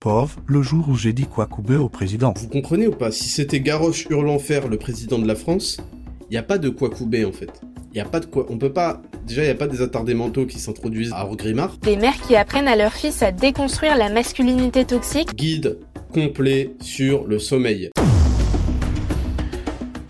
Pauvre, le jour où j'ai dit quoi couper au président. Vous comprenez ou pas? Si c'était Garrosh hurlant fer le président de la France, il n'y a pas de quoi couper en fait. Il n'y a pas de quoi. On peut pas. Déjà, il n'y a pas des attardés mentaux qui s'introduisent à Grimard. Des mères qui apprennent à leur fils à déconstruire la masculinité toxique. Guide complet sur le sommeil.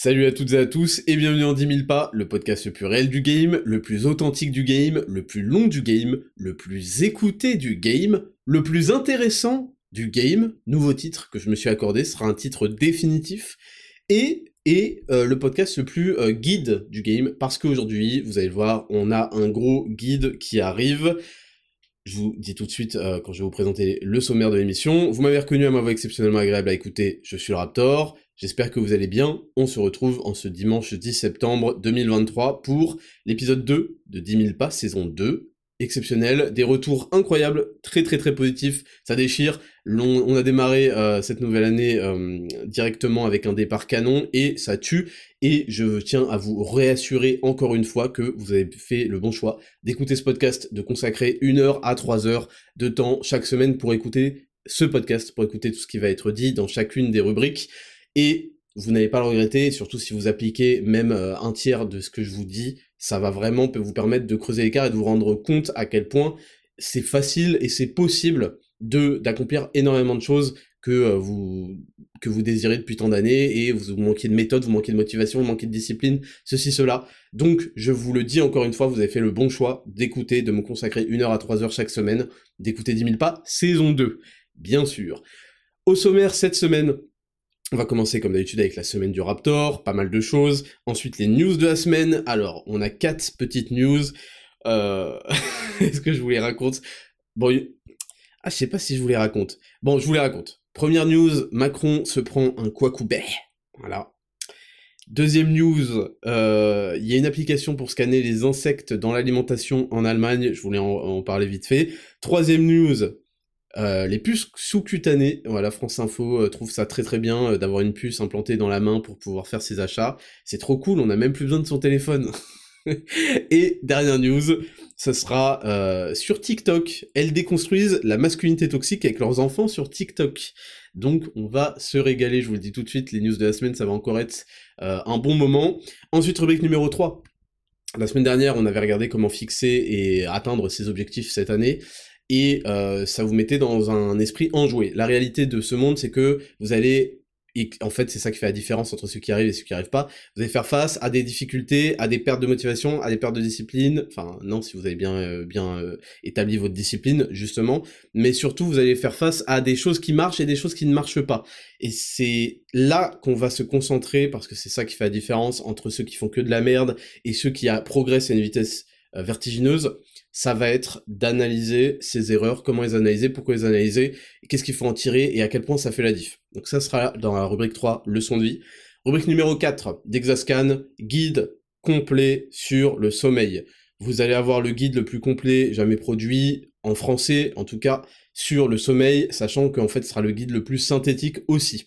Salut à toutes et à tous et bienvenue en 10 000 pas, le podcast le plus réel du game, le plus authentique du game, le plus long du game, le plus écouté du game, le plus intéressant du game. Nouveau titre que je me suis accordé, sera un titre définitif et et euh, le podcast le plus euh, guide du game parce qu'aujourd'hui, vous allez le voir, on a un gros guide qui arrive. Je vous dis tout de suite euh, quand je vais vous présenter le sommaire de l'émission. Vous m'avez reconnu à ma voix exceptionnellement agréable à écouter, je suis le Raptor. J'espère que vous allez bien. On se retrouve en ce dimanche 10 septembre 2023 pour l'épisode 2 de 10 000 pas, saison 2. Exceptionnel, des retours incroyables, très très très positifs, ça déchire. On, a démarré euh, cette nouvelle année euh, directement avec un départ canon et ça tue. Et je tiens à vous réassurer encore une fois que vous avez fait le bon choix d'écouter ce podcast, de consacrer une heure à trois heures de temps chaque semaine pour écouter ce podcast, pour écouter tout ce qui va être dit dans chacune des rubriques et vous n'allez pas le regretter, surtout si vous appliquez même euh, un tiers de ce que je vous dis, ça va vraiment vous permettre de creuser l'écart et de vous rendre compte à quel point c'est facile et c'est possible d'accomplir énormément de choses que euh, vous que vous désirez depuis tant d'années et vous manquez de méthode, vous manquez de motivation, vous manquez de discipline, ceci cela. Donc je vous le dis encore une fois, vous avez fait le bon choix d'écouter, de me consacrer une heure à trois heures chaque semaine, d'écouter 10 000 pas, saison 2, bien sûr. Au sommaire cette semaine, on va commencer comme d'habitude avec la semaine du Raptor, pas mal de choses. Ensuite les news de la semaine. Alors on a quatre petites news. Euh... Est-ce que je vous les raconte? Bon, ah je sais pas si je vous les raconte. Bon, je vous les raconte. Première news, Macron se prend un Kwakubé. Voilà. Deuxième news, euh, il y a une application pour scanner les insectes dans l'alimentation en Allemagne, je voulais en parler vite fait. Troisième news, euh, les puces sous-cutanées, voilà, France Info euh, trouve ça très très bien euh, d'avoir une puce implantée dans la main pour pouvoir faire ses achats. C'est trop cool, on a même plus besoin de son téléphone. Et dernière news, ce sera sur TikTok. Elles déconstruisent la masculinité toxique avec leurs enfants sur TikTok. Donc on va se régaler, je vous le dis tout de suite, les news de la semaine, ça va encore être un bon moment. Ensuite, rubrique numéro 3. La semaine dernière, on avait regardé comment fixer et atteindre ses objectifs cette année et euh, ça vous mettait dans un esprit enjoué. La réalité de ce monde, c'est que vous allez et en fait, c'est ça qui fait la différence entre ceux qui arrivent et ceux qui arrivent pas. Vous allez faire face à des difficultés, à des pertes de motivation, à des pertes de discipline. Enfin, non, si vous avez bien, euh, bien euh, établi votre discipline, justement. Mais surtout, vous allez faire face à des choses qui marchent et des choses qui ne marchent pas. Et c'est là qu'on va se concentrer, parce que c'est ça qui fait la différence entre ceux qui font que de la merde et ceux qui progressent à une vitesse vertigineuse ça va être d'analyser ces erreurs, comment les analyser, pourquoi les analyser, qu'est-ce qu'il faut en tirer et à quel point ça fait la diff. Donc ça sera dans la rubrique 3, leçon de vie. Rubrique numéro 4, d'Exascan, guide complet sur le sommeil. Vous allez avoir le guide le plus complet jamais produit, en français en tout cas, sur le sommeil, sachant qu'en fait ce sera le guide le plus synthétique aussi.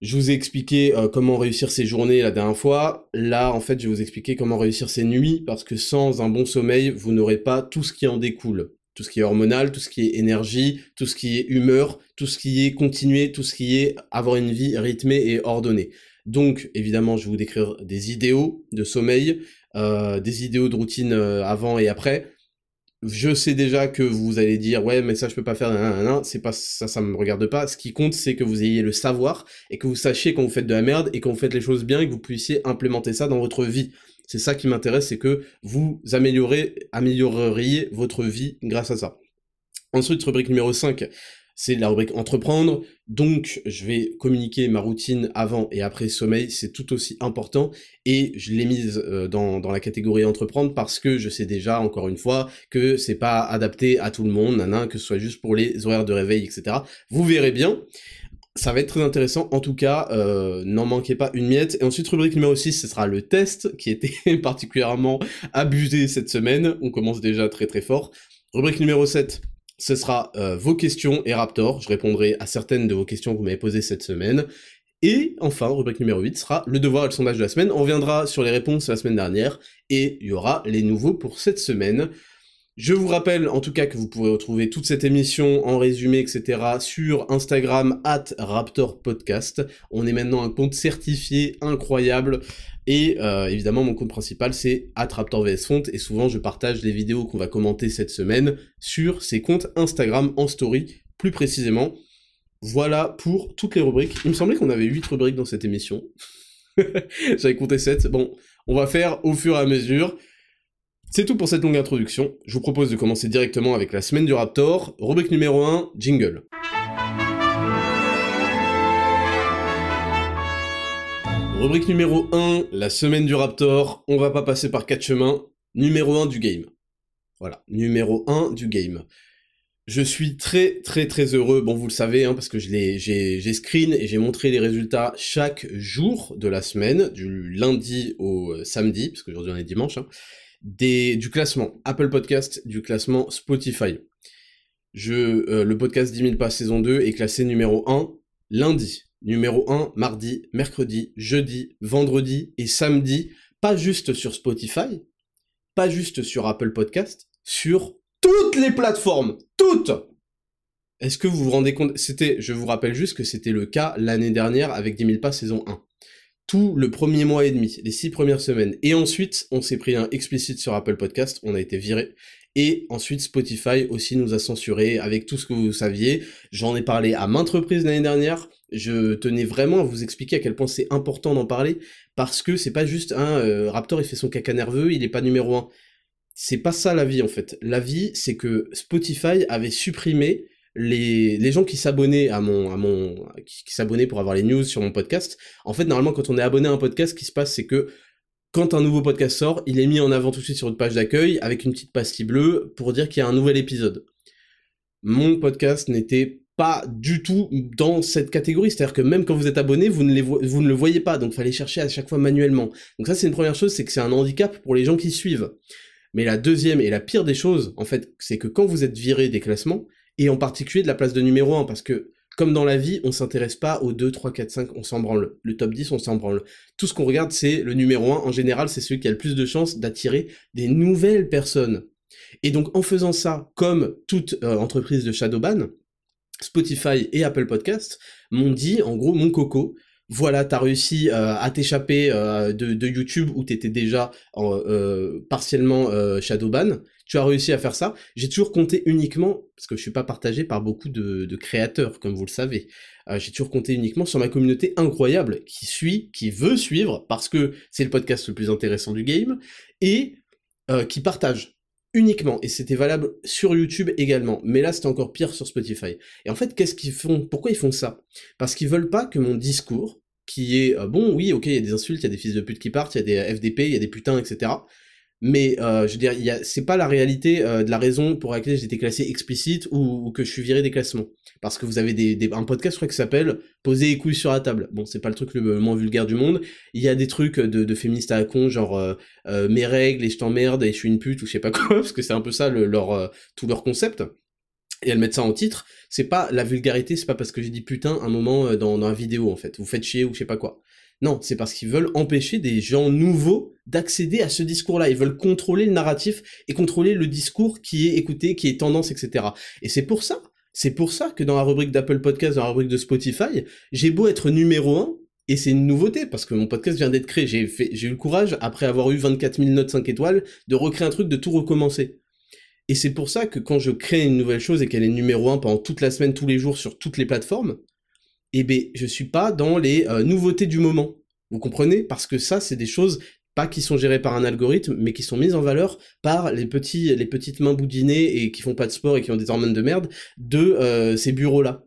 Je vous ai expliqué euh, comment réussir ses journées la dernière fois. Là, en fait, je vais vous expliquer comment réussir ses nuits, parce que sans un bon sommeil, vous n'aurez pas tout ce qui en découle. Tout ce qui est hormonal, tout ce qui est énergie, tout ce qui est humeur, tout ce qui est continuer, tout ce qui est avoir une vie rythmée et ordonnée. Donc, évidemment, je vais vous décrire des idéaux de sommeil, euh, des idéaux de routine euh, avant et après, je sais déjà que vous allez dire ouais mais ça je peux pas faire c'est pas ça ça me regarde pas. Ce qui compte c'est que vous ayez le savoir et que vous sachiez quand vous faites de la merde et quand vous faites les choses bien et que vous puissiez implémenter ça dans votre vie. C'est ça qui m'intéresse c'est que vous améliorez amélioreriez votre vie grâce à ça. Ensuite rubrique numéro 5 c'est la rubrique entreprendre. Donc, je vais communiquer ma routine avant et après sommeil, c'est tout aussi important. Et je l'ai mise euh, dans, dans, la catégorie entreprendre parce que je sais déjà, encore une fois, que c'est pas adapté à tout le monde, que ce soit juste pour les horaires de réveil, etc. Vous verrez bien. Ça va être très intéressant. En tout cas, euh, n'en manquez pas une miette. Et ensuite, rubrique numéro 6, ce sera le test, qui était particulièrement abusé cette semaine. On commence déjà très très fort. Rubrique numéro 7, ce sera euh, vos questions et Raptor. Je répondrai à certaines de vos questions que vous m'avez posées cette semaine. Et enfin, rubrique numéro 8 sera le devoir et le sondage de la semaine. On reviendra sur les réponses de la semaine dernière et il y aura les nouveaux pour cette semaine. Je vous rappelle en tout cas que vous pouvez retrouver toute cette émission en résumé, etc. sur Instagram at Raptor Podcast. On est maintenant un compte certifié incroyable. Et euh, évidemment, mon compte principal, c'est @raptorvsfont et souvent je partage les vidéos qu'on va commenter cette semaine sur ces comptes Instagram en story, plus précisément. Voilà pour toutes les rubriques. Il me semblait qu'on avait 8 rubriques dans cette émission. J'avais compté 7. Bon, on va faire au fur et à mesure. C'est tout pour cette longue introduction. Je vous propose de commencer directement avec la semaine du Raptor. Rubrique numéro 1, jingle. Rubrique numéro 1, la semaine du Raptor. On va pas passer par quatre chemins. Numéro 1 du game. Voilà, numéro 1 du game. Je suis très très très heureux, bon vous le savez, hein, parce que j'ai screen et j'ai montré les résultats chaque jour de la semaine, du lundi au euh, samedi, parce qu'aujourd'hui on est dimanche, hein, du classement Apple Podcast, du classement Spotify. Je, euh, le podcast 10 000 pas saison 2 est classé numéro 1 lundi, numéro 1 mardi, mercredi, jeudi, vendredi et samedi, pas juste sur Spotify, pas juste sur Apple Podcast, sur toutes les plateformes, toutes. Est-ce que vous vous rendez compte C'était, je vous rappelle juste que c'était le cas l'année dernière avec 10 000 pas saison 1. Tout le premier mois et demi, les six premières semaines. Et ensuite, on s'est pris un explicite sur Apple Podcast, on a été viré. Et ensuite, Spotify aussi nous a censuré avec tout ce que vous saviez. J'en ai parlé à maintes reprises l'année dernière. Je tenais vraiment à vous expliquer à quel point c'est important d'en parler parce que c'est pas juste un euh, Raptor il fait son caca nerveux, il est pas numéro 1 c'est pas ça la vie en fait. La vie, c'est que Spotify avait supprimé les, gens qui s'abonnaient à mon, à mon, qui, s'abonnaient pour avoir les news sur mon podcast. En fait, normalement, quand on est abonné à un podcast, ce qui se passe, c'est que quand un nouveau podcast sort, il est mis en avant tout de suite sur une page d'accueil avec une petite pastille bleue pour dire qu'il y a un nouvel épisode. Mon podcast n'était pas du tout dans cette catégorie. C'est-à-dire que même quand vous êtes abonné, vous ne, vous ne le voyez pas, donc fallait chercher à chaque fois manuellement. Donc ça, c'est une première chose, c'est que c'est un handicap pour les gens qui suivent. Mais la deuxième et la pire des choses, en fait, c'est que quand vous êtes viré des classements, et en particulier de la place de numéro 1, parce que comme dans la vie, on s'intéresse pas aux 2, 3, 4, 5, on s'en branle. Le top 10, on s'en branle. Tout ce qu'on regarde, c'est le numéro 1. En général, c'est celui qui a le plus de chances d'attirer des nouvelles personnes. Et donc, en faisant ça, comme toute euh, entreprise de Shadowban, Spotify et Apple Podcast m'ont dit, en gros, mon coco, voilà, t'as réussi euh, à t'échapper euh, de, YouTube où t'étais déjà partiellement shadowban. Tu as réussi à faire ça. J'ai toujours compté uniquement, parce que je suis pas partagé par beaucoup de, créateurs, comme vous le savez. J'ai toujours compté uniquement sur ma communauté incroyable qui suit, qui veut suivre, parce que c'est le podcast le plus intéressant du game, et qui partage uniquement, et c'était valable sur YouTube également, mais là c'était encore pire sur Spotify. Et en fait, qu'est-ce qu'ils font? Pourquoi ils font ça? Parce qu'ils veulent pas que mon discours, qui est euh, bon, oui, ok, il y a des insultes, il y a des fils de pute qui partent, il y a des euh, FDP, il y a des putains, etc. Mais euh, je veux dire, c'est pas la réalité de la raison pour laquelle été classé explicite ou, que je suis viré des classements. Parce que vous avez des, un podcast, je crois, qui s'appelle Poser les couilles sur la table. Bon, c'est pas le truc le, moins vulgaire du monde. Il y a des trucs de, de féministes à la con, genre mes règles et je t'emmerde et je suis une pute ou je sais pas quoi, parce que c'est un peu ça leur tout leur concept et elles mettent ça en titre, c'est pas la vulgarité, c'est pas parce que j'ai dit putain un moment euh, dans, dans la vidéo en fait, vous faites chier ou je sais pas quoi. Non, c'est parce qu'ils veulent empêcher des gens nouveaux d'accéder à ce discours-là. Ils veulent contrôler le narratif et contrôler le discours qui est écouté, qui est tendance, etc. Et c'est pour ça, c'est pour ça que dans la rubrique d'Apple Podcast, dans la rubrique de Spotify, j'ai beau être numéro 1, et c'est une nouveauté, parce que mon podcast vient d'être créé. J'ai eu le courage, après avoir eu 24 000 notes 5 étoiles, de recréer un truc, de tout recommencer. Et c'est pour ça que quand je crée une nouvelle chose et qu'elle est numéro 1 pendant toute la semaine, tous les jours, sur toutes les plateformes, eh ben, je suis pas dans les euh, nouveautés du moment. Vous comprenez? Parce que ça, c'est des choses pas qui sont gérées par un algorithme, mais qui sont mises en valeur par les petits, les petites mains boudinées et qui font pas de sport et qui ont des hormones de merde de euh, ces bureaux-là.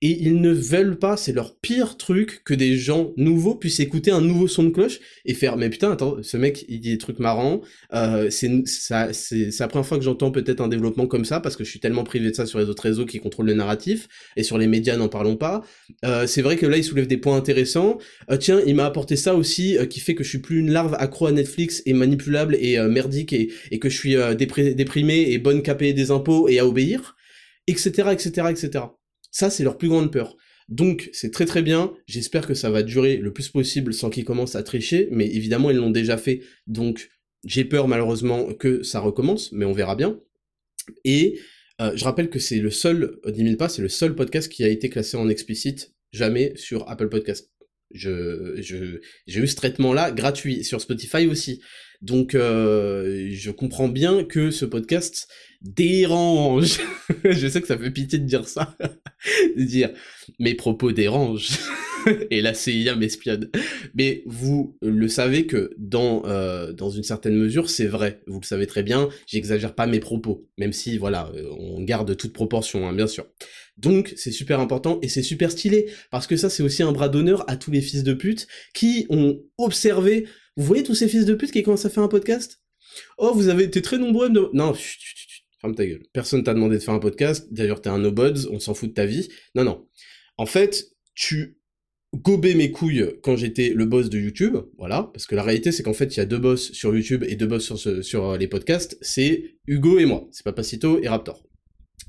Et ils ne veulent pas, c'est leur pire truc que des gens nouveaux puissent écouter un nouveau son de cloche et faire mais putain attends ce mec il dit des trucs marrants, euh, c'est la première fois que j'entends peut-être un développement comme ça parce que je suis tellement privé de ça sur les autres réseaux qui contrôlent le narratif et sur les médias n'en parlons pas. Euh, c'est vrai que là il soulève des points intéressants. Euh, tiens il m'a apporté ça aussi euh, qui fait que je suis plus une larve accro à Netflix et manipulable et euh, merdique et, et que je suis déprimé et bonne payer des impôts et à obéir, etc etc etc. Ça, c'est leur plus grande peur. Donc, c'est très très bien. J'espère que ça va durer le plus possible sans qu'ils commencent à tricher, mais évidemment, ils l'ont déjà fait. Donc, j'ai peur malheureusement que ça recommence, mais on verra bien. Et euh, je rappelle que c'est le seul, 10 000 pas, c'est le seul podcast qui a été classé en explicite jamais sur Apple Podcast. Je, je, j'ai eu ce traitement-là gratuit sur Spotify aussi. Donc, euh, je comprends bien que ce podcast dérange. je sais que ça fait pitié de dire ça, de dire mes propos dérangent et la CIA m'espionne. Mais vous le savez que dans euh, dans une certaine mesure, c'est vrai. Vous le savez très bien. J'exagère pas mes propos, même si voilà, euh, on garde toute proportion, hein, bien sûr. Donc c'est super important et c'est super stylé parce que ça c'est aussi un bras d'honneur à tous les fils de pute qui ont observé. Vous voyez tous ces fils de pute qui commencent à faire un podcast? Oh, vous avez été très nombreux. Non, chut, Ferme ta gueule. Personne t'a demandé de faire un podcast. D'ailleurs, t'es un nobods, on s'en fout de ta vie. Non, non. En fait, tu gobais mes couilles quand j'étais le boss de YouTube, voilà, parce que la réalité c'est qu'en fait il y a deux boss sur YouTube et deux boss sur, sur euh, les podcasts, c'est Hugo et moi, c'est Papacito et Raptor.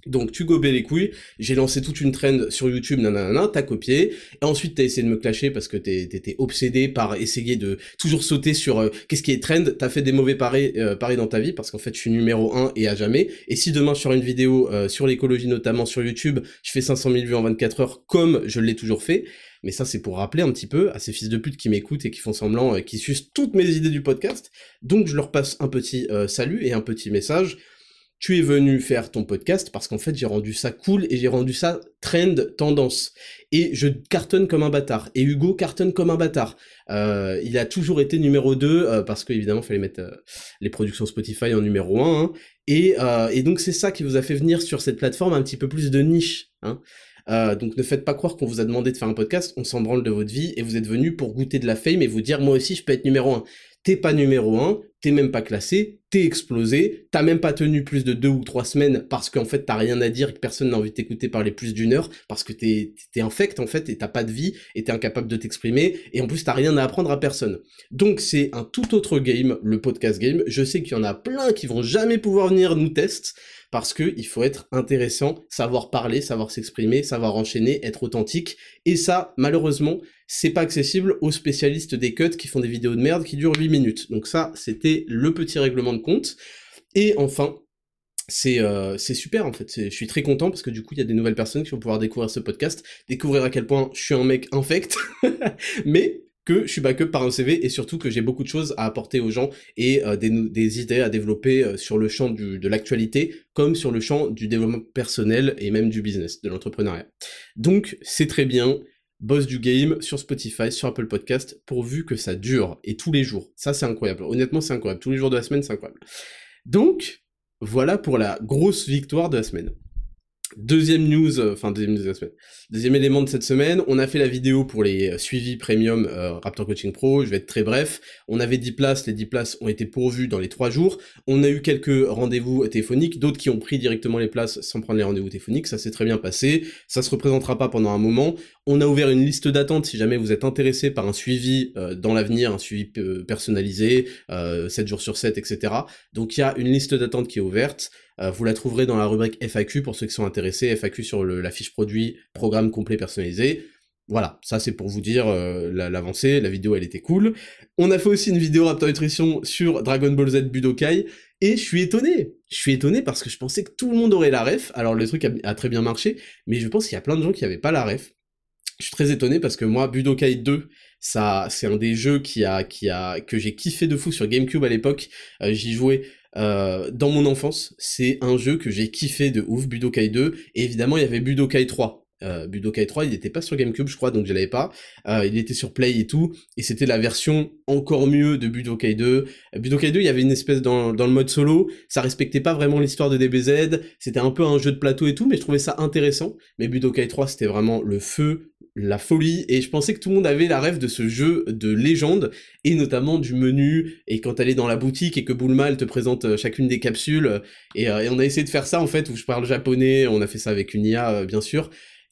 Donc tu gobais les couilles, j'ai lancé toute une trend sur YouTube, nanana, t'as copié, et ensuite t'as essayé de me clasher parce que t'étais obsédé par essayer de toujours sauter sur euh, qu'est-ce qui est trend, t'as fait des mauvais paris, euh, paris dans ta vie parce qu'en fait je suis numéro 1 et à jamais, et si demain sors une vidéo euh, sur l'écologie notamment sur YouTube, je fais 500 000 vues en 24 heures comme je l'ai toujours fait, mais ça c'est pour rappeler un petit peu à ces fils de pute qui m'écoutent et qui font semblant, qui sucent toutes mes idées du podcast, donc je leur passe un petit salut et un petit message, tu es venu faire ton podcast parce qu'en fait j'ai rendu ça cool et j'ai rendu ça trend tendance. Et je cartonne comme un bâtard. Et Hugo cartonne comme un bâtard. Euh, il a toujours été numéro 2 euh, parce qu'évidemment fallait mettre euh, les productions Spotify en numéro 1 hein. et, euh, et donc c'est ça qui vous a fait venir sur cette plateforme un petit peu plus de niche hein. donc ne faites pas croire qu'on vous a demandé de faire un podcast, on s'en branle de votre vie et vous êtes venu pour goûter de la fame et vous dire moi aussi je peux être numéro 1 t'es pas numéro 1, t'es même pas classé, t'es explosé, t'as même pas tenu plus de deux ou trois semaines parce qu'en fait t'as rien à dire que personne n'a envie de t'écouter parler plus d'une heure parce que t'es es infect en fait et t'as pas de vie et t'es incapable de t'exprimer et en plus t'as rien à apprendre à personne. Donc c'est un tout autre game, le podcast game. Je sais qu'il y en a plein qui vont jamais pouvoir venir nous tester parce que il faut être intéressant, savoir parler, savoir s'exprimer, savoir enchaîner, être authentique. Et ça, malheureusement, c'est pas accessible aux spécialistes des cuts qui font des vidéos de merde qui durent 8 minutes. Donc ça, c'était le petit règlement de compte. Et enfin, c'est euh, c'est super en fait, je suis très content parce que du coup il y a des nouvelles personnes qui vont pouvoir découvrir ce podcast, découvrir à quel point je suis un mec infect, mais que je suis backup par un CV et surtout que j'ai beaucoup de choses à apporter aux gens et euh, des, idées à développer euh, sur le champ de l'actualité comme sur le champ du développement personnel et même du business, de l'entrepreneuriat. Donc c'est très bien, boss du game sur Spotify, sur Apple Podcast, pourvu que ça dure et tous les jours. Ça c'est incroyable, honnêtement c'est incroyable, tous les jours de la semaine c'est incroyable. Donc voilà pour la grosse victoire de la semaine. Deuxième news, euh, enfin deuxième news élément de cette semaine, on a fait la vidéo pour les euh, suivis premium euh, Raptor Coaching Pro, je vais être très bref. On avait 10 places, les 10 places ont été pourvues dans les 3 jours. On a eu quelques rendez-vous téléphoniques, d'autres qui ont pris directement les places sans prendre les rendez-vous téléphoniques, ça s'est très bien passé. Ça se représentera pas pendant un moment. On a ouvert une liste d'attente si jamais vous êtes intéressé par un suivi dans l'avenir, un suivi personnalisé, 7 jours sur 7, etc. Donc il y a une liste d'attente qui est ouverte. Euh, vous la trouverez dans la rubrique FAQ pour ceux qui sont intéressés, FAQ sur la fiche produit, programme complet personnalisé. Voilà, ça c'est pour vous dire euh, l'avancée, la, vidéo elle était cool. On a fait aussi une vidéo Raptor Nutrition sur Dragon Ball Z Budokai, et je suis étonné. Je suis étonné parce que je pensais que tout le monde aurait la ref, alors le truc a, très bien marché, mais je pense qu'il y a plein de gens qui n'avaient pas la ref. Je suis très étonné parce que moi, Budokai 2, ça, c'est un des jeux qui a, qui a, que j'ai kiffé de fou sur GameCube à l'époque. Euh, j'y jouais euh, dans mon enfance, c'est un jeu que j'ai kiffé de ouf, Budokai 2, et évidemment il y avait Budokai 3. Euh, Budokai 3, il n'était pas sur GameCube, je crois, donc je l'avais pas. Euh, il était sur Play et tout, et c'était la version encore mieux de Budokai 2. Euh, Budokai 2, il y avait une espèce dans, dans le mode solo, ça respectait pas vraiment l'histoire de DBZ, c'était un peu un jeu de plateau et tout, mais je trouvais ça intéressant. Mais Budokai 3, c'était vraiment le feu, la folie, et je pensais que tout le monde avait la rêve de ce jeu de légende, et notamment du menu, et quand elle est dans la boutique et que Bulma, elle te présente euh, chacune des capsules, et, et, on a essayé de faire ça en fait, où je parle japonais, on a fait ça avec une IA, bien sûr,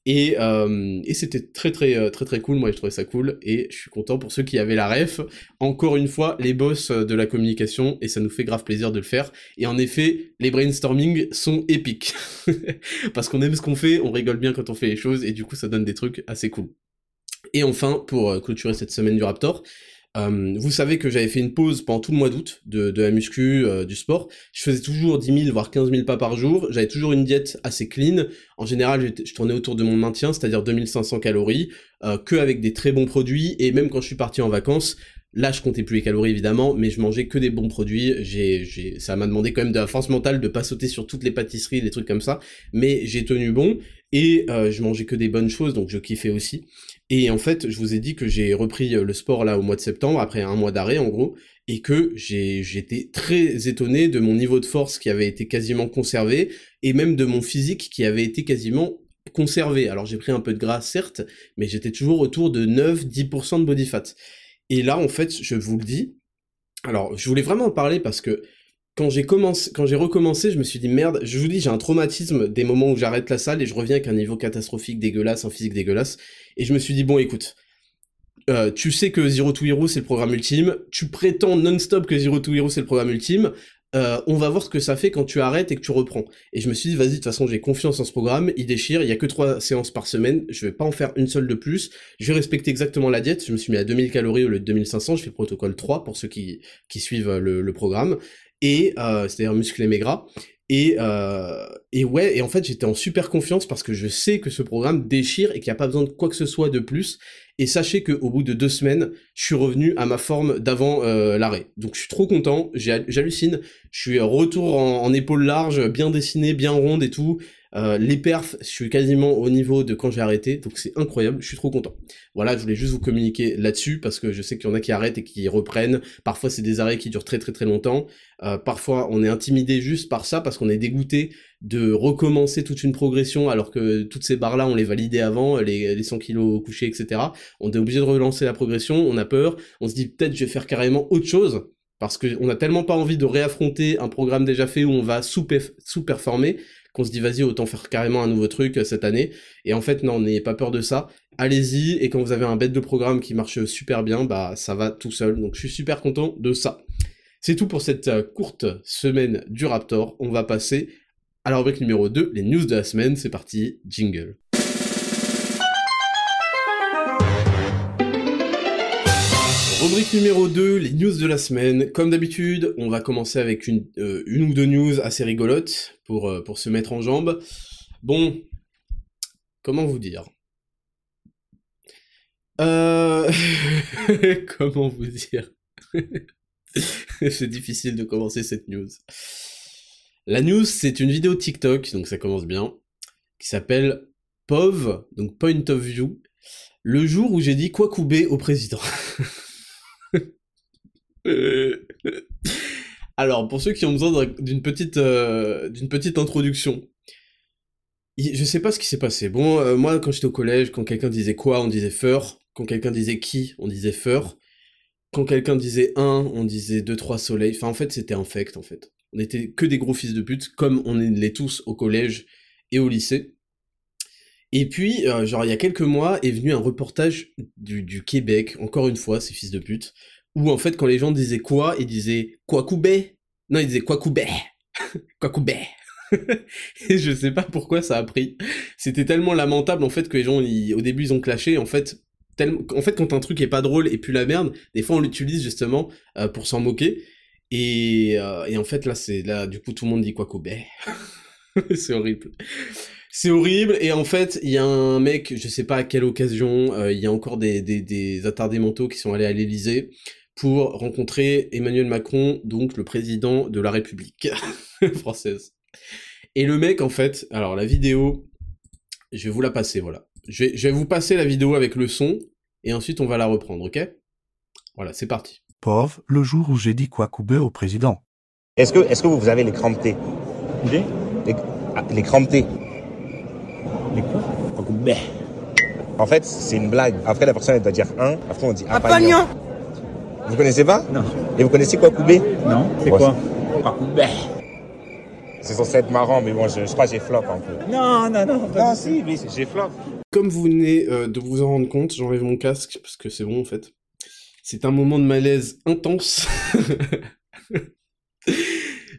et, euh, et c'était très très euh, très très cool, moi je trouvais ça cool, et je suis content pour ceux qui avaient la ref. Encore une fois, les boss de la communication, et ça nous fait grave plaisir de le faire. Et en effet, les brainstorming sont épiques. Parce qu'on aime ce qu'on fait, on rigole bien quand on fait les choses, et du coup ça donne des trucs assez cool. Et enfin, pour clôturer cette semaine du Raptor, euh, vous savez que j'avais fait une pause pendant tout le mois d'août de, de, la muscu, euh, du sport. Je faisais toujours 10 000 voire 15 000 pas par jour. J'avais toujours une diète assez clean. En général, je tournais autour de mon maintien, c'est-à-dire 2500 calories, euh, que avec des très bons produits. Et même quand je suis parti en vacances, Là, je comptais plus les calories évidemment, mais je mangeais que des bons produits. J'ai, ça m'a demandé quand même de la force mentale de pas sauter sur toutes les pâtisseries, des trucs comme ça. Mais j'ai tenu bon et euh, je mangeais que des bonnes choses, donc je kiffais aussi. Et en fait, je vous ai dit que j'ai repris euh, le sport là au mois de septembre, après un mois d'arrêt en gros, et que j'étais très étonné de mon niveau de force qui avait été quasiment conservé, et même de mon physique qui avait été quasiment conservé. Alors j'ai pris un peu de gras certes, mais j'étais toujours autour de 9-10% de body fat. Et là, en fait, je vous le dis, alors je voulais vraiment en parler parce que quand j'ai commencé, quand j'ai recommencé, je me suis dit merde, je vous dis, j'ai un traumatisme des moments où j'arrête la salle et je reviens avec un niveau catastrophique, dégueulasse, en physique dégueulasse. Et je me suis dit bon, écoute, euh, tu sais que Zero to Hero c'est le programme ultime, tu prétends non-stop que Zero to Hero c'est le programme ultime, euh, on va voir ce que ça fait quand tu arrêtes et que tu reprends. Et je me suis dit, vas-y, de toute façon, j'ai confiance en ce programme, il déchire, il y a que trois séances par semaine, je vais pas en faire une seule de plus, je vais respecter exactement la diète, je me suis mis à 2000 calories au lieu de 2500, je fais le protocole 3 pour ceux qui, qui suivent le, programme, et euh, c'est-à-dire musclé mais gras, et, euh, et ouais, et en fait j'étais en super confiance parce que je sais que ce programme déchire et qu'il n'y a pas besoin de quoi que ce soit de plus. Et sachez qu'au bout de deux semaines, je suis revenu à ma forme d'avant euh, l'arrêt. Donc je suis trop content, j'hallucine. Je suis retour en, en épaules larges, bien dessinées, bien rondes et tout. Euh, les perfs, je suis quasiment au niveau de quand j'ai arrêté, donc c'est incroyable, je suis trop content. Voilà, je voulais juste vous communiquer là-dessus, parce que je sais qu'il y en a qui arrêtent et qui reprennent. Parfois c'est des arrêts qui durent très très très longtemps. Euh, parfois on est intimidé juste par ça, parce qu'on est dégoûté de recommencer toute une progression, alors que toutes ces barres-là, on les validait avant, les, les 100 kilos couchés, etc. On est obligé de relancer la progression, on a peur, on se dit peut-être je vais faire carrément autre chose, parce qu'on a tellement pas envie de réaffronter un programme déjà fait où on va sous-performer qu'on se dit vas-y autant faire carrément un nouveau truc euh, cette année. Et en fait non, n'ayez pas peur de ça. Allez-y et quand vous avez un bête de programme qui marche super bien, bah ça va tout seul. Donc je suis super content de ça. C'est tout pour cette euh, courte semaine du Raptor. On va passer à la rubrique numéro 2, les news de la semaine. C'est parti, jingle. Rubrique numéro 2, les news de la semaine. Comme d'habitude, on va commencer avec une, euh, ou deux news assez rigolotes pour, euh, pour se mettre en jambe. Bon, comment vous dire? Euh... Comment vous dire? C'est difficile de commencer cette news. La news, c'est une vidéo TikTok, donc ça commence bien, qui s'appelle POV, donc Point of View, le jour où j'ai dit Kwakubé au président. Alors, pour ceux qui ont besoin d'une petite, euh, petite introduction, je sais pas ce qui s'est passé. Bon, euh, moi, quand j'étais au collège, quand quelqu'un disait quoi, on disait feur. Quand quelqu'un disait qui, on disait feur. Quand quelqu'un disait un, on disait deux, trois soleils. Enfin, en fait, c'était infect, en fait. On était que des gros fils de pute, comme on est tous au collège et au lycée. Et puis, euh, genre, il y a quelques mois, est venu un reportage du, du Québec, encore une fois, ces fils de pute, où en fait quand les gens disaient quoi, ils disaient quoi coubé Non, ils disaient quoi coubé Quoi coubé Et je sais pas pourquoi ça a pris. C'était tellement lamentable en fait que les gens au début ils ont clashé en fait tellement en fait quand un truc est pas drôle et puis la merde, des fois on l'utilise justement euh, pour s'en moquer. Et, euh, et en fait là c'est là du coup tout le monde dit quoi coubé c'est horrible. C'est horrible, et en fait, il y a un mec, je sais pas à quelle occasion, euh, il y a encore des, des, des attardés mentaux qui sont allés à l'Elysée, pour rencontrer Emmanuel Macron, donc le président de la République française. Et le mec, en fait, alors la vidéo, Je vais vous la passer, voilà. Je vais, je vais vous passer la vidéo avec le son, et ensuite on va la reprendre, ok? Voilà, c'est parti. Pauvre, le jour où j'ai dit Kwakubé au président. Est-ce que, est-ce que vous avez les crampes T? Des les, ah, les crampes T Les quoi? En fait, c'est une blague. Après, la personne, elle doit dire un. Après, on dit apagnon. Vous connaissez pas Non. Et vous connaissez Kwakubé Non C'est Bon, quoi Ben. C'est censé être marrant, mais bon, je, je crois que j'ai flop un peu. Non, non, non. Non, si, mais j'ai flop. Comme vous venez euh, de vous en rendre compte, j'enlève mon casque, parce que c'est bon, en fait. C'est un moment de malaise intense.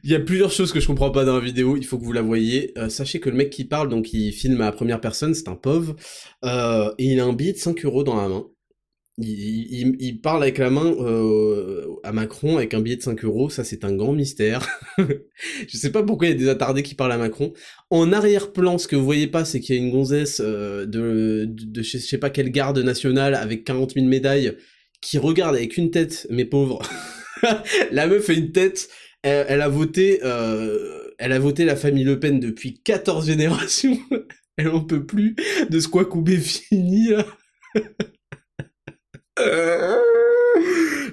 Il y a plusieurs choses que je comprends pas dans la vidéo, il faut que vous la voyez. Euh, sachez que le mec qui parle, donc il filme à la première personne, c'est un pauvre, euh, et il a un billet de 5 euros dans la main. Il, il- il parle avec la main euh, à Macron avec un billet de 5 euros, ça c'est un grand mystère. je sais pas pourquoi il y a des attardés qui parlent à Macron. En arrière-plan, ce que vous voyez pas, c'est qu'il y a une gonzesse euh, de, de, de je sais pas quelle garde nationale avec 40 000 médailles qui regarde avec une tête, mes pauvres. la meuf a une tête, elle, a voté, euh, elle a voté la famille Le Pen depuis 14 générations. elle en peut plus de ce Kwakubé fini là.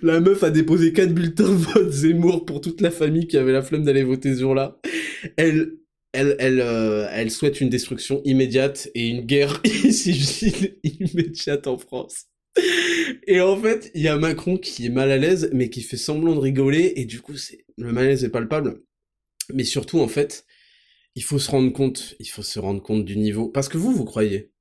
La meuf a déposé 4 bulletins de vote Zemmour pour toute la famille qui avait la flemme d'aller voter ce jour-là. Elle, elle, elle, euh, elle souhaite une destruction immédiate et une guerre civile immédiate en France. Et en fait, il y a Macron qui est mal à l'aise, mais qui fait semblant de rigoler, et du coup, le malaise est palpable. Mais surtout, en fait, il faut se rendre compte, il faut se rendre compte du niveau. Parce que vous, vous croyez.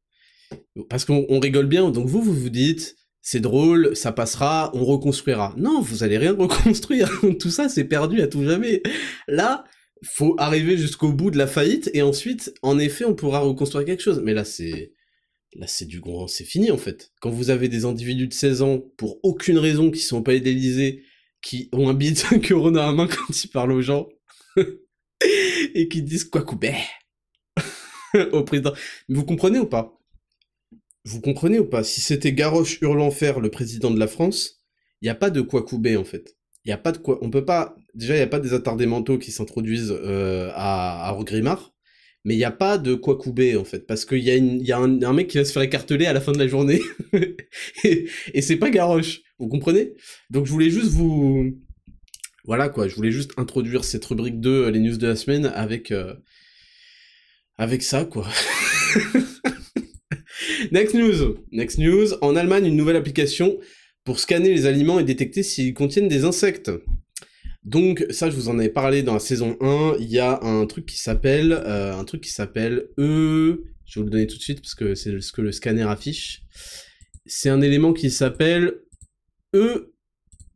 Parce qu'on on rigole bien, donc vous, vous vous dites, c'est drôle, ça passera, on reconstruira. Non, vous allez rien reconstruire. tout ça, c'est perdu à tout jamais. Là, faut arriver jusqu'au bout de la faillite, et ensuite, en effet, on pourra reconstruire quelque chose. Mais là, c'est, là, c'est du gros, c'est fini, en fait. Quand vous avez des individus de 16 ans, pour aucune raison, qui sont pas d'Élysée, qui ont un billet de 5 euros dans la main quand ils parlent aux gens, et qui disent quoi couper au président. Vous comprenez ou pas? Vous comprenez ou pas? Si c'était Garroche hurlant fer le président de la France, il n'y a pas de quoi couper en fait. Y a pas de quoi. On peut pas. Déjà, il n'y a pas des attardés mentaux qui s'introduisent euh, à, à mais il n'y a pas de quoi couper en fait, parce qu'il y a, une, y un, mec qui va se faire écarteler à la fin de la journée, et, et c'est pas Garroche. Vous comprenez? Donc je voulais juste vous, voilà quoi, je voulais juste introduire cette rubrique 2, euh, les news de la semaine, avec, euh, avec ça quoi. Next news. Next news. En Allemagne, une nouvelle application pour scanner les aliments et détecter s'ils contiennent des insectes. Donc ça, je vous en avais parlé dans la saison 1. Il y a un truc qui s'appelle, euh, un truc qui s'appelle E. Je vais vous le donner tout de suite parce que c'est ce que le scanner affiche. C'est un élément qui s'appelle E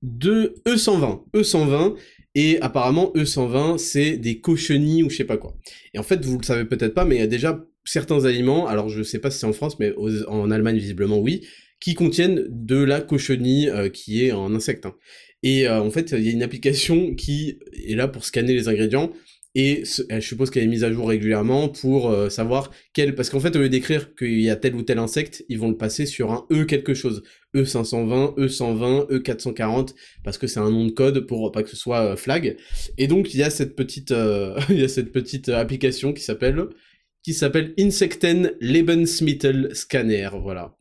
de E120. E120 et apparemment E120 c'est des cochenilles ou je sais pas quoi. Et en fait, vous le savez peut-être pas, mais il y a déjà certains aliments, alors je sais pas si c'est en France, mais en Allemagne visiblement oui, qui contiennent de la cochenille euh, qui est un insecte. hein. Et euh, en fait, il y a une application qui est là pour scanner les ingrédients et je suppose qu'elle est mise à jour régulièrement pour euh, savoir quel... Parce qu'en fait, au lieu d'écrire qu'il y a tel ou tel insecte, ils vont le passer sur un E quelque chose. E E520, E120, E440, parce que c'est un nom de code pour pas que ce soit flag. Et donc, il y a cette petite, il y a cette petite application qui s'appelle qui s'appelle Insecten Lebensmittel Scanner, voilà.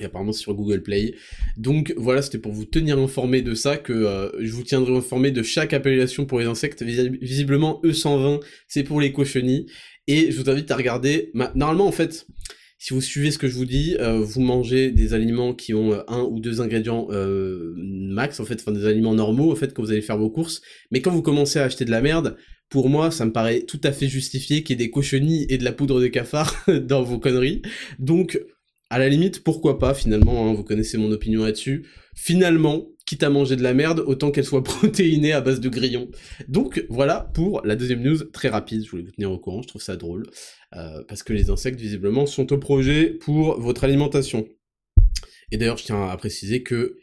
Et apparemment c'est sur Google Play. Donc voilà, c'était pour vous tenir informé de ça, que euh, je vous tiendrai informé de chaque appellation pour les insectes. Visi- Visiblement, E120, c'est pour les cochenilles. Et je vous invite à regarder. ma- Normalement, en fait, si vous suivez ce que je vous dis, euh, vous mangez des aliments qui ont euh, un ou deux ingrédients max, en fait, enfin des aliments normaux, en fait, quand vous allez faire vos courses. Mais quand vous commencez à acheter de la merde, pour moi, ça me paraît tout à fait justifié qu'il y ait des cochenilles et de la poudre de cafard dans vos conneries. Donc, à la limite, pourquoi pas, finalement, hein, vous connaissez mon opinion là-dessus. Finalement, quitte à manger de la merde, autant qu'elle soit protéinée à base de grillons. Donc, voilà pour la deuxième news, très rapide, je voulais vous tenir au courant, je trouve ça drôle. euh, parce que les insectes, visiblement, sont au projet pour votre alimentation. Et d'ailleurs, je tiens à préciser que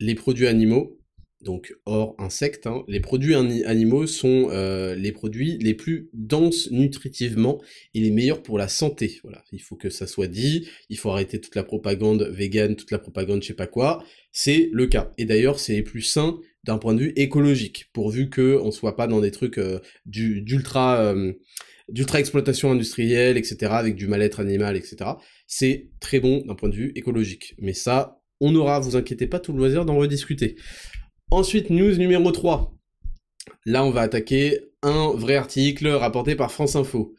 les produits animaux, donc hors insectes, hein, les produits ani- animaux sont euh, les produits les plus denses nutritivement et les meilleurs pour la santé. Voilà, il faut que ça soit dit. Il faut arrêter toute la propagande vegan, toute la propagande je sais pas quoi. C'est le cas. Et d'ailleurs, c'est les plus sains d'un point de vue écologique, pourvu que on soit pas dans des trucs euh, du- d'ultra euh, d'ultra-exploitation industrielle, etc., avec du mal-être animal, etc. C'est très bon d'un point de vue écologique. Mais ça, on aura, vous inquiétez pas, tout le loisir d'en rediscuter. Ensuite, news numéro 3. Là, on va attaquer un vrai article rapporté par France Info.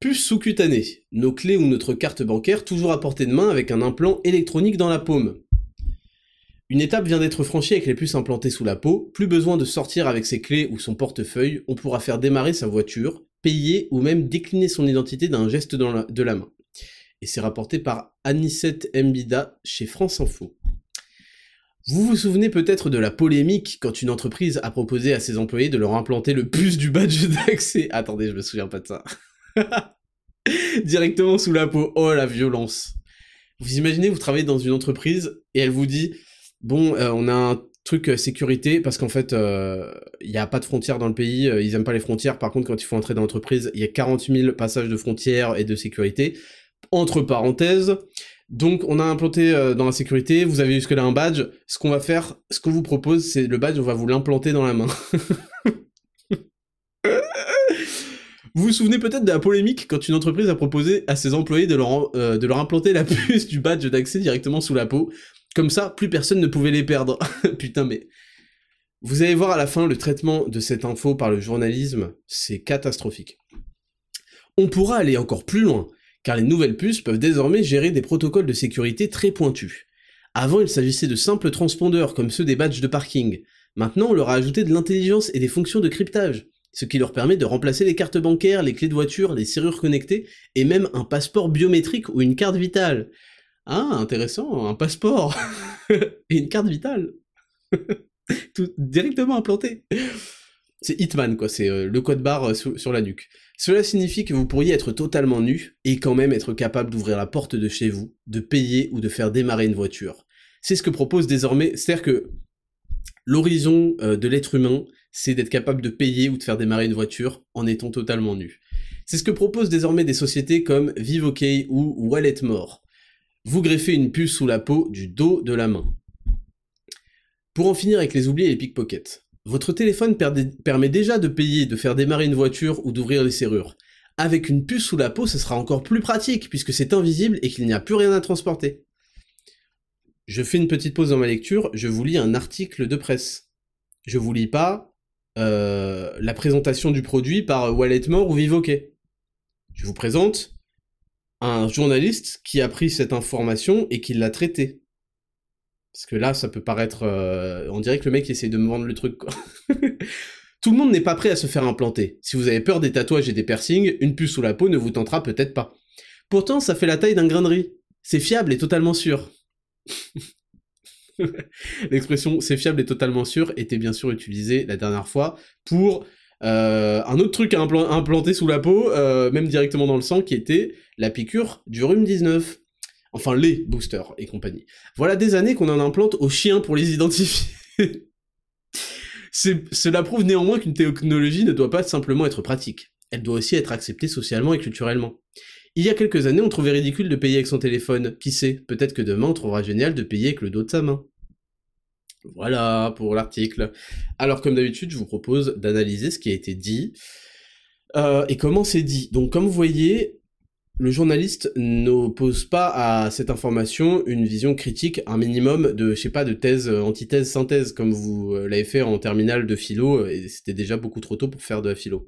Puce sous-cutanée. Nos clés ou notre carte bancaire toujours à portée de main avec un implant électronique dans la paume. Une étape vient d'être franchie avec les puces implantées sous la peau, plus besoin de sortir avec ses clés ou son portefeuille, on pourra faire démarrer sa voiture, payer ou même décliner son identité d'un geste de la main. Et c'est rapporté par Anisette Mbida chez France Info. Vous vous souvenez peut-être de la polémique quand une entreprise a proposé à ses employés de leur implanter le puce du badge d'accès. Attendez, je me souviens pas de ça. Directement sous la peau. Oh la violence. Vous imaginez, vous travaillez dans une entreprise et elle vous dit bon, euh, on a un truc euh, sécurité parce qu'en fait, il euh, n'y a pas de frontières dans le pays, ils aiment pas les frontières. Par contre, quand il faut entrer dans l'entreprise, il y a 40 000 passages de frontières et de sécurité. Entre parenthèses, donc on a implanté dans la sécurité, vous avez jusque là un badge. Ce qu'on va faire, ce qu'on vous propose, c'est le badge, on va vous l'implanter dans la main. Vous vous souvenez peut-être de la polémique quand une entreprise a proposé à ses employés de leur, euh, de leur implanter la puce du badge d'accès directement sous la peau. Comme ça, plus personne ne pouvait les perdre. Putain, mais... Vous allez voir à la fin le traitement de cette info par le journalisme, c'est catastrophique. On pourra aller encore plus loin, car les nouvelles puces peuvent désormais gérer des protocoles de sécurité très pointus. Avant, il s'agissait de simples transpondeurs comme ceux des badges de parking. Maintenant, on leur a ajouté de l'intelligence et des fonctions de cryptage ce qui leur permet de remplacer les cartes bancaires, les clés de voiture, les serrures connectées, et même un passeport biométrique ou une carte vitale. Ah, intéressant, un passeport et une carte vitale. Tout directement implanté. C'est Hitman, quoi, c'est euh, le code barre euh, sur la nuque. Cela signifie que vous pourriez être totalement nu et quand même être capable d'ouvrir la porte de chez vous, de payer ou de faire démarrer une voiture. C'est ce que propose désormais, c'est-à-dire que l'horizon euh, de l'être humain, c'est d'être capable de payer ou de faire démarrer une voiture en étant totalement nu. C'est ce que proposent désormais des sociétés comme VivoK ou Walletmore. Vous greffez une puce sous la peau du dos de la main. Pour en finir avec les oublis et les pickpockets, votre téléphone permet déjà de payer, de faire démarrer une voiture ou d'ouvrir les serrures. Avec une puce sous la peau, ce sera encore plus pratique puisque c'est invisible et qu'il n'y a plus rien à transporter. Je fais une petite pause dans ma lecture, je vous lis un article de presse. Je vous lis pas euh, la présentation du produit par Walletmore ou Vivoke. Je vous présente un journaliste qui a pris cette information et qui l'a traitée. Parce que là, ça peut paraître... Euh, on dirait que le mec essaie de me vendre le truc. Tout le monde n'est pas prêt à se faire implanter. Si vous avez peur des tatouages et des piercings, une puce sous la peau ne vous tentera peut-être pas. Pourtant, ça fait la taille d'un grain de riz. C'est fiable et totalement sûr. L'expression c'est fiable et totalement sûr était bien sûr utilisée la dernière fois pour euh, un autre truc à implanter sous la peau, euh, même directement dans le sang, qui était la piqûre du rhume 19. Enfin, les boosters et compagnie. Voilà des années qu'on en implante aux chiens pour les identifier. Cela prouve néanmoins qu'une technologie ne doit pas simplement être pratique. Elle doit aussi être acceptée socialement et culturellement. Il y a quelques années, on trouvait ridicule de payer avec son téléphone. Qui sait, peut-être que demain on trouvera génial de payer avec le dos de sa main. Voilà pour l'article. Alors comme d'habitude, je vous propose d'analyser ce qui a été dit euh, et comment c'est dit. Donc comme vous voyez, le journaliste n'oppose pas à cette information une vision critique, un minimum de, je sais pas, de thèse, antithèse, synthèse, comme vous euh, l'avez fait en terminale de philo, et c'était déjà beaucoup trop tôt pour faire de la philo.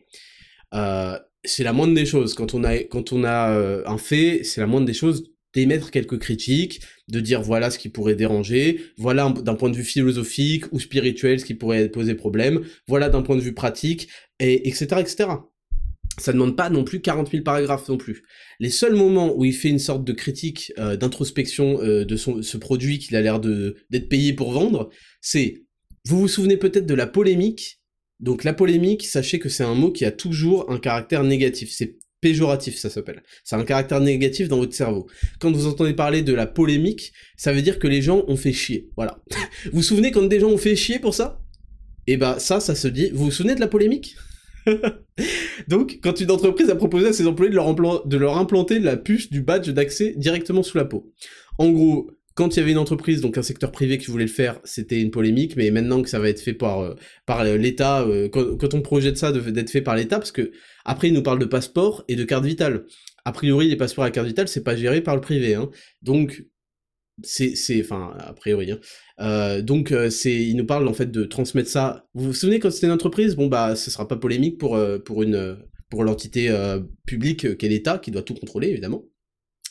Euh, c'est la moindre des choses. Quand on a, quand on a euh, un fait, c'est la moindre des choses d'émettre quelques critiques, de dire voilà ce qui pourrait déranger, voilà d'un point de vue philosophique ou spirituel ce qui pourrait poser problème, voilà d'un point de vue pratique, et etc. etc. Ça demande pas non plus 40 000 paragraphes non plus. Les seuls moments où il fait une sorte de critique, euh, d'introspection euh, de son, ce produit qu'il a l'air d'être payé pour vendre, c'est, vous vous souvenez peut-être de la polémique? Donc la polémique, sachez que c'est un mot qui a toujours un caractère négatif. C'est péjoratif, ça s'appelle. C'est un caractère négatif dans votre cerveau. Quand vous entendez parler de la polémique, ça veut dire que les gens ont fait chier. Voilà. vous vous souvenez quand des gens ont fait chier pour ça? Eh ben ça, ça se dit. Vous vous souvenez de la polémique? Donc, quand une entreprise a proposé à ses employés de leur, implanter la puce du badge d'accès directement sous la peau. En gros, quand il y avait une entreprise, donc un secteur privé qui voulait le faire, c'était une polémique, mais maintenant que ça va être fait par, euh, par l'État, euh, quand, on projette ça d'être fait par l'État, parce que après, il nous parle de passeport et de carte vitale. A priori, les passeports à carte vitale, c'est pas géré par le privé, hein. Donc, c'est, c'est, enfin, a priori, hein. Euh, donc, c'est, il nous parle en fait de transmettre ça. Vous vous souvenez quand c'était une entreprise? Bon, bah, ce sera pas polémique pour, pour une, pour l'entité publique qu'est l'État, qui doit tout contrôler, évidemment.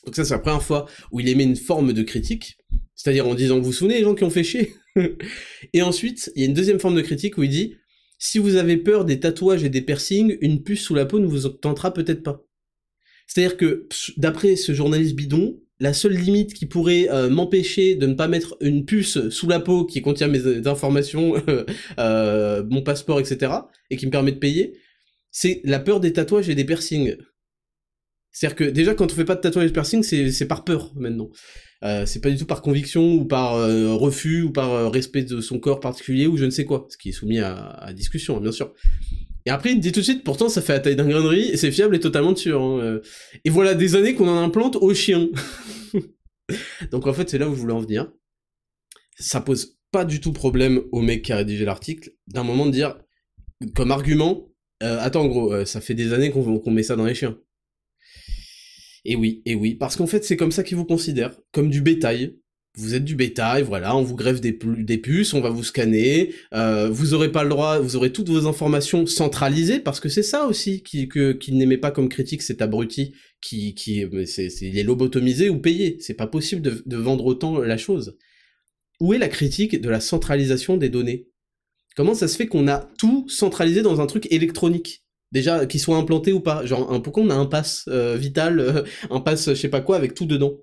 Donc ça, c'est la première fois où il émet une forme de critique, c'est-à-dire en disant, vous vous souvenez les gens qui ont fait chier? Et ensuite, il y a une deuxième forme de critique où il dit, si vous avez peur des tatouages et des piercings, une puce sous la peau ne vous tentera peut-être pas. C'est-à-dire que, d'après ce journaliste bidon, la seule limite qui pourrait euh, m'empêcher de ne pas mettre une puce sous la peau qui contient mes euh, informations, euh, mon passeport, etc., et qui me permet de payer, c'est la peur des tatouages et des piercings. C'est-à-dire que déjà quand on fait pas de tatouage piercing, c'est par peur maintenant. Euh, c'est pas du tout par conviction ou par euh, refus ou par respect de son corps particulier ou je ne sais quoi, ce qui est soumis à, discussion, hein, bien sûr. Et après, il dit tout de suite, pourtant ça fait la taille d'un et c'est fiable et totalement sûr. Hein, et voilà des années qu'on en implante aux chiens. Donc en fait, c'est là où je voulais en venir. Ça pose pas du tout problème au mec qui a rédigé l'article, d'un moment de dire, comme argument, attends gros, ça fait des années qu'on met ça dans les chiens. Et oui, et oui, parce qu'en fait c'est comme ça qu'ils vous considèrent, comme du bétail. Vous êtes du bétail, voilà, on vous greffe des, puces, on va vous scanner, euh, vous aurez pas le droit, vous aurez toutes vos informations centralisées, parce que c'est ça aussi qu'il qui n'aimait pas comme critique cet abruti qui, qui c'est, il est lobotomisé ou payé. C'est pas possible de, de vendre autant la chose. Où est la critique de la centralisation des données? Comment ça se fait qu'on a tout centralisé dans un truc électronique? Déjà, qu'ils soient implantés ou pas. Genre, pourquoi on a un pass euh, vital, euh, un pass je sais pas quoi, avec tout dedans?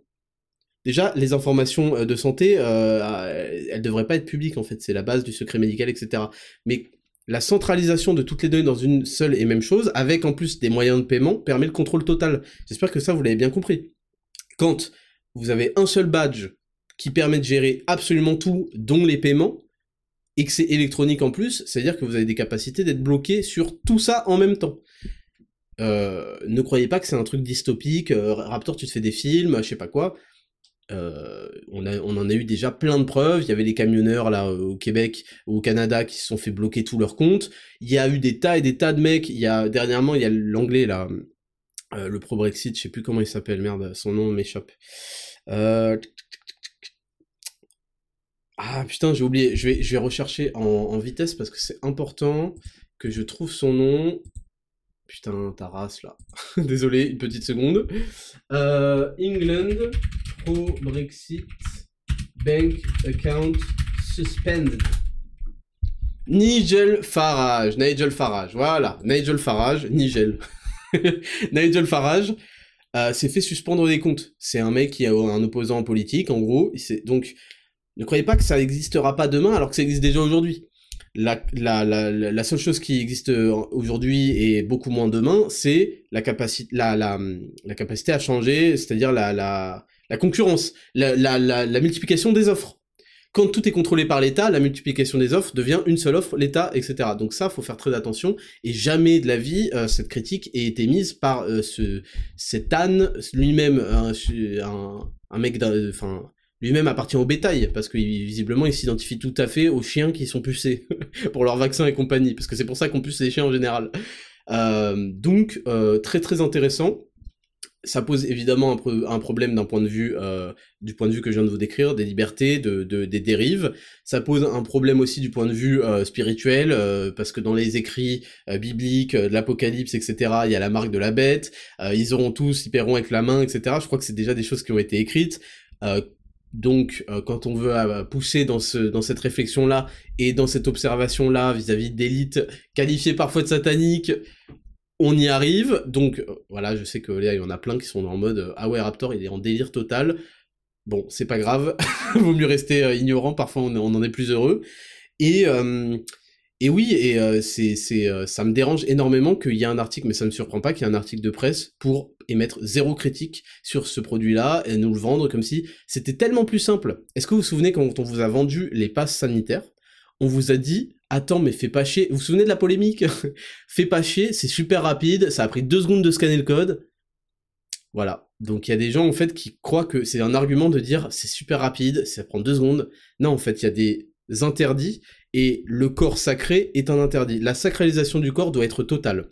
Déjà, les informations euh, de santé, elles devraient pas être publiques en fait, c'est la base du secret médical, etc. Mais la centralisation de toutes les données dans une seule et même chose, avec en plus des moyens de paiement, permet le contrôle total. J'espère que ça, vous l'avez bien compris. Quand vous avez un seul badge qui permet de gérer absolument tout, dont les paiements, et que c'est électronique en plus, c'est-à-dire que vous avez des capacités d'être bloqué sur tout ça en même temps. Euh, ne croyez pas que c'est un truc dystopique, euh, Raptor tu te fais des films, je sais pas quoi. Euh, on, a, on en a eu déjà plein de preuves, il y avait les camionneurs là au Québec au Canada qui se sont fait bloquer tous leurs comptes, il y a eu des tas et des tas de mecs, il y a dernièrement il y a l'anglais là, le pro-Brexit, je sais plus comment il s'appelle, merde, son nom m'échappe. Euh, ah putain, j'ai oublié. Je vais, je vais rechercher en, vitesse parce que c'est important que je trouve son nom. Putain, ta race là. Désolé, une petite seconde. Euh, England Brexit bank account suspended. Nigel Farage, Nigel Farage, voilà, Nigel Farage, Nigel. Nigel Farage euh, s'est fait suspendre des comptes. C'est un mec qui a un opposant politique, en gros. Donc, ne croyez pas que ça n'existera pas demain alors que ça existe déjà aujourd'hui. La, seule chose qui existe aujourd'hui et beaucoup moins demain, c'est la capacité, à changer, c'est-à-dire la, la concurrence, la, multiplication des offres. Quand tout est contrôlé par l'État, la multiplication des offres devient une seule offre, l'État, etc. Donc ça, faut faire très attention. Et jamais de la vie, euh, cette critique ait été mise par euh, ce, cet âne lui-même, un, mec, enfin lui-même appartient au bétail, parce que visiblement il s'identifie tout à fait aux chiens qui sont pucés, pour leurs vaccins et compagnie, parce que c'est pour ça qu'on puce les chiens en général. Euh, donc, très très intéressant. Ça pose évidemment un, problème d'un point de vue, euh, du point de vue que je viens de vous décrire, des libertés, de, des dérives. Ça pose un problème aussi du point de vue spirituel, parce que dans les écrits bibliques, de l'Apocalypse, etc., il y a la marque de la bête. ils auront tous, ils paieront avec la main, etc. Je crois que c'est déjà des choses qui ont été écrites. Donc, euh, quand on veut euh, pousser dans, ce, dans cette réflexion-là et dans cette observation-là vis-à-vis d'élites qualifiées parfois de sataniques, on y arrive. Donc, euh, voilà, je sais que là, il y en a plein qui sont en mode Ah ouais, Raptor, il est en délire total. Bon, c'est pas grave, vaut mieux rester ignorant, parfois on, en est plus heureux. Et, et oui, et euh, c'est, euh, ça me dérange énormément qu'il y ait un article, mais ça ne me surprend pas qu'il y ait un article de presse pour émettre zéro critique sur ce produit-là et nous le vendre comme si c'était tellement plus simple. Est-ce que vous vous souvenez quand on vous a vendu les passes sanitaires, on vous a dit attends mais fais pas chier. Vous vous souvenez de la polémique? Fais pas chier, c'est super rapide, ça a pris deux secondes de scanner le code. Voilà. Donc il y a des gens en fait qui croient que c'est un argument de dire c'est super rapide, ça prend deux secondes. Non, en fait, il y a des interdits et le corps sacré est un interdit. La sacralisation du corps doit être totale.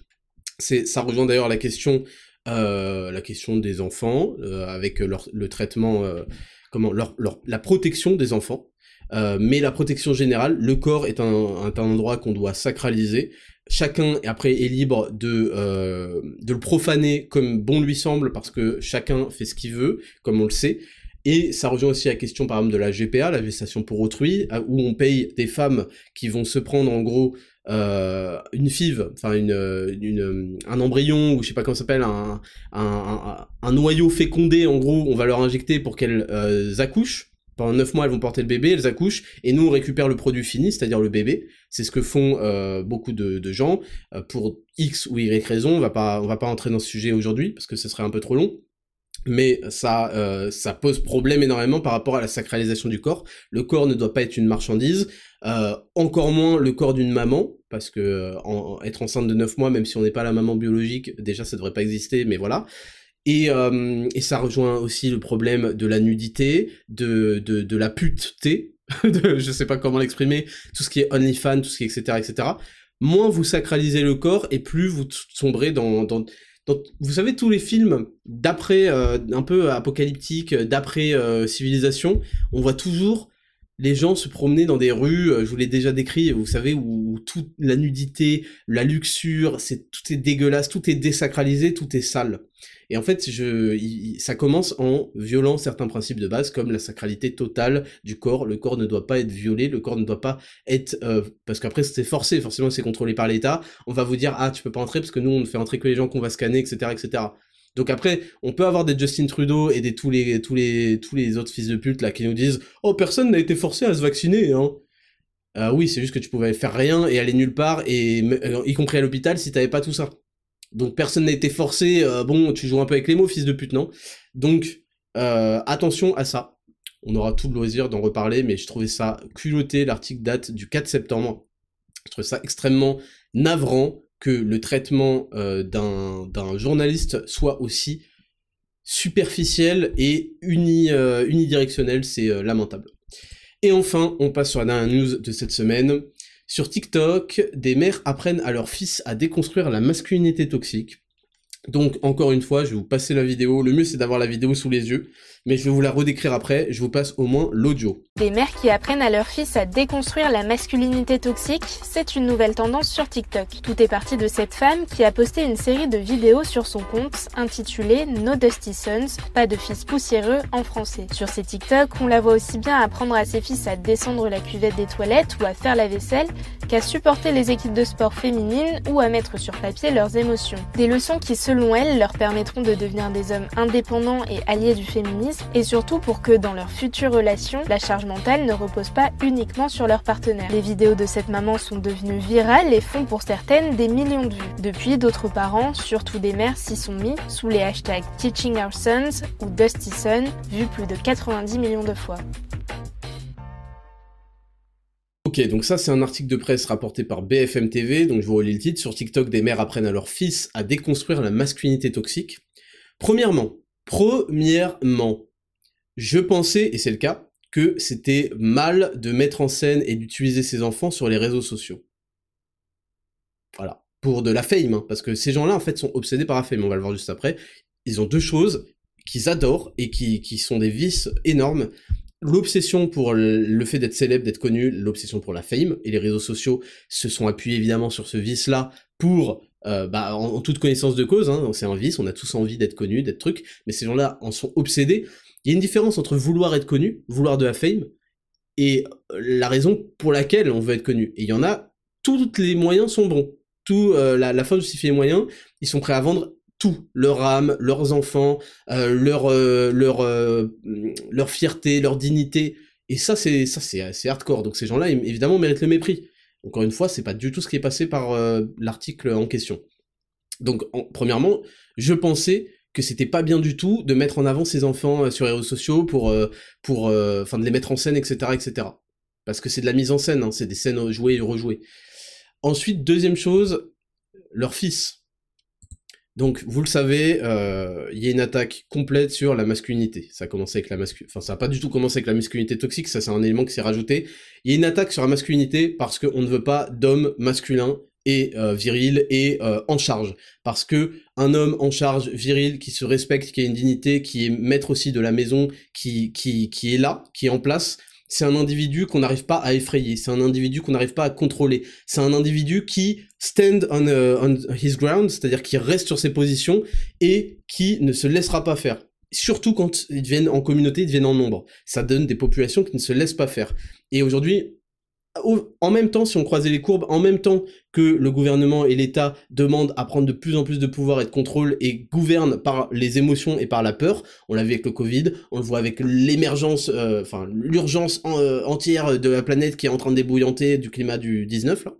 Ça rejoint d'ailleurs la question, euh, des enfants euh, avec leur, le traitement, euh, comment, leur, la protection des enfants. Euh, mais la protection générale, le corps est un, est un endroit qu'on doit sacraliser. Chacun après est libre de euh, de le profaner comme bon lui semble parce que chacun fait ce qu'il veut, comme on le sait. Et ça rejoint aussi la question par exemple de la GPA, la gestation pour autrui, où on paye des femmes qui vont se prendre en gros euh, une FIV, enfin une, une, un embryon ou je sais pas comment ça s'appelle, un, un, un, noyau fécondé en gros, on va leur injecter pour qu'elles euh, accouchent. Pendant 9 mois, elles vont porter le bébé, elles accouchent, et nous, on récupère le produit fini, c'est-à-dire le bébé. C'est ce que font euh, beaucoup de, de gens. Euh, pour X ou Y raison, on va pas, on va pas entrer dans ce sujet aujourd'hui, parce que ce serait un peu trop long. Mais ça, euh, ça pose problème énormément par rapport à la sacralisation du corps. Le corps ne doit pas être une marchandise, euh, encore moins le corps d'une maman, parce que en, être enceinte de 9 mois, même si on n'est pas la maman biologique, déjà ça devrait pas exister, mais voilà. Et, euh, et ça rejoint aussi le problème de la nudité, de, de, de la puteté, de, je sais pas comment l'exprimer, tout ce qui est OnlyFans, tout ce qui est etc., etc. Moins vous sacralisez le corps et plus vous sombrez dans, dans, dans vous savez tous les films d'après, euh, un peu apocalyptiques, d'après euh, civilisation, on voit toujours les gens se promener dans des rues, euh, je vous l'ai déjà décrit, vous savez, où, toute la nudité, la luxure, c'est tout est dégueulasse, tout est désacralisé, tout est sale. Et en fait, ça commence en violant certains principes de base, comme la sacralité totale du corps. Le corps ne doit pas être violé, le corps ne doit pas être... Euh, parce qu'après, c'est forcé, forcément, c'est contrôlé par l'État. On va vous dire, ah, tu peux pas entrer parce que nous, on ne fait entrer que les gens qu'on va scanner, etc., etc. Donc après, on peut avoir des Justin Trudeau et des tous les tous les tous les autres fils de pute là qui nous disent "Oh, personne n'a été forcé à se vacciner hein." Euh, oui, c'est juste que tu pouvais faire rien et aller nulle part et euh, y compris à l'hôpital si t'avais pas tout ça. Donc personne n'a été forcé, euh, bon, tu joues un peu avec les mots, fils de pute, non? Donc, euh, attention à ça. On aura tout le loisir d'en reparler, mais je trouvais ça culotté, l'article date du 4 septembre. Je trouvais ça extrêmement navrant que le traitement euh, d'un journaliste soit aussi superficiel et euh, unidirectionnel, c'est euh, lamentable. Et enfin, on passe sur la dernière news de cette semaine. Sur TikTok, des mères apprennent à leurs fils à déconstruire la masculinité toxique. Donc, encore une fois, je vais vous passer la vidéo. Le mieux, c'est d'avoir la vidéo sous les yeux mais je vais vous la redécrire après, je vous passe au moins l'audio. Des mères qui apprennent à leur fils à déconstruire la masculinité toxique, c'est une nouvelle tendance sur TikTok. Tout est parti de cette femme qui a posté une série de vidéos sur son compte intitulée No Dusty Sons, pas de fils poussiéreux en français. Sur ces TikTok, on la voit aussi bien apprendre à ses fils à descendre la cuvette des toilettes ou à faire la vaisselle qu'à supporter les équipes de sport féminines ou à mettre sur papier leurs émotions. Des leçons qui, selon elle, leur permettront de devenir des hommes indépendants et alliés du féminisme et surtout pour que dans leur future relation, la charge mentale ne repose pas uniquement sur leur partenaire. Les vidéos de cette maman sont devenues virales et font pour certaines des millions de vues. Depuis, d'autres parents, surtout des mères, s'y sont mis sous les hashtags Teaching Our Sons ou Dusty Son, vus plus de 90 millions de fois. Ok, donc ça c'est un article de presse rapporté par BFM TV, donc je vous relis le titre, sur TikTok des mères apprennent à leurs fils à déconstruire la masculinité toxique. Premièrement, Premièrement, je pensais, et c'est le cas, que c'était mal de mettre en scène et d'utiliser ses enfants sur les réseaux sociaux. Voilà. Pour de la fame, hein, parce que ces gens-là, en fait, sont obsédés par la fame, on va le voir juste après. Ils ont deux choses qu'ils adorent et qui, qui sont des vices énormes. L'obsession pour le fait d'être célèbre, d'être connu, l'obsession pour la fame, et les réseaux sociaux se sont appuyés évidemment sur ce vice-là pour euh, bah, en, toute connaissance de cause, hein, c'est un vice, on a tous envie d'être connu, d'être truc, mais ces gens-là en sont obsédés. Il y a une différence entre vouloir être connu, vouloir de la fame, et euh, la raison pour laquelle on veut être connu. Et il y en a, tous les moyens sont bons. Tout, euh, la, la fin justifie les moyens, ils sont prêts à vendre tout, leur âme, leurs enfants, euh, leur, euh, leur, euh, leur fierté, leur dignité. Et ça, c'est ça, c'est hardcore. Donc ces gens-là, évidemment, méritent le mépris. Encore une fois, c'est pas du tout ce qui est passé par euh, l'article en question. Donc, en, premièrement, je pensais que c'était pas bien du tout de mettre en avant ses enfants euh, sur les réseaux sociaux pour, euh, pour, enfin, de les mettre en scène, etc., etc. Parce que c'est de la mise en scène, hein, c'est des scènes jouées et rejouées. Ensuite, deuxième chose, leur fils. Donc, vous le savez, euh, il y a une attaque complète sur la masculinité. Ça a commencé avec la masculinité, enfin, ça a pas du tout commencé avec la masculinité toxique, ça c'est un élément qui s'est rajouté. Il y a une attaque sur la masculinité parce qu'on ne veut pas d'hommes masculins et euh, viril et euh, en charge parce que un homme en charge viril qui se respecte qui a une dignité qui est maître aussi de la maison qui qui qui est là qui est en place c'est un individu qu'on n'arrive pas à effrayer, c'est un individu qu'on n'arrive pas à contrôler, c'est un individu qui stand on, uh, on his ground, c'est-à-dire qui reste sur ses positions et qui ne se laissera pas faire. Surtout quand ils viennent en communauté, ils viennent en nombre. Ça donne des populations qui ne se laissent pas faire. Et aujourd'hui, en même temps, si on croisait les courbes, en même temps que le gouvernement et l'État demandent à prendre de plus en plus de pouvoir et de contrôle et gouvernent par les émotions et par la peur, on l'a vu avec le Covid, on le voit avec l'émergence, euh, enfin l'urgence euh, entière de la planète qui est en train de débouillanter du climat du 19, là,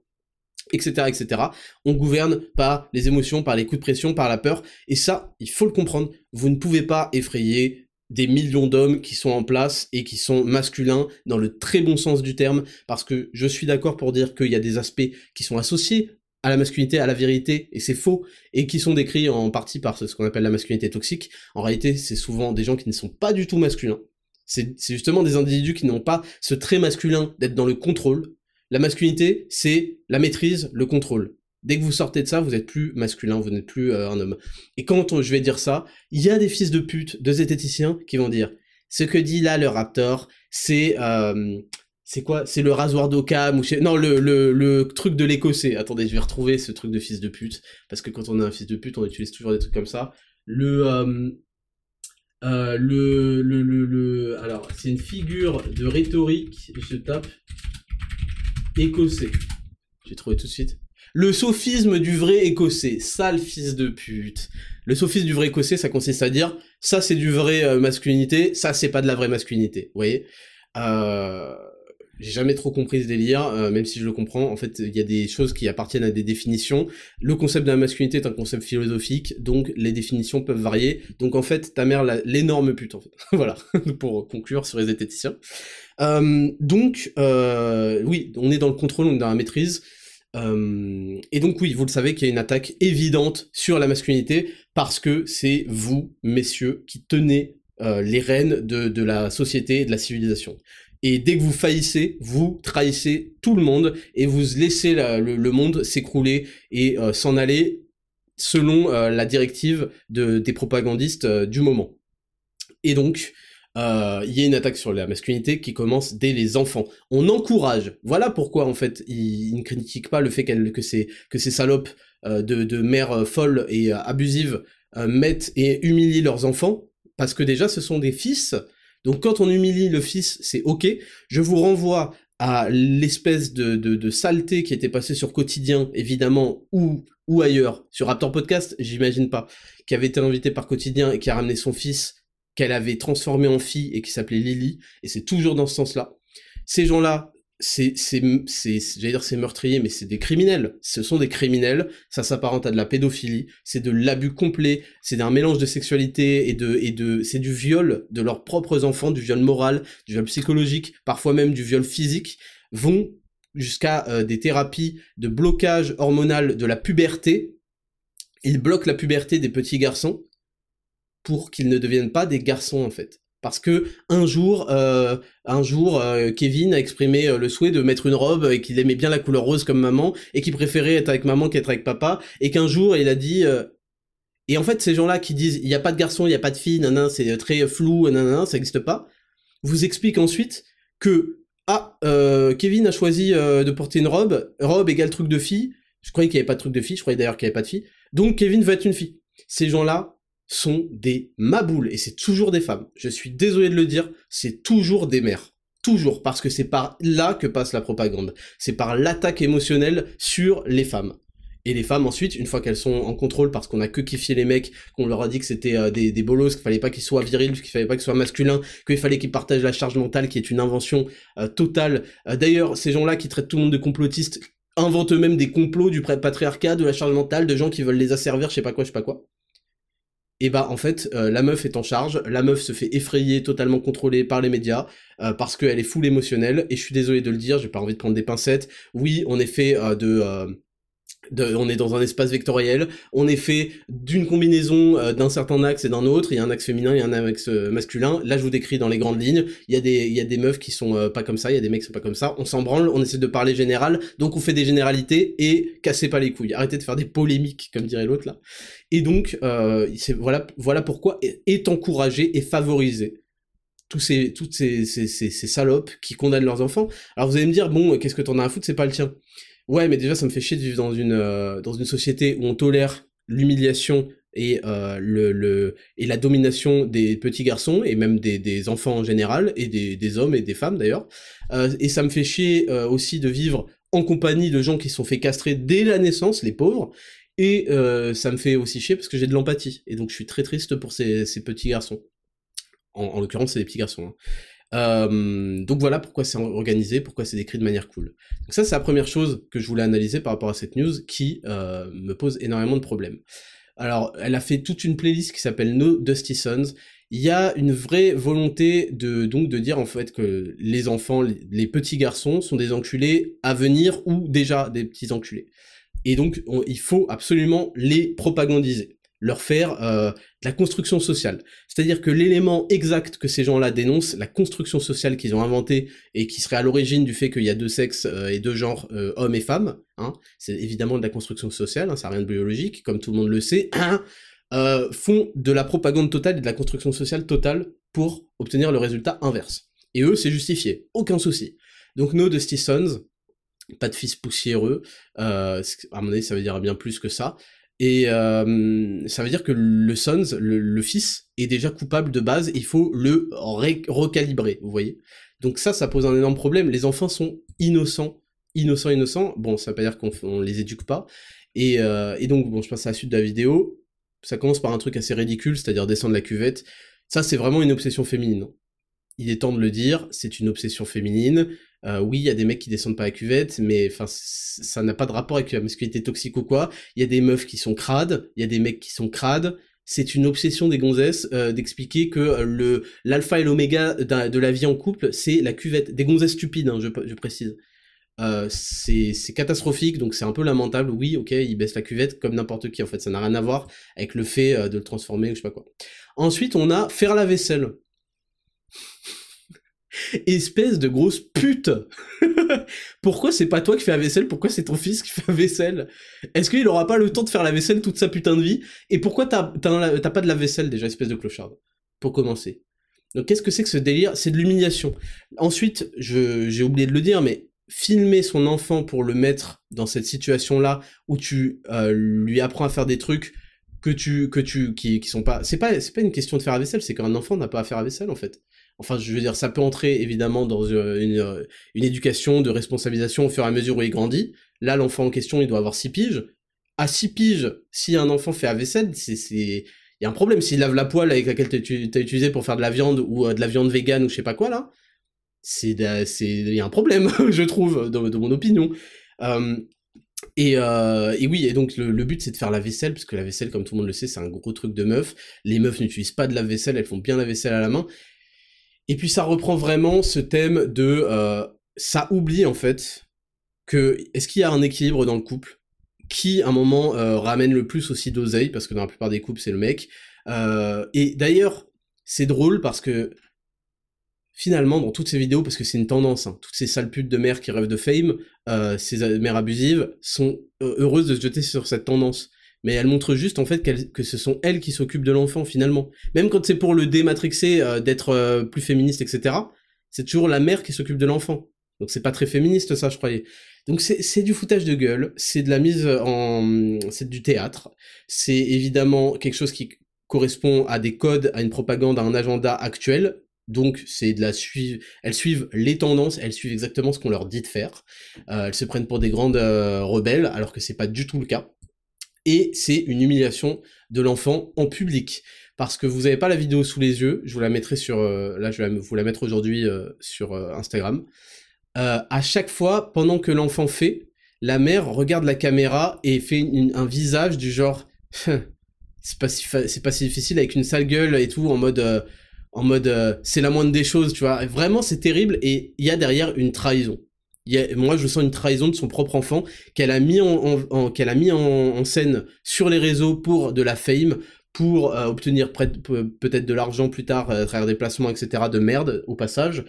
etc., etc. On gouverne par les émotions, par les coups de pression, par la peur, et ça, il faut le comprendre, vous ne pouvez pas effrayer des millions d'hommes qui sont en place et qui sont masculins dans le très bon sens du terme, parce que je suis d'accord pour dire qu'il y a des aspects qui sont associés à la masculinité, à la vérité, et c'est faux, et qui sont décrits en partie par ce qu'on appelle la masculinité toxique. En réalité, c'est souvent des gens qui ne sont pas du tout masculins. C'est justement des individus qui n'ont pas ce trait masculin d'être dans le contrôle. La masculinité, c'est la maîtrise, le contrôle. Dès que vous sortez de ça, vous n'êtes plus masculin, vous n'êtes plus euh, un homme. Et quand je vais dire ça, il y a des fils de pute, de zététiciens, qui vont dire ce que dit là le Raptor, c'est euh, c'est quoi? C'est le rasoir d'Occam ou non le, le, truc de l'écossais. Attendez, je vais retrouver ce truc de fils de pute parce que quand on est un fils de pute, on utilise toujours des trucs comme ça. Le euh le, le, le, le, alors c'est une figure de rhétorique. Je tape écossais. J'ai trouvé tout de suite. Le sophisme du vrai écossais, sale fils de pute. Le sophisme du vrai écossais, ça consiste à dire, ça c'est du vrai euh, masculinité, ça c'est pas de la vraie masculinité, vous voyez? Euh, J'ai jamais trop compris ce délire, euh, même si je le comprends, en fait il y a des choses qui appartiennent à des définitions. Le concept de la masculinité est un concept philosophique, donc les définitions peuvent varier. Donc en fait, ta mère, l'énorme pute, en fait. voilà, pour conclure sur les zététiciens. Donc, oui, on est dans le contrôle, on est dans la maîtrise. Euh, et donc oui, vous le savez qu'il y a une attaque évidente sur la masculinité parce que c'est vous, messieurs, qui tenez euh, les rênes de, la société et de la civilisation. Et dès que vous faillissez, vous trahissez tout le monde et vous laissez le, monde s'écrouler et euh, s'en aller selon la directive de, des propagandistes du moment. Et donc, euh, il y a une attaque sur la masculinité qui commence dès les enfants. On encourage. Voilà pourquoi en fait ils, ne critiquent pas le fait que ces que ces salopes euh, de, de mères euh, folles et abusives mettent et humilient leurs enfants parce que déjà ce sont des fils. Donc quand on humilie le fils, c'est ok. Je vous renvoie à l'espèce de, de, de, saleté qui était passée sur Quotidien, évidemment, ou, ou ailleurs, sur Raptor Podcast, j'imagine pas, qui avait été invité par Quotidien et qui a ramené son fils qu'elle avait transformé en fille et qui s'appelait Lily, et c'est toujours dans ce sens-là. Ces gens-là, c'est, j'allais dire c'est meurtrier, mais c'est des criminels. Ce sont des criminels. Ça s'apparente à de la pédophilie. C'est de l'abus complet. C'est un mélange de sexualité et de, et de, c'est du viol de leurs propres enfants, du viol moral, du viol psychologique, parfois même du viol physique, vont jusqu'à euh, des thérapies de blocage hormonal de la puberté. Ils bloquent la puberté des petits garçons pour qu'ils ne deviennent pas des garçons en fait. Parce que un jour, euh, un jour, euh, Kevin a exprimé euh, le souhait de mettre une robe et qu'il aimait bien la couleur rose comme maman et qu'il préférait être avec maman qu'être avec papa et qu'un jour il a dit et en fait ces gens-là qui disent il n'y a pas de garçon, il n'y a pas de fille, nanan, c'est très flou, nanan, ça n'existe pas, vous expliquent ensuite que ah Kevin a choisi de porter une robe, robe égale truc de fille. Je croyais qu'il n'y avait pas de truc de fille, je croyais d'ailleurs qu'il n'y avait pas de fille. Donc Kevin veut être une fille. Ces gens-là, sont des maboules, et c'est toujours des femmes. Je suis désolé de le dire, c'est toujours des mères. Toujours, parce que c'est par là que passe la propagande. C'est par l'attaque émotionnelle sur les femmes. Et les femmes ensuite, une fois qu'elles sont en contrôle parce qu'on a que kiffié les mecs, qu'on leur a dit que c'était euh, des, des bolos, qu'il fallait pas qu'ils soient virils, qu'il fallait pas qu'ils soient masculins, qu'il fallait qu'ils partagent la charge mentale qui est une invention euh, totale. Euh, d'ailleurs, ces gens-là qui traitent tout le monde de complotistes inventent eux-mêmes des complots du patriarcat, de la charge mentale, de gens qui veulent les asservir, je sais pas quoi, je sais pas quoi et bah en fait euh, la meuf est en charge, la meuf se fait effrayer, totalement contrôlée par les médias, euh, parce qu'elle est full émotionnelle, et je suis désolé de le dire, j'ai pas envie de prendre des pincettes, oui on est fait euh, de on est dans un espace vectoriel, on est fait d'une combinaison euh, d'un certain axe et d'un autre, il y a un axe féminin, il y a un axe euh, masculin, là je vous décris dans les grandes lignes, il y a des, il y a des meufs qui sont euh, pas comme ça, il y a des mecs qui sont pas comme ça, on s'en branle, on essaie de parler général, donc on fait des généralités et cassez pas les couilles, arrêtez de faire des polémiques, comme dirait l'autre là. Et donc, c'est, voilà, voilà pourquoi est encouragé et favorisé tous ces, toutes ces, ces, ces, ces salopes qui condamnent leurs enfants. Alors vous allez me dire, bon, qu'est-ce que t'en as à foutre, c'est pas le tien. Ouais, mais déjà, ça me fait chier de vivre dans une, euh, dans une société où on tolère l'humiliation et, euh, le, le, et la domination des petits garçons, et même des, des enfants en général, et des, des hommes et des femmes d'ailleurs. Euh, et ça me fait chier euh, aussi de vivre en compagnie de gens qui sont fait castrer dès la naissance, les pauvres. Et euh, ça me fait aussi chier parce que j'ai de l'empathie. Et donc je suis très triste pour ces, petits garçons. En, en l'occurrence, c'est des petits garçons. Hein. Euh, donc voilà pourquoi c'est organisé, pourquoi c'est décrit de manière cool. Donc ça c'est la première chose que je voulais analyser par rapport à cette news qui euh, me pose énormément de problèmes. Alors elle a fait toute une playlist qui s'appelle No Dusty Sons. Il y a une vraie volonté de donc de dire en fait que les enfants, les, petits garçons sont des enculés à venir ou déjà des petits enculés. Et donc il faut absolument les propagandiser leur faire euh, de la construction sociale. C'est-à-dire que l'élément exact que ces gens-là dénoncent, la construction sociale qu'ils ont inventée et qui serait à l'origine du fait qu'il y a deux sexes euh, et deux genres, euh, hommes et femmes, hein, c'est évidemment de la construction sociale, hein, ça n'a rien de biologique, comme tout le monde le sait, font de la propagande totale et de la construction sociale totale pour obtenir le résultat inverse. Et eux, c'est justifié, aucun souci. Donc No de Sons, pas de fils poussiéreux, à mon avis ça veut dire bien plus que ça, et euh, ça veut dire que le Sons, le, fils, est déjà coupable de base, il faut le recalibrer, vous voyez. Donc ça, ça pose un énorme problème. Les enfants sont innocents, innocents, innocents. Bon, ça veut pas dire qu'on les éduque pas. Et, euh, et, donc, bon, je passe à la suite de la vidéo. Ça commence par un truc assez ridicule, c'est-à-dire descendre la cuvette. Ça, c'est vraiment une obsession féminine. Il est temps de le dire, c'est une obsession féminine. Euh, oui, il y a des mecs qui descendent pas à la cuvette, mais enfin, ça n'a pas de rapport avec la masculinité toxique ou quoi. Il y a des meufs qui sont crades, il y a des mecs qui sont crades. C'est une obsession des gonzesses euh, d'expliquer que euh, le l'alpha et l'oméga de la vie en couple, c'est la cuvette. Des gonzesses stupides, hein, je, je, précise. Euh, c'est catastrophique, donc c'est un peu lamentable. Oui, ok, il baisse la cuvette comme n'importe qui, en fait. Ça n'a rien à voir avec le fait de le transformer, ou je sais pas quoi. Ensuite, on a faire la vaisselle. Espèce de grosse pute. Pourquoi c'est pas toi qui fais la vaisselle? Pourquoi c'est ton fils qui fait la vaisselle? Est-ce qu'il aura pas le temps de faire la vaisselle toute sa putain de vie? Et pourquoi t'as pas de la vaisselle déjà, espèce de clochard? Pour commencer. Donc qu'est-ce que c'est que ce délire? C'est de l'humiliation. Ensuite, j'ai oublié de le dire, mais filmer son enfant pour le mettre dans cette situation-là où tu euh, lui apprends à faire des trucs que tu que tu qui, qui sont pas c'est pas c'est pas une question de faire la vaisselle c'est qu'un enfant n'a pas à faire la vaisselle en fait Enfin, je veux dire, ça peut entrer évidemment dans euh, une, euh, une, éducation de responsabilisation au fur et à mesure où il grandit. Là, l'enfant en question, il doit avoir 6 piges. À 6 piges, si un enfant fait à vaisselle, c'est, il y a un problème. S'il lave la poêle avec laquelle tu as utilisé pour faire de la viande ou euh, de la viande végane ou je sais pas quoi là, c'est, il y a un problème, je trouve, de mon opinion. et, et, oui, et donc le, le but c'est de faire la vaisselle, parce que la vaisselle, comme tout le monde le sait, c'est un gros truc de meuf. Les meufs n'utilisent pas de la vaisselle, elles font bien la vaisselle à la main. Et puis ça reprend vraiment ce thème de euh, ça oublie en fait que est-ce qu'il y a un équilibre dans le couple? Qui à un moment euh, ramène le plus aussi d'oseille? Parce que dans la plupart des couples c'est le mec. Euh, et d'ailleurs c'est drôle parce que finalement dans toutes ces vidéos parce que c'est une tendance, hein, toutes ces sales putes de mères qui rêvent de fame, ces mères abusives sont heureuses de se jeter sur cette tendance mais elle montre juste en fait que ce sont elles qui s'occupent de l'enfant finalement. Même quand c'est pour le dématrixer, euh, d'être euh, plus féministe, etc., c'est toujours la mère qui s'occupe de l'enfant. Donc c'est pas très féministe ça, je croyais. Donc c'est du foutage de gueule, c'est de la mise en... c'est du théâtre, c'est évidemment quelque chose qui correspond à des codes, à une propagande, à un agenda actuel, donc c'est de la suivre, elles suivent les tendances, elles suivent exactement ce qu'on leur dit de faire. Euh, elles se prennent pour des grandes rebelles, alors que c'est pas du tout le cas et c'est une humiliation de l'enfant en public. Parce que vous n'avez pas la vidéo sous les yeux, je vous la mettrai sur, euh, là je vais vous la mettre aujourd'hui euh, sur euh, Instagram. à chaque fois, pendant que l'enfant fait, la mère regarde la caméra et fait un visage du genre, c'est pas si c'est pas si difficile avec une sale gueule et tout en mode, en mode, c'est la moindre des choses, tu vois. Vraiment c'est terrible et il y a derrière une trahison. Moi, je sens une trahison de son propre enfant qu'elle a mis en, scène sur les réseaux pour de la fame, pour euh, obtenir peut-être de l'argent plus tard à travers des placements, etc. de merde au passage.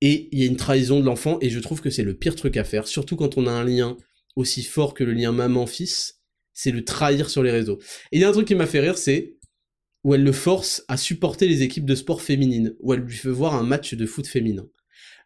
Et il y a une trahison de l'enfant et je trouve que c'est le pire truc à faire, surtout quand on a un lien aussi fort que le lien maman-fils, c'est le trahir sur les réseaux. Et il y a un truc qui m'a fait rire, c'est où elle le force à supporter les équipes de sport féminines, où elle lui fait voir un match de foot féminin.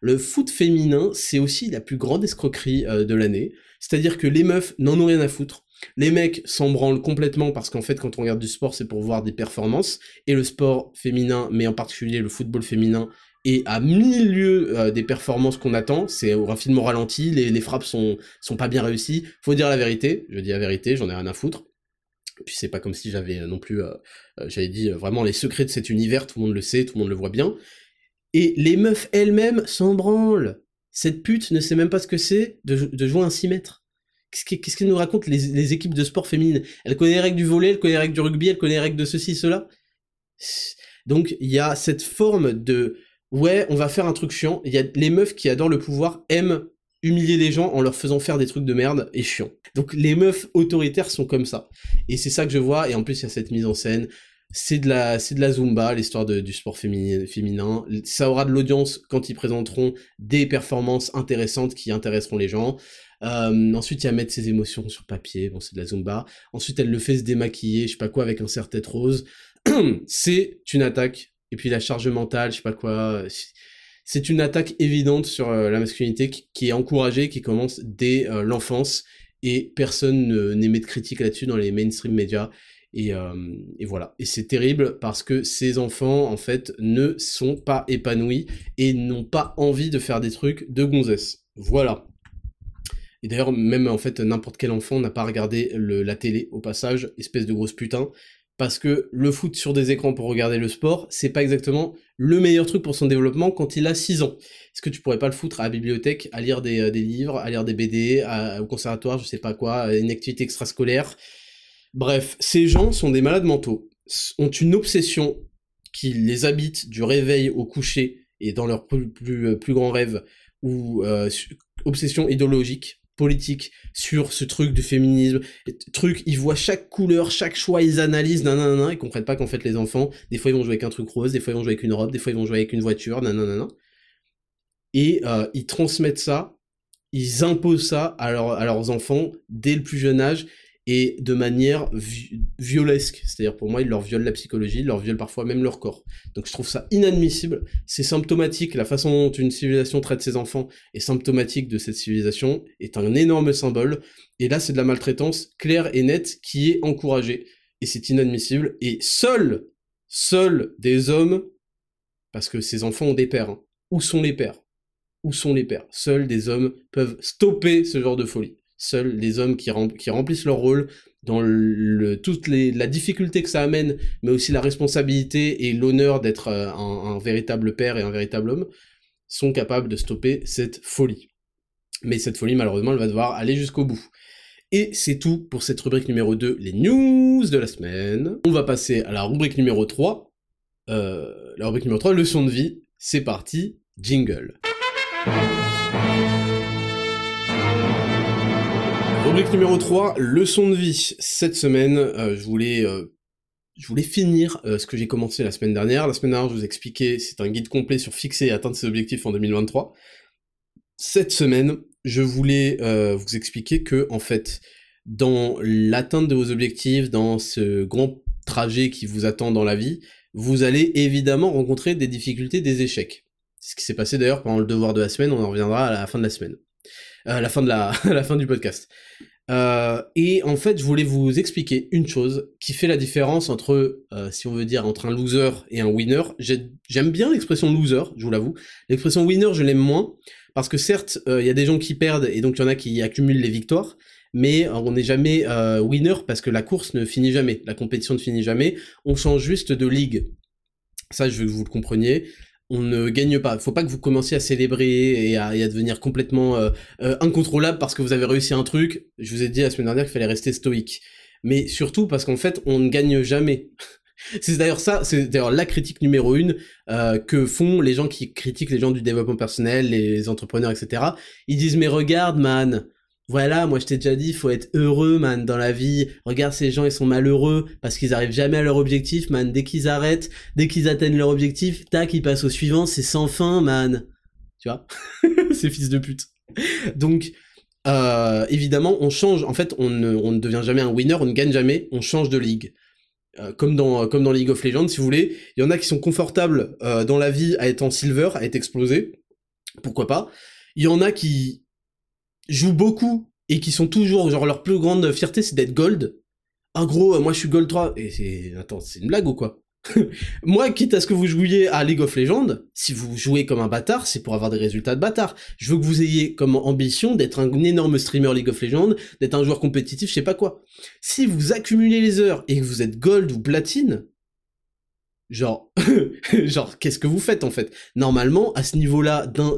Le foot féminin, c'est aussi la plus grande escroquerie euh, de l'année. C'est-à-dire que les meufs n'en ont rien à foutre. Les mecs s'en branlent complètement parce qu'en fait, quand on regarde du sport, c'est pour voir des performances. Et le sport féminin, mais en particulier le football féminin, est à mille lieues euh, des performances qu'on attend. C'est au ralenti, les, frappes sont, pas bien réussies. Faut dire la vérité. Je dis la vérité, j'en ai rien à foutre. Puis c'est pas comme si j'avais non plus, euh, j'avais dit vraiment les secrets de cet univers, tout le monde le sait, tout le monde le voit bien. Et les meufs elles-mêmes s'en branlent. Cette pute ne sait même pas ce que c'est de, jouer un 6 mètres. Qu'est-ce qu'elle nous raconte les, équipes de sport féminines? Elle connaît les règles du volet, elle connaît les règles du rugby, elle connaît les règles de ceci, cela. Donc il y a cette forme de ouais, on va faire un truc chiant. Il y a les meufs qui adorent le pouvoir aiment humilier les gens en leur faisant faire des trucs de merde et chiant. Donc les meufs autoritaires sont comme ça. Et c'est ça que je vois. Et en plus il y a cette mise en scène c'est de la c'est de la zumba l'histoire du sport féminin, ça aura de l'audience quand ils présenteront des performances intéressantes qui intéresseront les gens. Euh, ensuite il y a mettre ses émotions sur papier. Bon c'est de la zumba. Ensuite elle le fait se démaquiller je sais pas quoi avec un serre-tête rose. C'est une attaque. Et puis la charge mentale je sais pas quoi. C'est une attaque évidente sur euh, la masculinité qui, est encouragée qui commence dès euh, l'enfance. Et personne n'émet de critique là-dessus dans les mainstream médias euh, et, voilà. Et c'est terrible parce que ces enfants, en fait, ne sont pas épanouis et n'ont pas envie de faire des trucs de gonzesse. Voilà. Et d'ailleurs, même en fait, n'importe quel enfant n'a pas regardé la télé au passage, espèce de grosse putain, parce que le foot sur des écrans pour regarder le sport, c'est pas exactement le meilleur truc pour son développement quand il a 6 ans. Est-ce que tu pourrais pas le foutre à la bibliothèque, à lire des, euh, livres, à lire des BD, au conservatoire, je sais pas quoi, une activité extrascolaire Bref, ces gens sont des malades mentaux, ont une obsession qui les habite du réveil au coucher et dans leurs plus, plus, euh, plus grands rêves, ou euh, obsession idéologique, politique, sur ce truc du féminisme, truc, ils voient chaque couleur, chaque choix, ils analysent, nanana, ils comprennent pas qu'en fait les enfants, des fois ils vont jouer avec un truc rose, des fois ils vont jouer avec une robe, des fois ils vont jouer avec une voiture, nanana. Et euh, ils transmettent ça, ils imposent ça à leurs enfants dès le plus jeune âge, et de manière violesque. C'est-à-dire pour moi, ils leur violent la psychologie, ils leur violent parfois même leur corps. Donc je trouve ça inadmissible, c'est symptomatique, la façon dont une civilisation traite ses enfants est symptomatique de cette civilisation, est un énorme symbole, et là c'est de la maltraitance claire et nette qui est encouragée, et c'est inadmissible, et seuls, seuls des hommes, parce que ces enfants ont des pères, hein. où sont les pères? Où sont les pères? Seuls des hommes peuvent stopper ce genre de folie seuls les hommes qui, remplissent leur rôle dans toute la difficulté que ça amène, mais aussi la responsabilité et l'honneur d'être euh, un, véritable père et un véritable homme, sont capables de stopper cette folie. Mais cette folie, malheureusement, elle va devoir aller jusqu'au bout. Et c'est tout pour cette rubrique numéro 2, les news de la semaine. On va passer à la rubrique numéro 3. Euh, la rubrique numéro 3, leçon de vie. C'est parti, jingle. Rubrique numéro 3, leçon de vie. Cette semaine, euh, je voulais euh, je voulais finir euh, ce que j'ai commencé la semaine dernière. La semaine dernière, je vous expliquais, c'est un guide complet sur fixer et atteindre ses objectifs en 2023. Cette semaine, je voulais vous expliquer que, en fait, dans l'atteinte de vos objectifs, dans ce grand trajet qui vous attend dans la vie, vous allez évidemment rencontrer des difficultés, des échecs. C'est ce qui s'est passé d'ailleurs pendant le devoir de la semaine, on en reviendra à la fin de la semaine. Euh, à la fin de la, la fin du podcast. Euh, et en fait, je voulais vous expliquer une chose qui fait la différence entre, euh, si on veut dire, entre un loser et un winner. J'aime bien l'expression loser, je vous l'avoue. L'expression winner, je l'aime moins parce que certes, il y a des gens qui perdent et donc il y en a qui accumulent les victoires. Mais on n'est jamais winner parce que la course ne finit jamais, la compétition ne finit jamais. On change juste de ligue. Ça, je veux que vous le compreniez on ne gagne pas. Faut pas que vous commenciez à célébrer et à, devenir complètement euh, euh, incontrôlable parce que vous avez réussi un truc. Je vous ai dit la semaine dernière qu'il fallait rester stoïque. Mais surtout parce qu'en fait, on ne gagne jamais. C'est d'ailleurs ça, c'est d'ailleurs la critique numéro une euh, que font les gens qui critiquent les gens du développement personnel, les entrepreneurs, etc. Ils disent mais regarde man, voilà, moi je t'ai déjà dit, faut être heureux man dans la vie. Regarde ces gens, ils sont malheureux parce qu'ils arrivent jamais à leur objectif, man. Dès qu'ils arrêtent, dès qu'ils atteignent leur objectif, tac, ils passent au suivant, c'est sans fin, man. Tu vois? Ces fils de pute. Donc euh, évidemment, on change. En fait, on ne, devient jamais un winner, on ne gagne jamais, on change de ligue. Euh, comme dans comme dans League of Legends, si vous voulez, il y en a qui sont confortables euh, dans la vie à être en silver, à être explosé, pourquoi pas? Il y en a qui jouent beaucoup et qui sont toujours genre leur plus grande fierté c'est d'être gold. En gros, moi je suis gold 3 et c'est attends, c'est une blague ou quoi? Moi, quitte à ce que vous jouiez à League of Legends, si vous jouez comme un bâtard, c'est pour avoir des résultats de bâtard. Je veux que vous ayez comme ambition d'être un énorme streamer League of Legends, d'être un joueur compétitif, je sais pas quoi. Si vous accumulez les heures et que vous êtes gold ou platine, genre, genre, qu'est-ce que vous faites en fait? Normalement, à ce niveau-là d'un,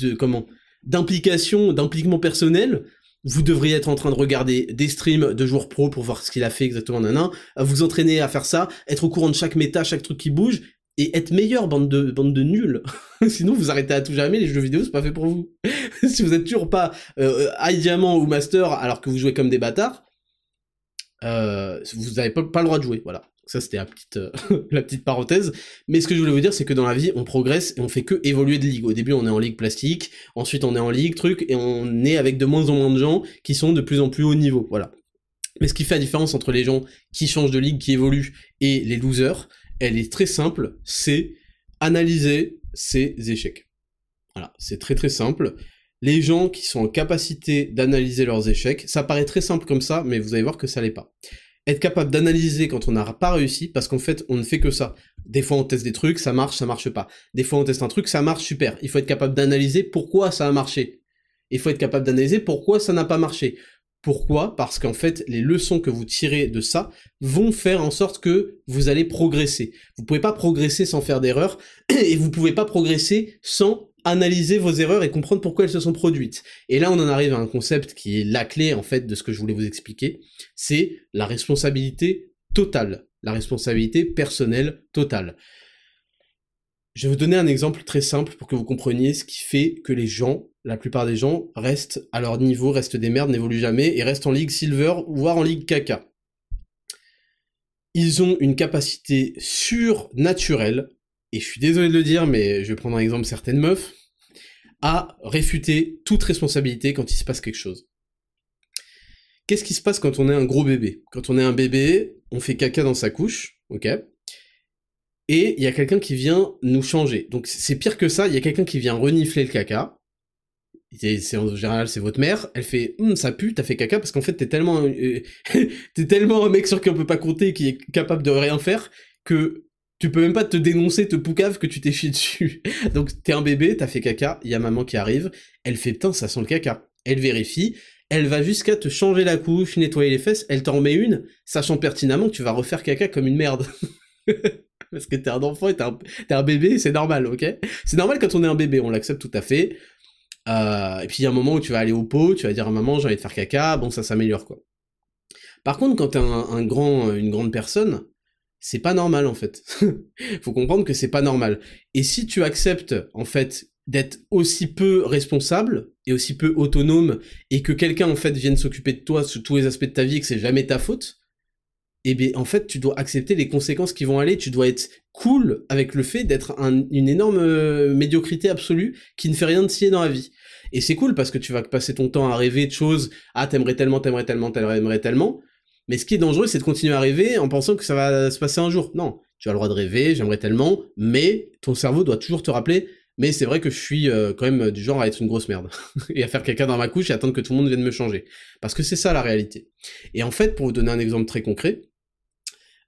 de, comment, d'implication, d'impliquement personnel, vous devriez être en train de regarder des streams de joueurs pro pour voir ce qu'il a fait exactement, nanan, vous entraîner à faire ça, être au courant de chaque méta, chaque truc qui bouge, et être meilleur, bande de, bande de nuls. Sinon, vous arrêtez à tout jamais, les jeux vidéo, c'est pas fait pour vous. si vous êtes toujours pas euh, high diamant ou master alors que vous jouez comme des bâtards, euh, vous avez pas, pas le droit de jouer, voilà. Ça, c'était la petite, euh, la petite parenthèse. Mais ce que je voulais vous dire, c'est que dans la vie, on progresse et on fait que évoluer de ligue. Au début, on est en ligue plastique, ensuite on est en ligue truc, et on est avec de moins en moins de gens qui sont de plus en plus haut niveau. Voilà. Mais ce qui fait la différence entre les gens qui changent de ligue, qui évoluent, et les losers, elle est très simple, c'est analyser ses échecs. Voilà, c'est très très simple. Les gens qui sont en capacité d'analyser leurs échecs, ça paraît très simple comme ça, mais vous allez voir que ça l'est pas être capable d'analyser quand on n'a pas réussi, parce qu'en fait, on ne fait que ça. Des fois, on teste des trucs, ça marche, ça marche pas. Des fois, on teste un truc, ça marche, super. Il faut être capable d'analyser pourquoi ça a marché. Il faut être capable d'analyser pourquoi ça n'a pas marché. Pourquoi? Parce qu'en fait, les leçons que vous tirez de ça vont faire en sorte que vous allez progresser. Vous pouvez pas progresser sans faire d'erreurs, et vous pouvez pas progresser sans analyser vos erreurs et comprendre pourquoi elles se sont produites. Et là, on en arrive à un concept qui est la clé, en fait, de ce que je voulais vous expliquer, c'est la responsabilité totale, la responsabilité personnelle totale. Je vais vous donner un exemple très simple pour que vous compreniez ce qui fait que les gens, la plupart des gens, restent à leur niveau, restent des merdes, n'évoluent jamais, et restent en ligue silver, voire en ligue caca. Ils ont une capacité surnaturelle et je suis désolé de le dire, mais je vais prendre un exemple certaines meufs, à réfuter toute responsabilité quand il se passe quelque chose. Qu'est-ce qui se passe quand on est un gros bébé? Quand on est un bébé, on fait caca dans sa couche, ok? Et il y a quelqu'un qui vient nous changer. Donc c'est pire que ça, il y a quelqu'un qui vient renifler le caca. C'est en général c'est votre mère. Elle fait hum, ça pue, t'as fait caca parce qu'en fait t'es tellement euh, t'es tellement un mec sur qui on peut pas compter qui est capable de rien faire que tu peux même pas te dénoncer, te poucave que tu t'es chié dessus. Donc t'es un bébé, t'as fait caca, il y a maman qui arrive, elle fait putain ça sent le caca. Elle vérifie, elle va jusqu'à te changer la couche, nettoyer les fesses, elle t'en met une, sachant pertinemment que tu vas refaire caca comme une merde. Parce que t'es un enfant et t'es un, un, bébé, c'est normal, ok? C'est normal quand on est un bébé, on l'accepte tout à fait. Euh, et puis il y a un moment où tu vas aller au pot, tu vas dire à maman j'ai envie de faire caca, bon ça s'améliore quoi. Par contre quand t'es un, grand, une grande personne, c'est pas normal en fait. Faut comprendre que c'est pas normal. Et si tu acceptes en fait d'être aussi peu responsable et aussi peu autonome et que quelqu'un en fait vienne s'occuper de toi sous tous les aspects de ta vie et que c'est jamais ta faute, eh bien en fait tu dois accepter les conséquences qui vont aller, tu dois être cool avec le fait d'être une énorme euh, médiocrité absolue qui ne fait rien de scier dans la vie. Et c'est cool parce que tu vas passer ton temps à rêver de choses, ah t'aimerais tellement, t'aimerais tellement, t'aimerais tellement, mais ce qui est dangereux, c'est de continuer à rêver en pensant que ça va se passer un jour. Non, tu as le droit de rêver, j'aimerais tellement, mais ton cerveau doit toujours te rappeler, mais c'est vrai que je suis euh, quand même du genre à être une grosse merde, et à faire quelqu'un dans ma couche et attendre que tout le monde vienne me changer. Parce que c'est ça la réalité. Et en fait, pour vous donner un exemple très concret,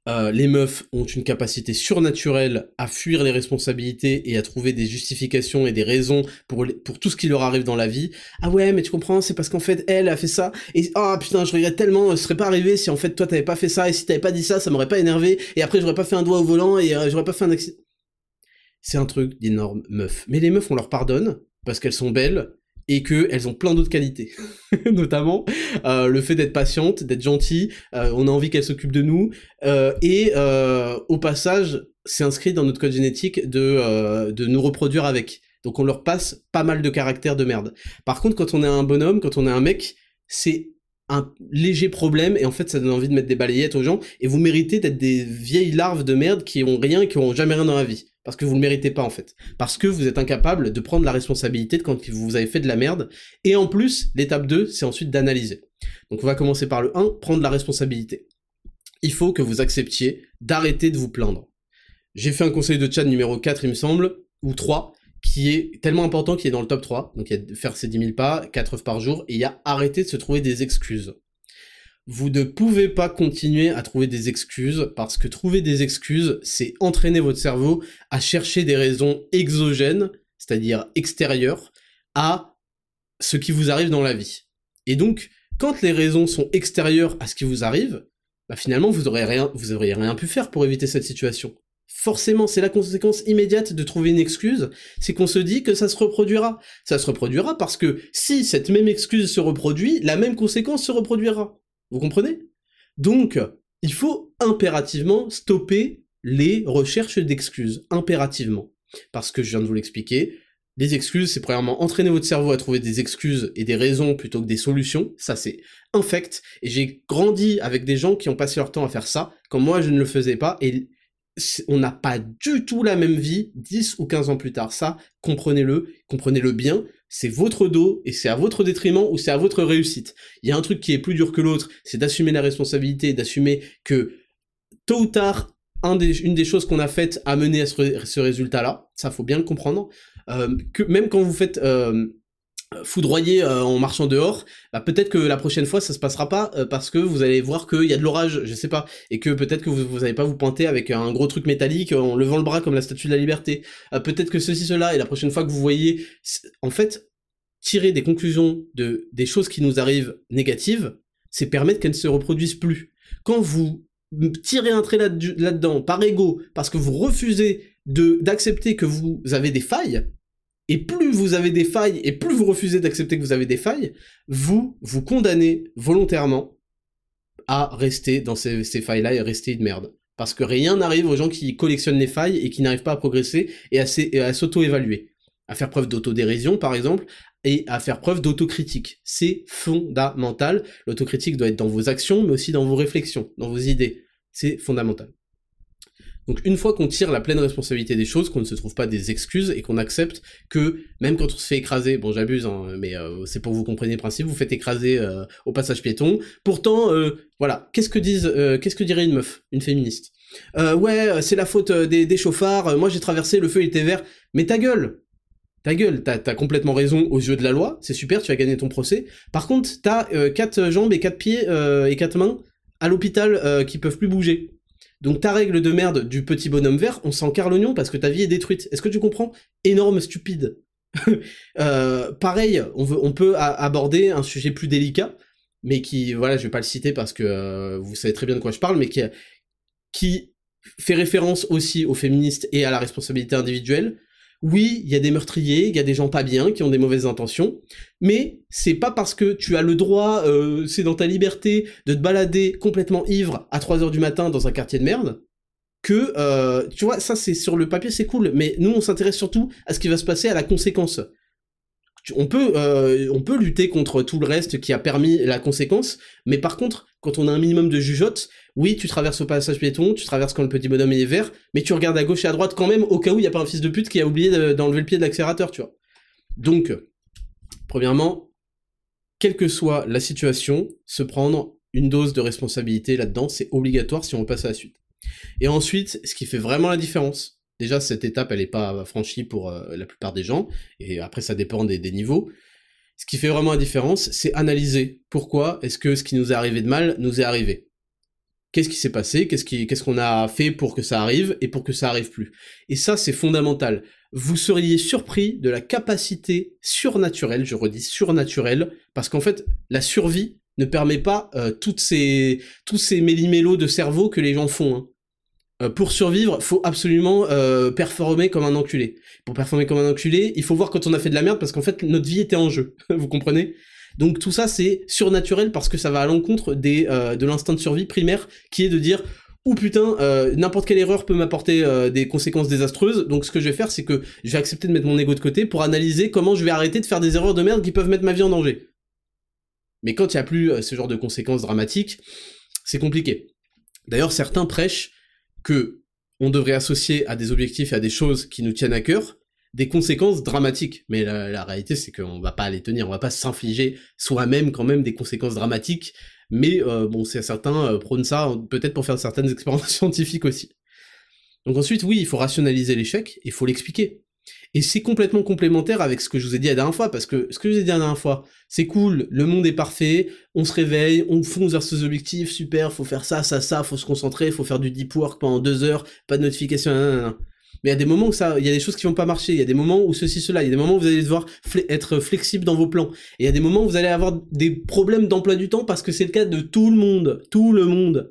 euh, les meufs ont une capacité surnaturelle à fuir les responsabilités et à trouver des justifications et des raisons pour, pour tout ce qui leur arrive dans la vie. Ah ouais, mais tu comprends, c'est parce qu'en fait, elle a fait ça, et ah putain, je regrette tellement, ce serait pas arrivé si en fait toi t'avais pas fait ça, et si t'avais pas dit ça, ça m'aurait pas énervé, et après j'aurais pas fait un doigt au volant, et euh, j'aurais pas fait un accident. C'est un truc d'énorme meuf. Mais les meufs, on leur pardonne, parce qu'elles sont belles, et qu'elles ont plein d'autres qualités. Notamment euh, le fait d'être patiente, d'être gentille, euh, on a envie qu'elles s'occupent de nous, euh, et au passage, c'est inscrit dans notre code génétique de, de nous reproduire avec. Donc on leur passe pas mal de caractères de merde. Par contre, quand on est un bonhomme, quand on est un mec, c'est un léger problème et en fait ça donne envie de mettre des balayettes aux gens et vous méritez d'être des vieilles larves de merde qui ont rien qui ont jamais rien dans la vie parce que vous le méritez pas en fait. Parce que vous êtes incapable de prendre la responsabilité de quand vous avez fait de la merde. Et en plus l'étape 2 c'est ensuite d'analyser. Donc on va commencer par le 1 prendre la responsabilité. Il faut que vous acceptiez d'arrêter de vous plaindre. J'ai fait un conseil de chat numéro 4 il me semble ou 3 qui est tellement important qu'il est dans le top 3. Donc il y a faire ses 10 000 pas, 4 œufs par jour, et il y a arrêter de se trouver des excuses. Vous ne pouvez pas continuer à trouver des excuses, parce que trouver des excuses, c'est entraîner votre cerveau à chercher des raisons exogènes, c'est-à-dire extérieures, à ce qui vous arrive dans la vie. Et donc, quand les raisons sont extérieures à ce qui vous arrive, bah finalement vous aurez rien, pu faire pour éviter cette situation forcément, c'est la conséquence immédiate de trouver une excuse, c'est qu'on se dit que ça se reproduira. Ça se reproduira parce que si cette même excuse se reproduit, la même conséquence se reproduira. Vous comprenez? Donc, il faut impérativement stopper les recherches d'excuses, impérativement. Parce que je viens de vous l'expliquer, les excuses, c'est premièrement entraîner votre cerveau à trouver des excuses et des raisons plutôt que des solutions. Ça, c'est infect. Et j'ai grandi avec des gens qui ont passé leur temps à faire ça, quand moi je ne le faisais pas, et on n'a pas du tout la même vie 10 ou 15 ans plus tard. Ça, comprenez-le, comprenez-le bien, c'est votre dos et c'est à votre détriment ou c'est à votre réussite. Il y a un truc qui est plus dur que l'autre, c'est d'assumer la responsabilité, d'assumer que tôt ou tard, une des choses qu'on a faites a mené à ce, résultat-là. Ça, faut bien le comprendre. Euh, même quand vous faites euh, foudroyer euh, en marchant dehors, bah, peut-être que la prochaine fois ça se passera pas euh, parce que vous allez voir qu'il y a de l'orage, je sais pas, et que peut-être que vous, vous allez pas vous pointer avec un gros truc métallique en levant le bras comme la statue de la liberté. Euh, peut-être que ceci cela et la prochaine fois que vous voyez, en fait, tirer des conclusions de des choses qui nous arrivent négatives, c'est permettre qu'elles ne se reproduisent plus. Quand vous tirez un trait là-dedans par ego parce que vous refusez d'accepter que vous avez des failles, et plus vous avez des failles, et plus vous refusez d'accepter que vous avez des failles, vous vous condamnez volontairement à rester dans ces, failles-là et rester une merde. Parce que rien n'arrive aux gens qui collectionnent les failles et qui n'arrivent pas à progresser et à, s'auto-évaluer. À faire preuve d'autodérision, par exemple, et à faire preuve d'autocritique. C'est fondamental. L'autocritique doit être dans vos actions, mais aussi dans vos réflexions, dans vos idées. C'est fondamental. Donc une fois qu'on tire la pleine responsabilité des choses, qu'on ne se trouve pas des excuses et qu'on accepte que même quand on se fait écraser, bon j'abuse, hein, mais euh, c'est pour vous compreniez le principe, vous faites écraser euh, au passage piéton. Pourtant, euh, voilà, qu'est-ce que disent, qu'est-ce que dirait une meuf, une féministe? Ouais, c'est la faute des, des chauffards. moi j'ai traversé, le feu il était vert. Mais ta gueule, ta gueule, t'as as complètement raison aux yeux de la loi, c'est super, tu vas gagner ton procès. Par contre, t'as quatre jambes et quatre pieds et quatre mains à l'hôpital qui peuvent plus bouger. Donc ta règle de merde du petit bonhomme vert, on s'en carre l'oignon parce que ta vie est détruite. Est-ce que tu comprends? Énorme stupide. Euh, pareil, on, peut aborder un sujet plus délicat, mais qui, voilà, je vais pas le citer parce que euh, vous savez très bien de quoi je parle, mais qui fait référence aussi aux féministes et à la responsabilité individuelle, oui, il y a des meurtriers, il y a des gens pas bien qui ont des mauvaises intentions, mais c'est pas parce que tu as le droit, euh, c'est dans ta liberté de te balader complètement ivre à 3h du matin dans un quartier de merde, que, euh, tu vois, ça c'est sur le papier c'est cool, mais nous on s'intéresse surtout à ce qui va se passer à la conséquence on peut, euh, on peut lutter contre tout le reste qui a permis la conséquence, mais par contre, quand on a un minimum de jugeote, oui, tu traverses au passage piéton, tu traverses quand le petit bonhomme est vert, mais tu regardes à gauche et à droite quand même, au cas où il n'y a pas un fils de pute qui a oublié d'enlever le pied de l'accélérateur, tu vois. Donc, premièrement, quelle que soit la situation, se prendre une dose de responsabilité là-dedans, c'est obligatoire si on passe à la suite. Et ensuite, ce qui fait vraiment la différence, Déjà, cette étape, elle n'est pas franchie pour euh, la plupart des gens, et après, ça dépend des, niveaux. Ce qui fait vraiment la différence, c'est analyser pourquoi est-ce que ce qui nous est arrivé de mal nous est arrivé. Qu'est-ce qui s'est passé? Qu'est-ce qu'on a fait pour que ça arrive et pour que ça arrive plus? Et ça, c'est fondamental. Vous seriez surpris de la capacité surnaturelle, je redis surnaturelle, parce qu'en fait, la survie ne permet pas euh, toutes ces, tous ces méli-mélos de cerveau que les gens font. Hein Euh, pour survivre, faut absolument euh, performer comme un enculé. Pour performer comme un enculé, il faut voir quand on a fait de la merde parce qu'en fait notre vie était en jeu. Vous comprenez? Donc tout ça c'est surnaturel parce que ça va à l'encontre des euh, de l'instinct de survie primaire qui est de dire ou putain, n'importe quelle erreur peut m'apporter des conséquences désastreuses. Donc ce que je vais faire, c'est que je vais accepter de mettre mon ego de côté pour analyser comment je vais arrêter de faire des erreurs de merde qui peuvent mettre ma vie en danger. Mais quand il n'y a plus ce genre de conséquences dramatiques, c'est compliqué. D'ailleurs, certains prêchent que on devrait associer à des objectifs et à des choses qui nous tiennent à cœur des conséquences dramatiques. Mais la, réalité, c'est qu'on va pas les tenir, on va pas s'infliger soi-même quand même des conséquences dramatiques. Mais euh, bon, certains euh, prônent ça peut-être pour faire certaines expériences scientifiques aussi. Donc ensuite, oui, il faut rationaliser l'échec, il faut l'expliquer. Et c'est complètement complémentaire avec ce que je vous ai dit la dernière fois, parce que ce que je vous ai dit la dernière fois, c'est cool, le monde est parfait, on se réveille, on fonce vers ses objectifs, super, faut faire ça, ça, ça, faut se concentrer, faut faire du deep work pendant deux heures, pas de notification, Mais il y a des moments où ça, il y a des choses qui vont pas marcher, il y a des moments où ceci, cela, il y a des moments où vous allez devoir être flexible dans vos plans, et il y a des moments où vous allez avoir des problèmes d'emploi du temps parce que c'est le cas de tout le monde, tout le monde.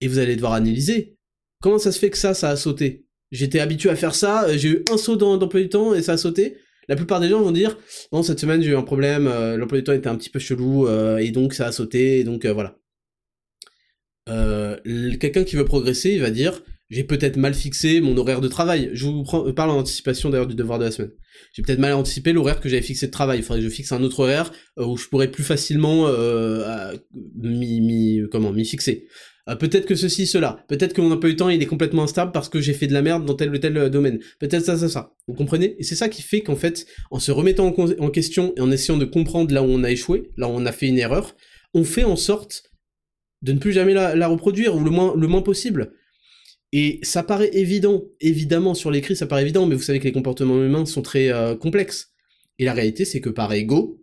Et vous allez devoir analyser. Comment ça se fait que ça, ça a sauté J'étais habitué à faire ça, euh, j'ai eu un saut d'emploi du temps et ça a sauté. La plupart des gens vont dire bon cette semaine j'ai eu un problème, euh, l'emploi du temps était un petit peu chelou euh, et donc ça a sauté et donc voilà. Quelqu'un qui veut progresser, il va dire j'ai peut-être mal fixé mon horaire de travail. Je vous parle en anticipation d'ailleurs du devoir de la semaine. J'ai peut-être mal anticipé l'horaire que j'avais fixé de travail. Il faudrait que je fixe un autre horaire où je pourrais plus facilement m'y fixer. Euh, peut-être que ceci, cela. Peut-être que mon emploi du temps, il est complètement instable parce que j'ai fait de la merde dans tel ou tel euh, domaine. Peut-être ça, ça, ça. Vous comprenez? Et c'est ça qui fait qu'en fait, en se remettant en, question et en essayant de comprendre là où on a échoué, là où on a fait une erreur, on fait en sorte de ne plus jamais la, reproduire, ou le moins, le moins possible. Et ça paraît évident, évidemment, sur l'écrit, ça paraît évident, mais vous savez que les comportements humains sont très euh, complexes. Et la réalité, c'est que par ego,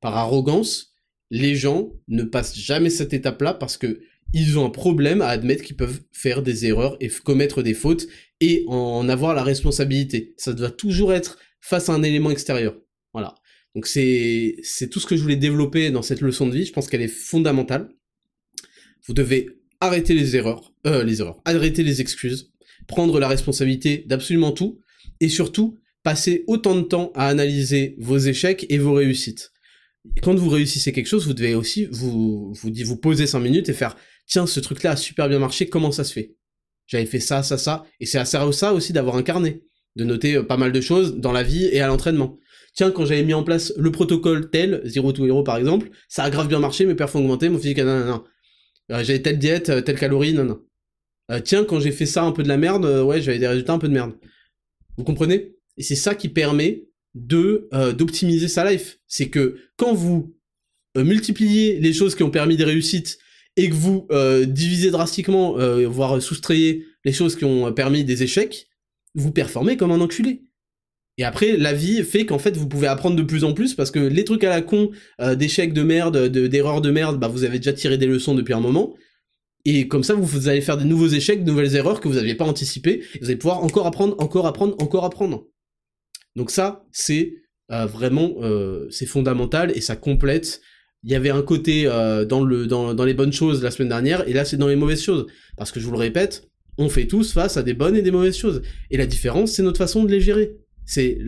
par arrogance, les gens ne passent jamais cette étape-là parce que ils ont un problème à admettre qu'ils peuvent faire des erreurs et commettre des fautes et en avoir la responsabilité. Ça doit toujours être face à un élément extérieur. Voilà. Donc c'est tout ce que je voulais développer dans cette leçon de vie. Je pense qu'elle est fondamentale. Vous devez arrêter les erreurs, euh, les erreurs, arrêter les excuses, prendre la responsabilité d'absolument tout et surtout passer autant de temps à analyser vos échecs et vos réussites. Quand vous réussissez quelque chose, vous devez aussi vous vous, vous poser 5 minutes et faire tiens, ce truc-là a super bien marché, comment ça se fait? J'avais fait ça, ça, ça, et c'est assez ça aussi d'avoir un carnet, de noter euh, pas mal de choses dans la vie et à l'entraînement. Tiens, quand j'avais mis en place le protocole tel, Zero to Hero par exemple, ça a grave bien marché, mes perfs ont augmenté, mon physique, non, non, non. Euh, j'avais telle diète, euh, telle calorie, non, non. tiens, quand j'ai fait ça un peu de la merde, ouais, j'avais des résultats un peu de merde. Vous comprenez? Et c'est ça qui permet de d'optimiser sa life. C'est que quand vous multipliez les choses qui ont permis des réussites et que vous euh, divisez drastiquement, euh, voire soustrayez les choses qui ont permis des échecs, vous performez comme un enculé. Et après, la vie fait qu'en fait, vous pouvez apprendre de plus en plus parce que les trucs à la con, euh, d'échecs de merde, d'erreurs de, merde, bah vous avez déjà tiré des leçons depuis un moment. Et comme ça, vous, allez faire des nouveaux échecs, de nouvelles erreurs que vous n'aviez pas anticipées. Et vous allez pouvoir encore apprendre, encore apprendre, encore apprendre. Donc ça, c'est vraiment, c'est fondamental et ça complète il y avait un côté euh, dans, le, dans, dans les bonnes choses la semaine dernière, et là c'est dans les mauvaises choses. Parce que je vous le répète, on fait tous face à des bonnes et des mauvaises choses. Et la différence, c'est notre façon de les gérer. C'est,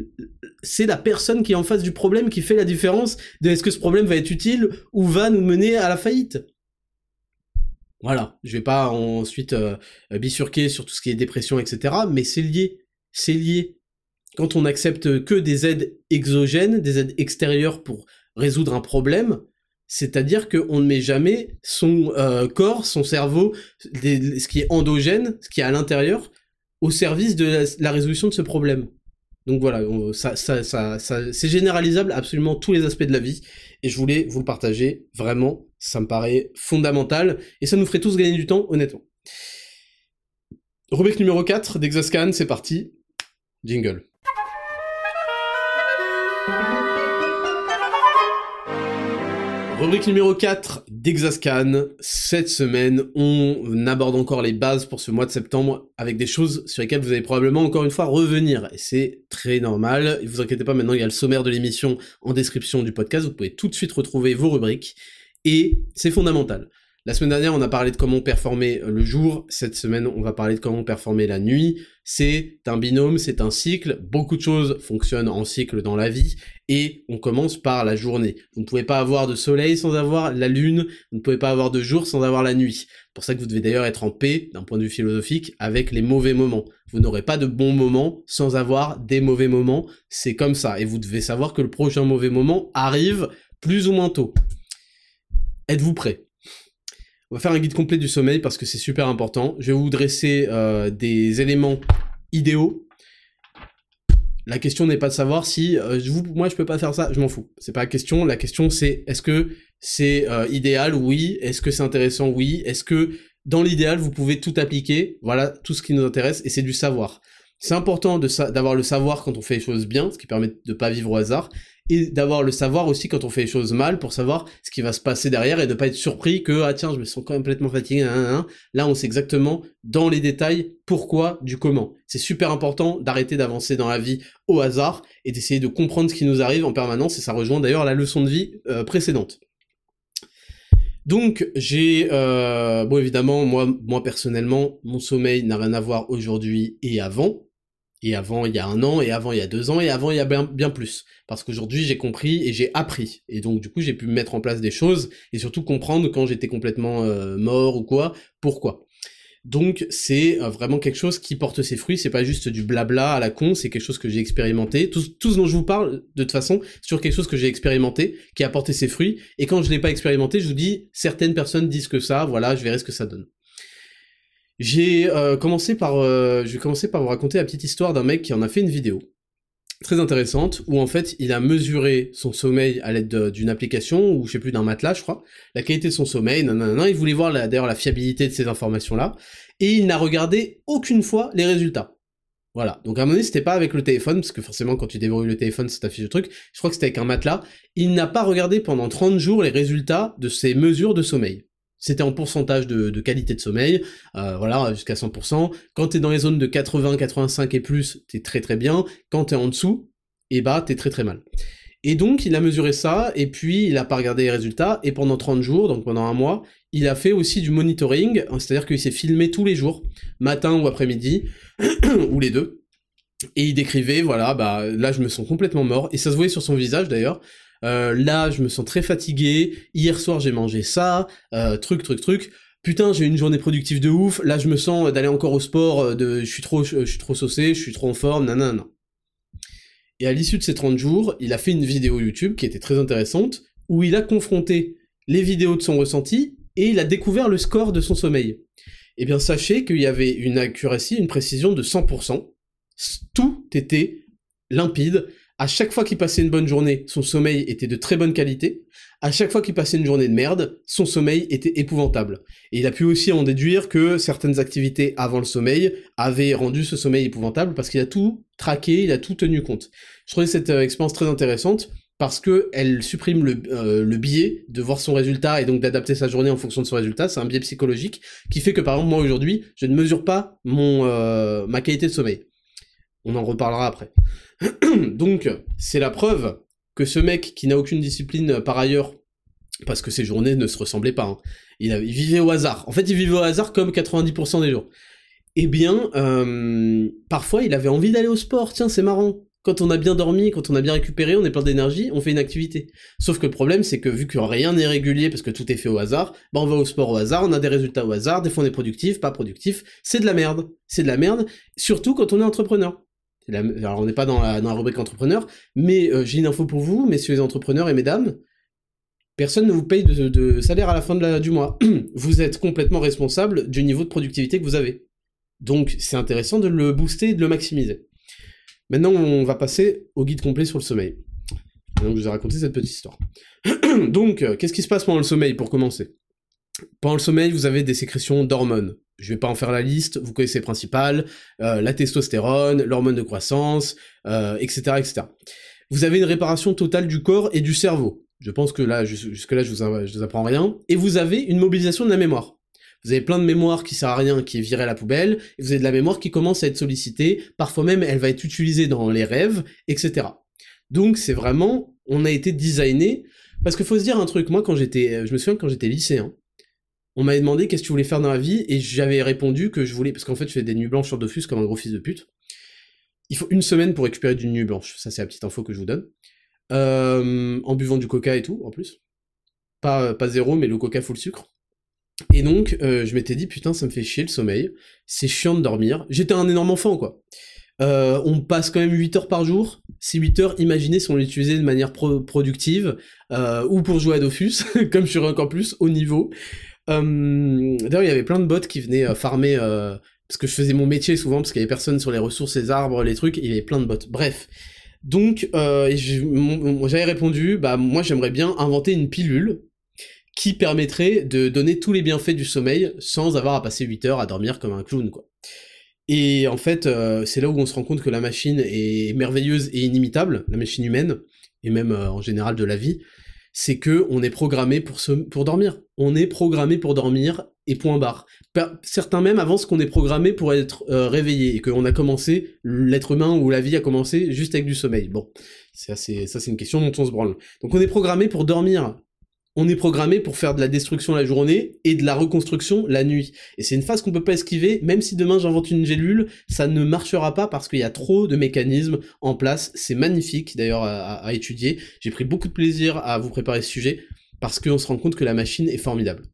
c'est la personne qui est en face du problème qui fait la différence de est-ce que ce problème va être utile ou va nous mener à la faillite. Voilà, je vais pas ensuite euh, bifurquer sur tout ce qui est dépression, etc. Mais c'est lié, c'est lié. Quand on accepte que des aides exogènes, des aides extérieures pour résoudre un problème, c'est-à-dire qu'on ne met jamais son euh, corps, son cerveau, ce qui est endogène, ce qui est à l'intérieur, au service de la, résolution de ce problème. Donc voilà, ça, ça, ça, c'est généralisable à absolument tous les aspects de la vie, et je voulais vous le partager, vraiment, ça me paraît fondamental, et ça nous ferait tous gagner du temps, honnêtement. Rubrique numéro 4 d'Exascan, c'est parti. Jingle. Rubrique numéro 4 d'Exascan. Cette semaine, on aborde encore les bases pour ce mois de septembre avec des choses sur lesquelles vous allez probablement encore une fois revenir. Et c'est très normal. Vous inquiétez pas, maintenant il y a le sommaire de l'émission en description du podcast. Vous pouvez tout de suite retrouver vos rubriques. Et c'est fondamental. La semaine dernière, on a parlé de comment performer le jour. Cette semaine, on va parler de comment performer la nuit. C'est un binôme, c'est un cycle. Beaucoup de choses fonctionnent en cycle dans la vie. Et on commence par la journée. Vous ne pouvez pas avoir de soleil sans avoir la lune. Vous ne pouvez pas avoir de jour sans avoir la nuit. C'est pour ça que vous devez d'ailleurs être en paix, d'un point de vue philosophique, avec les mauvais moments. Vous n'aurez pas de bons moments sans avoir des mauvais moments. C'est comme ça. Et vous devez savoir que le prochain mauvais moment arrive plus ou moins tôt. Êtes-vous prêt? On va faire un guide complet du sommeil parce que c'est super important. Je vais vous dresser euh, des éléments idéaux. La question n'est pas de savoir si euh, moi je peux pas faire ça, je m'en fous. C'est pas la question. La question c'est est-ce que c'est euh, idéal? Oui. Est-ce que c'est intéressant? Oui. Est-ce que dans l'idéal vous pouvez tout appliquer? Voilà tout ce qui nous intéresse et c'est du savoir. C'est important d'avoir le savoir quand on fait les choses bien, ce qui permet de pas vivre au hasard, et d'avoir le savoir aussi quand on fait les choses mal pour savoir ce qui va se passer derrière et ne pas être surpris que ah tiens je me sens complètement fatigué. Là on sait exactement dans les détails pourquoi du comment. C'est super important d'arrêter d'avancer dans la vie au hasard et d'essayer de comprendre ce qui nous arrive en permanence et ça rejoint d'ailleurs la leçon de vie euh, précédente. Donc j'ai euh, bon évidemment moi moi personnellement mon sommeil n'a rien à voir aujourd'hui et avant et avant il y a un an, et avant il y a deux ans, et avant il y a bien, plus. Parce qu'aujourd'hui j'ai compris et j'ai appris. Et donc du coup j'ai pu mettre en place des choses, et surtout comprendre quand j'étais complètement euh, mort ou quoi, pourquoi. Donc c'est euh, vraiment quelque chose qui porte ses fruits, c'est pas juste du blabla à la con, c'est quelque chose que j'ai expérimenté. Tout, tout ce dont je vous parle, de toute façon, sur quelque chose que j'ai expérimenté, qui a porté ses fruits, et quand je l'ai pas expérimenté, je vous dis, certaines personnes disent que ça, voilà, je verrai ce que ça donne. J'ai euh, commencé par, euh, je vais commencer par vous raconter la petite histoire d'un mec qui en a fait une vidéo très intéressante où en fait il a mesuré son sommeil à l'aide d'une application ou je sais plus d'un matelas je crois, la qualité de son sommeil, nanana, il voulait voir d'ailleurs la fiabilité de ces informations là et il n'a regardé aucune fois les résultats. Voilà, donc à un moment donné c'était pas avec le téléphone parce que forcément quand tu débrouilles le téléphone ça t'affiche le truc, je crois que c'était avec un matelas, il n'a pas regardé pendant 30 jours les résultats de ses mesures de sommeil. C'était en pourcentage de, qualité de sommeil, euh, voilà, jusqu'à 100%. Quand t'es dans les zones de 80, 85 et plus, t'es très très bien. Quand t'es en dessous, et eh bah t'es très très mal. Et donc il a mesuré ça, et puis il a pas regardé les résultats, et pendant 30 jours, donc pendant un mois, il a fait aussi du monitoring, c'est-à-dire qu'il s'est filmé tous les jours, matin ou après-midi, ou les deux, et il décrivait, voilà, bah là je me sens complètement mort, et ça se voyait sur son visage d'ailleurs, euh, là, je me sens très fatigué. Hier soir, j'ai mangé ça. Euh, truc, truc, truc. Putain, j'ai eu une journée productive de ouf. Là, je me sens d'aller encore au sport. Euh, de, je suis trop, je, suis trop saucé. Je suis trop en forme. Nanana. Et à l'issue de ces 30 jours, il a fait une vidéo YouTube qui était très intéressante où il a confronté les vidéos de son ressenti et il a découvert le score de son sommeil. Eh bien, sachez qu'il y avait une accuracy, une précision de 100%. Tout était limpide à chaque fois qu'il passait une bonne journée, son sommeil était de très bonne qualité. À chaque fois qu'il passait une journée de merde, son sommeil était épouvantable. Et il a pu aussi en déduire que certaines activités avant le sommeil avaient rendu ce sommeil épouvantable parce qu'il a tout traqué, il a tout tenu compte. Je trouvais cette euh, expérience très intéressante parce que elle supprime le, euh, le, biais de voir son résultat et donc d'adapter sa journée en fonction de son résultat. C'est un biais psychologique qui fait que par exemple moi aujourd'hui, je ne mesure pas mon euh, ma qualité de sommeil. On en reparlera après. Donc, c'est la preuve que ce mec qui n'a aucune discipline euh, par ailleurs, parce que ses journées ne se ressemblaient pas, hein, il, vivait au hasard. En fait, il vivait au hasard comme 90% des jours. Eh bien, euh, parfois, il avait envie d'aller au sport. Tiens, c'est marrant. Quand on a bien dormi, quand on a bien récupéré, on est plein d'énergie, on fait une activité. Sauf que le problème, c'est que vu que rien n'est régulier parce que tout est fait au hasard, bah on va au sport au hasard, on a des résultats au hasard, des fois on est productif, pas productif, c'est de la merde. C'est de la merde, surtout quand on est entrepreneur. Alors on n'est pas dans la, rubrique entrepreneur, mais euh, j'ai une info pour vous, messieurs les entrepreneurs et mesdames. Personne ne vous paye de, salaire à la fin du mois. vous êtes complètement responsable du niveau de productivité que vous avez. Donc c'est intéressant de le booster et de le maximiser. Maintenant, on va passer au guide complet sur le sommeil. Donc, je vous ai raconté cette petite histoire. Donc, euh, qu'est-ce qui se passe pendant le sommeil, pour commencer? Pendant le sommeil, vous avez des sécrétions d'hormones je vais pas en faire la liste, vous connaissez les principales, euh, la testostérone, l'hormone de croissance, euh, etc., etc. Vous avez une réparation totale du corps et du cerveau. Je pense que là, jusque-là, je je vous apprends rien. Et vous avez une mobilisation de la mémoire. Vous avez plein de mémoire qui sert à rien, qui est virée à la poubelle, et vous avez de la mémoire qui commence à être sollicitée, parfois même elle va être utilisée dans les rêves, etc. Donc c'est vraiment, on a été designé, parce qu'il faut se dire un truc, moi quand j'étais, je me souviens quand j'étais lycéen, on m'avait demandé qu'est-ce que tu voulais faire dans la vie, et j'avais répondu que je voulais, parce qu'en fait je fais des nuits blanches sur Dofus comme un gros fils de pute. Il faut une semaine pour récupérer d'une nuit blanche, ça c'est la petite info que je vous donne. Euh, en buvant du coca et tout, en plus. Pas, pas zéro, mais le coca full sucre. Et donc, euh, je m'étais dit, putain, ça me fait chier le sommeil, c'est chiant de dormir. J'étais un énorme enfant, quoi. Euh, on passe quand même 8 heures par jour. Ces 8 heures, imaginez si on l'utilisait de manière productive, ou pour jouer à Dofus, comme je suis encore plus haut niveau. Euh, D'ailleurs, il y avait plein de bots qui venaient euh, farmer, euh, parce que je faisais mon métier souvent, parce qu'il y avait personne sur les ressources, les arbres, les trucs, il y avait plein de bots. Bref. Donc, j'avais répondu, bah moi j'aimerais bien inventer une pilule qui permettrait de donner tous les bienfaits du sommeil sans avoir à passer 8 heures à dormir comme un clown, quoi. Et en fait, c'est là où on se rend compte que la machine est merveilleuse et inimitable, la machine humaine, et même en général de la vie, c'est que on est programmé pour dormir. On est programmé pour dormir, et point barre. Certains même avancent qu'on est programmé pour être euh, réveillé, et qu'on a commencé, l'être humain ou la vie a commencé juste avec du sommeil. Bon, assez, ça c'est une question dont on se branle. Donc on est programmé pour dormir on est programmé pour faire de la destruction la journée et de la reconstruction la nuit. Et c'est une phase qu'on peut pas esquiver, même si demain j'invente une gélule, ça ne marchera pas parce qu'il y a trop de mécanismes en place. C'est magnifique d'ailleurs à, étudier. J'ai pris beaucoup de plaisir à vous préparer ce sujet parce qu'on se rend compte que la machine est formidable.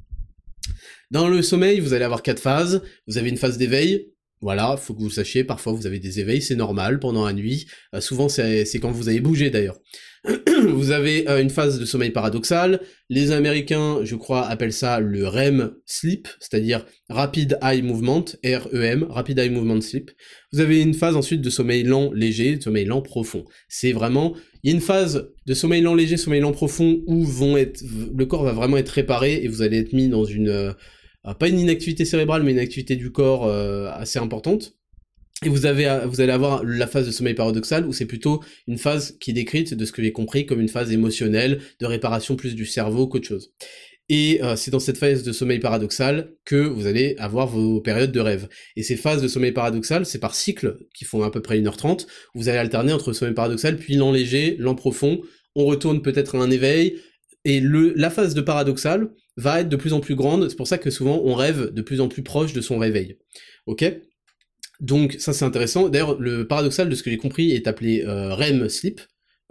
Dans le sommeil, vous allez avoir quatre phases. Vous avez une phase d'éveil, voilà, faut que vous sachiez, parfois vous avez des éveils, c'est normal pendant la nuit. Euh, souvent c'est quand vous avez bougé d'ailleurs. vous avez euh, une phase de sommeil paradoxal. Les Américains, je crois, appellent ça le REM sleep, c'est-à-dire Rapid Eye Movement, R-E-M, Rapid Eye Movement Sleep. Vous avez une phase ensuite de sommeil lent léger, sommeil lent profond. C'est vraiment, il y a une phase de sommeil lent léger, sommeil lent profond où vont être, le corps va vraiment être réparé et vous allez être mis dans une euh, pas une inactivité cérébrale, mais une activité du corps euh, assez importante. Et vous, avez, vous allez avoir la phase de sommeil paradoxal, où c'est plutôt une phase qui est décrite, de ce que j'ai compris, comme une phase émotionnelle, de réparation plus du cerveau qu'autre chose. Et euh, c'est dans cette phase de sommeil paradoxal que vous allez avoir vos périodes de rêve. Et ces phases de sommeil paradoxal, c'est par cycle, qui font à peu près 1h30, vous allez alterner entre le sommeil paradoxal, puis l'an léger, l'an profond, on retourne peut-être à un éveil, et le, la phase de paradoxal, va être de plus en plus grande, c'est pour ça que souvent on rêve de plus en plus proche de son réveil. Ok? Donc ça c'est intéressant. D'ailleurs, le paradoxal de ce que j'ai compris est appelé euh, REM sleep.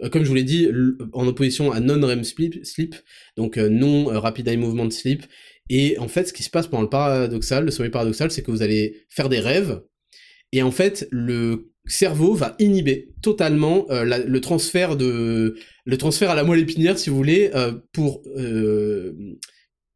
Euh, comme je vous l'ai dit, en opposition à non-REM sleep, donc euh, non rapid eye movement sleep. Et en fait, ce qui se passe pendant le paradoxal, le sommeil paradoxal, c'est que vous allez faire des rêves, et en fait, le cerveau va inhiber totalement le transfert de le transfert à la moelle épinière, si vous voulez, pour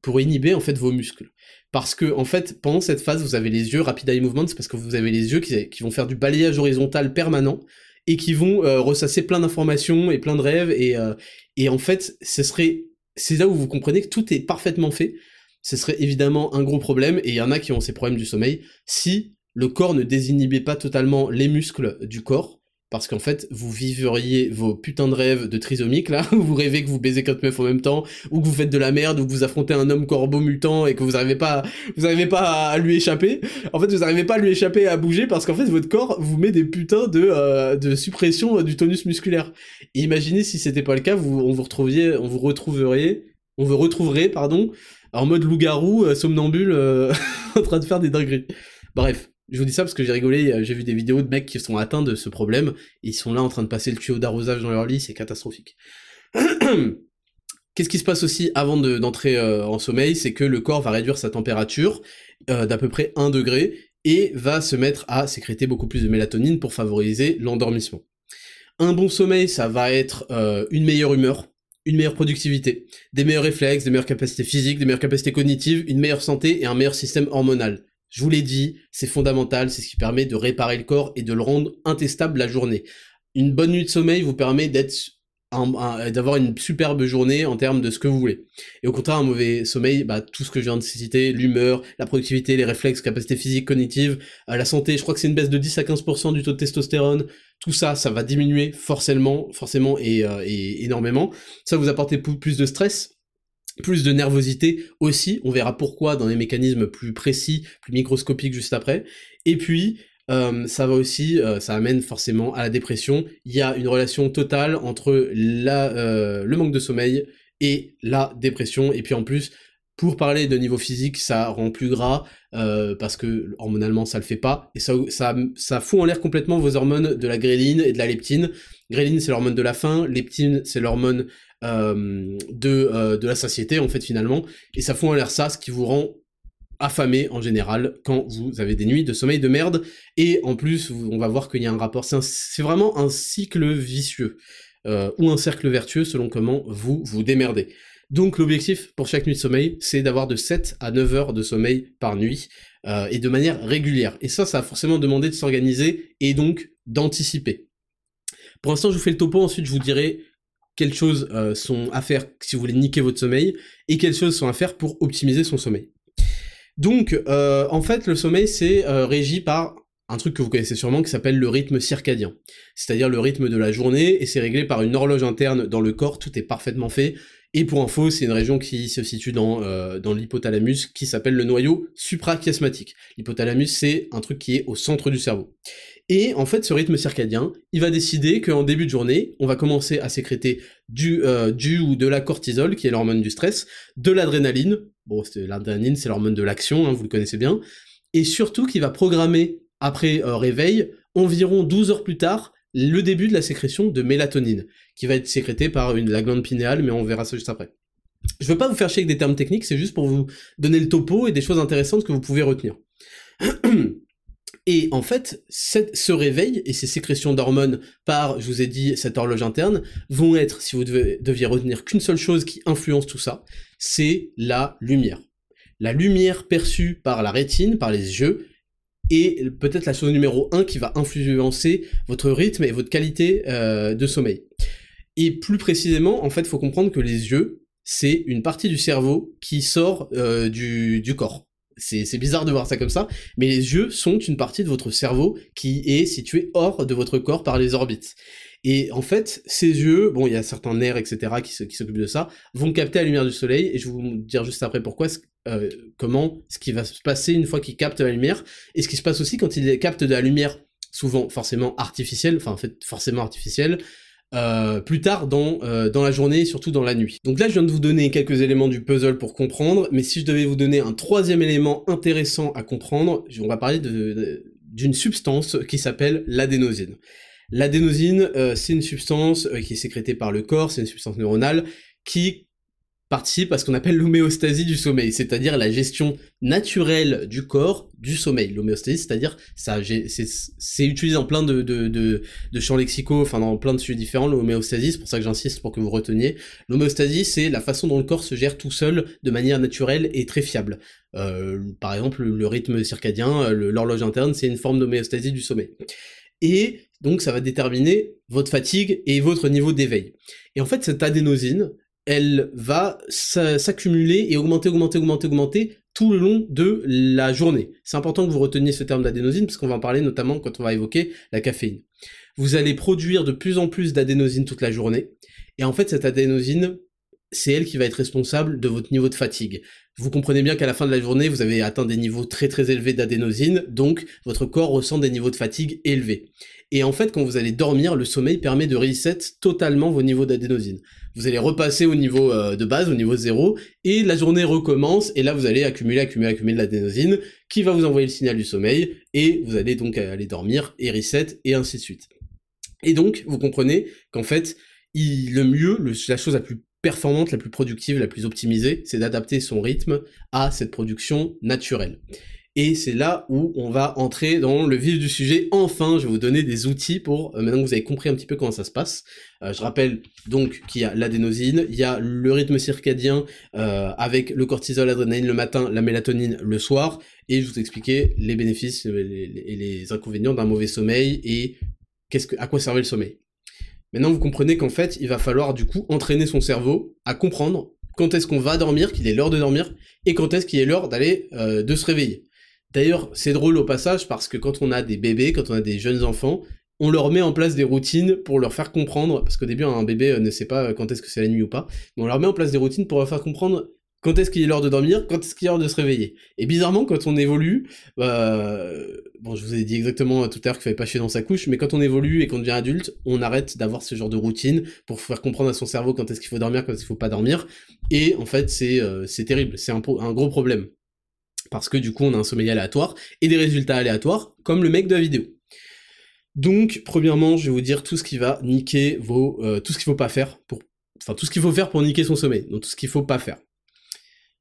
pour inhiber en fait vos muscles. Parce que en fait, pendant cette phase, vous avez les yeux rapid eye movements, parce que vous avez les yeux qui, qui, vont faire du balayage horizontal permanent et qui vont euh, ressasser plein d'informations et plein de rêves et euh, et en fait, ce serait c'est là où vous comprenez que tout est parfaitement fait. Ce serait évidemment un gros problème et il y en a qui ont ces problèmes du sommeil si le corps ne désinhibait pas totalement les muscles du corps parce qu'en fait, vous vivriez vos putains de rêves de trisomique, là, où vous rêvez que vous baisez quatre meufs en même temps, ou que vous faites de la merde, ou que vous affrontez un homme corbeau mutant et que vous n'arrivez pas, vous arrivez pas à lui échapper. En fait, vous n'arrivez pas à lui échapper à bouger parce qu'en fait, votre corps vous met des putains de, euh, de suppression euh, du tonus musculaire. Imaginez si c'était pas le cas, vous, on vous retrouviez, on vous retrouveriez, on vous retrouverait, pardon, en mode loup-garou, euh, somnambule, en train de faire des dingueries. Bref. Je vous dis ça parce que j'ai rigolé, euh, j'ai vu des vidéos de mecs qui sont atteints de ce problème, ils sont là en train de passer le tuyau d'arrosage dans leur lit, c'est catastrophique. Qu'est-ce qui se passe aussi avant d'entrer euh, en sommeil? C'est que le corps va réduire sa température euh, d'à peu près 1 degré et va se mettre à sécréter beaucoup plus de mélatonine pour favoriser l'endormissement. Un bon sommeil, ça va être une meilleure humeur, une meilleure productivité, des meilleurs réflexes, des meilleures capacités physiques, des meilleures capacités cognitives, une meilleure santé et un meilleur système hormonal. Je vous l'ai dit, c'est fondamental, c'est ce qui permet de réparer le corps et de le rendre intestable la journée. Une bonne nuit de sommeil vous permet d'être d'avoir une superbe journée en termes de ce que vous voulez. Et au contraire, un mauvais sommeil, bah, tout ce que je viens de citer, l'humeur, la productivité, les réflexes, capacité physique, cognitive, euh, la santé, je crois que c'est une baisse de 10 à 15% du taux de testostérone, tout ça, ça va diminuer forcément, forcément et, euh, et énormément. Ça vous apporter plus de stress, plus de nervosité aussi, on verra pourquoi dans les mécanismes plus précis, plus microscopiques juste après, et puis euh, ça va aussi, euh, ça amène forcément à la dépression, il y a une relation totale entre euh, le manque de sommeil et la dépression, et puis en plus, Pour parler de niveau physique, ça rend plus gras, parce que hormonalement ça le fait pas, et ça, ça, ça fout en l'air complètement vos hormones de la gréline et de la leptine. Gréline c'est l'hormone de la faim, leptine c'est l'hormone euh, de, euh, de la satiété en fait finalement, et ça fout en l'air ça, ce qui vous rend affamé en général quand vous avez des nuits de sommeil de merde, et en plus on va voir qu'il y a un rapport, c'est vraiment un cycle vicieux, euh, ou un cercle vertueux selon comment vous vous démerdez. Donc l'objectif pour chaque nuit de sommeil, c'est d'avoir de 7 à 9 heures de sommeil par nuit, et de manière régulière. Et ça, ça a forcément demandé de s'organiser, et donc d'anticiper. Pour l'instant, je vous fais le topo, ensuite je vous dirai quelles choses euh, sont à faire si vous voulez niquer votre sommeil, et quelles choses sont à faire pour optimiser son sommeil. Donc, euh, en fait, le sommeil, c'est euh, régi par un truc que vous connaissez sûrement qui s'appelle le rythme circadien, c'est-à-dire le rythme de la journée, et c'est réglé par une horloge interne dans le corps, tout est parfaitement fait, et pour info, c'est une région qui se situe dans, dans l'hypothalamus, qui s'appelle le noyau suprachiasmatique. L'hypothalamus, c'est un truc qui est au centre du cerveau. Et en fait, ce rythme circadien, il va décider qu'en début de journée, on va commencer à sécréter du, euh, ou de la cortisol, qui est l'hormone du stress, de l'adrénaline, bon, l'adrénaline, c'est l'hormone de l'action, hein, vous le connaissez bien, et surtout qui va programmer, après euh, réveil, environ 12 heures plus tard, le début de la sécrétion de mélatonine, qui va être sécrétée par la glande pinéale, mais on verra ça juste après. Je veux pas vous faire chier avec des termes techniques, c'est juste pour vous donner le topo et des choses intéressantes que vous pouvez retenir. Et en fait, ce réveil et ces sécrétions d'hormones par, je vous ai dit, cette horloge interne, vont être, si vous deviez retenir qu'une seule chose qui influence tout ça, c'est la lumière. La lumière perçue par la rétine, par les yeux, et peut-être la chose numéro 1 qui va influencer votre rythme et votre qualité euh, de sommeil. Et plus précisément, en fait, il faut comprendre que les yeux, c'est une partie du cerveau qui sort euh, du corps. C'est bizarre de voir ça comme ça, mais les yeux sont une partie de votre cerveau qui est située hors de votre corps par les orbites. Et en fait, ces yeux, bon, il y a certains nerfs, etc., qui s'occupent de ça, vont capter la lumière du soleil, et je vais vous dire juste après pourquoi, euh, comment, ce qui va se passer une fois qu'ils captent la lumière, et ce qui se passe aussi quand ils captent de la lumière, souvent forcément artificielle, enfin en fait forcément artificielle, euh, plus tard dans, euh, dans la journée, surtout dans la nuit. Donc là, je viens de vous donner quelques éléments du puzzle pour comprendre, mais si je devais vous donner un troisième élément intéressant à comprendre, on va parler d'une substance qui s'appelle l'adénosine. L'adénosine, euh, c'est une substance qui est sécrétée par le corps, c'est une substance neuronale qui participe à ce qu'on appelle l'homéostasie du sommeil, c'est-à-dire la gestion naturelle du corps du sommeil. L'homéostasie, c'est-à-dire ça, c'est utilisé en plein de, champs lexicaux, enfin dans plein de sujets différents, l'homéostasie, c'est pour ça que j'insiste pour que vous reteniez. L'homéostasie, c'est la façon dont le corps se gère tout seul de manière naturelle et très fiable. Euh, par exemple, le rythme circadien, l'horloge interne, c'est une forme d'homéostasie du sommeil. Et donc ça va déterminer votre fatigue et votre niveau d'éveil. Et en fait, cette adénosine, elle va s'accumuler et augmenter, augmenter, augmenter, augmenter tout le long de la journée. C'est important que vous reteniez ce terme d'adénosine, parce qu'on va en parler notamment quand on va évoquer la caféine. Vous allez produire de plus en plus d'adénosine toute la journée, et en fait cette adénosine, c'est elle qui va être responsable de votre niveau de fatigue. Vous comprenez bien qu'à la fin de la journée, vous avez atteint des niveaux très très élevés d'adénosine, donc votre corps ressent des niveaux de fatigue élevés. Et en fait, quand vous allez dormir, le sommeil permet de reset totalement vos niveaux d'adénosine. Vous allez repasser au niveau euh, de base, au niveau zéro, et la journée recommence, et là vous allez accumuler, accumuler, accumuler de l'adénosine, qui va vous envoyer le signal du sommeil, et vous allez donc aller dormir, et reset, et ainsi de suite. Et donc, vous comprenez qu'en fait, le mieux, la chose la plus performante, la plus productive, la plus optimisée, c'est d'adapter son rythme à cette production naturelle. Et c'est là où on va entrer dans le vif du sujet. Enfin, je vais vous donner des outils pour, euh, maintenant que vous avez compris un petit peu comment ça se passe. Euh, je rappelle donc qu'il y a l'adénosine, il y a le rythme circadien euh, avec le cortisol, l'adrénaline le matin, la mélatonine le soir, et je vous expliquer les bénéfices et les, inconvénients d'un mauvais sommeil et qu'est-ce que, à quoi servait le sommeil. Maintenant, vous comprenez qu'en fait, il va falloir du coup entraîner son cerveau à comprendre quand est-ce qu'on va dormir, qu'il est l'heure de dormir, et quand est-ce qu'il est l'heure d'aller de se réveiller. D'ailleurs, c'est drôle au passage parce que quand on a des bébés, quand on a des jeunes enfants, on leur met en place des routines pour leur faire comprendre, parce qu'au début un bébé euh, ne sait pas euh, quand est-ce que c'est la nuit ou pas, mais on leur met en place des routines pour leur faire comprendre quand est-ce qu'il est l'heure de dormir, quand est-ce qu'il est l'heure de se réveiller. Et bizarrement, quand on évolue, bah, bon, je vous ai dit exactement tout à l'heure qu'il fallait pas chier dans sa couche, mais quand on évolue et qu'on devient adulte, on arrête d'avoir ce genre de routine pour faire comprendre à son cerveau quand est-ce qu'il faut dormir, quand est-ce qu'il faut pas dormir. Et en fait, c'est euh, terrible, c'est un gros problème. Parce que du coup, on a un sommeil aléatoire et des résultats aléatoires, comme le mec de la vidéo. Donc, premièrement, je vais vous dire tout ce qui va niquer vos, euh, tout ce qu'il faut pas faire pour, enfin tout ce qu'il faut faire pour niquer son sommeil. Donc tout ce qu'il faut pas faire.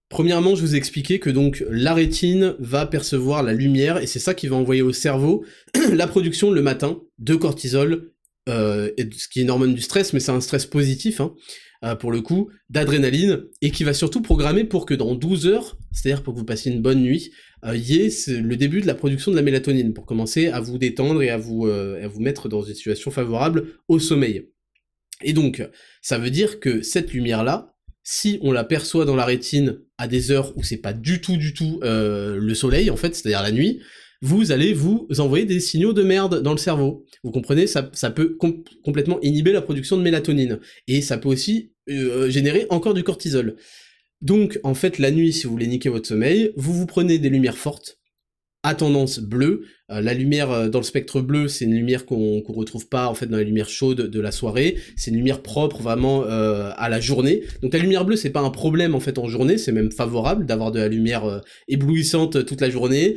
Premièrement, je vous ai expliqué que donc la rétine va percevoir la lumière et c'est ça qui va envoyer au cerveau la production le matin de cortisol, euh, ce qui est une hormone du stress, mais c'est un stress positif, hein, euh, pour le coup, d'adrénaline, et qui va surtout programmer pour que dans 12 heures, c'est-à-dire pour que vous passiez une bonne nuit, euh, y ait le début de la production de la mélatonine, pour commencer à vous détendre et à vous, à vous mettre dans une situation favorable au sommeil. Et donc, ça veut dire que cette lumière-là, si on la perçoit dans la rétine à des heures où c'est pas du tout du tout euh, le soleil en fait, c'est-à-dire la nuit, vous allez vous envoyer des signaux de merde dans le cerveau. Vous comprenez, ça, peut complètement inhiber la production de mélatonine et ça peut aussi euh, générer encore du cortisol. Donc en fait la nuit, si vous voulez niquer votre sommeil, vous vous prenez des lumières fortes à tendance bleue. Euh, la lumière euh, dans le spectre bleu, c'est une lumière qu'on qu'on retrouve pas en fait dans la lumière chaude de la soirée. C'est une lumière propre vraiment euh, à la journée. Donc la lumière bleue, c'est pas un problème en fait en journée, c'est même favorable d'avoir de la lumière éblouissante toute la journée.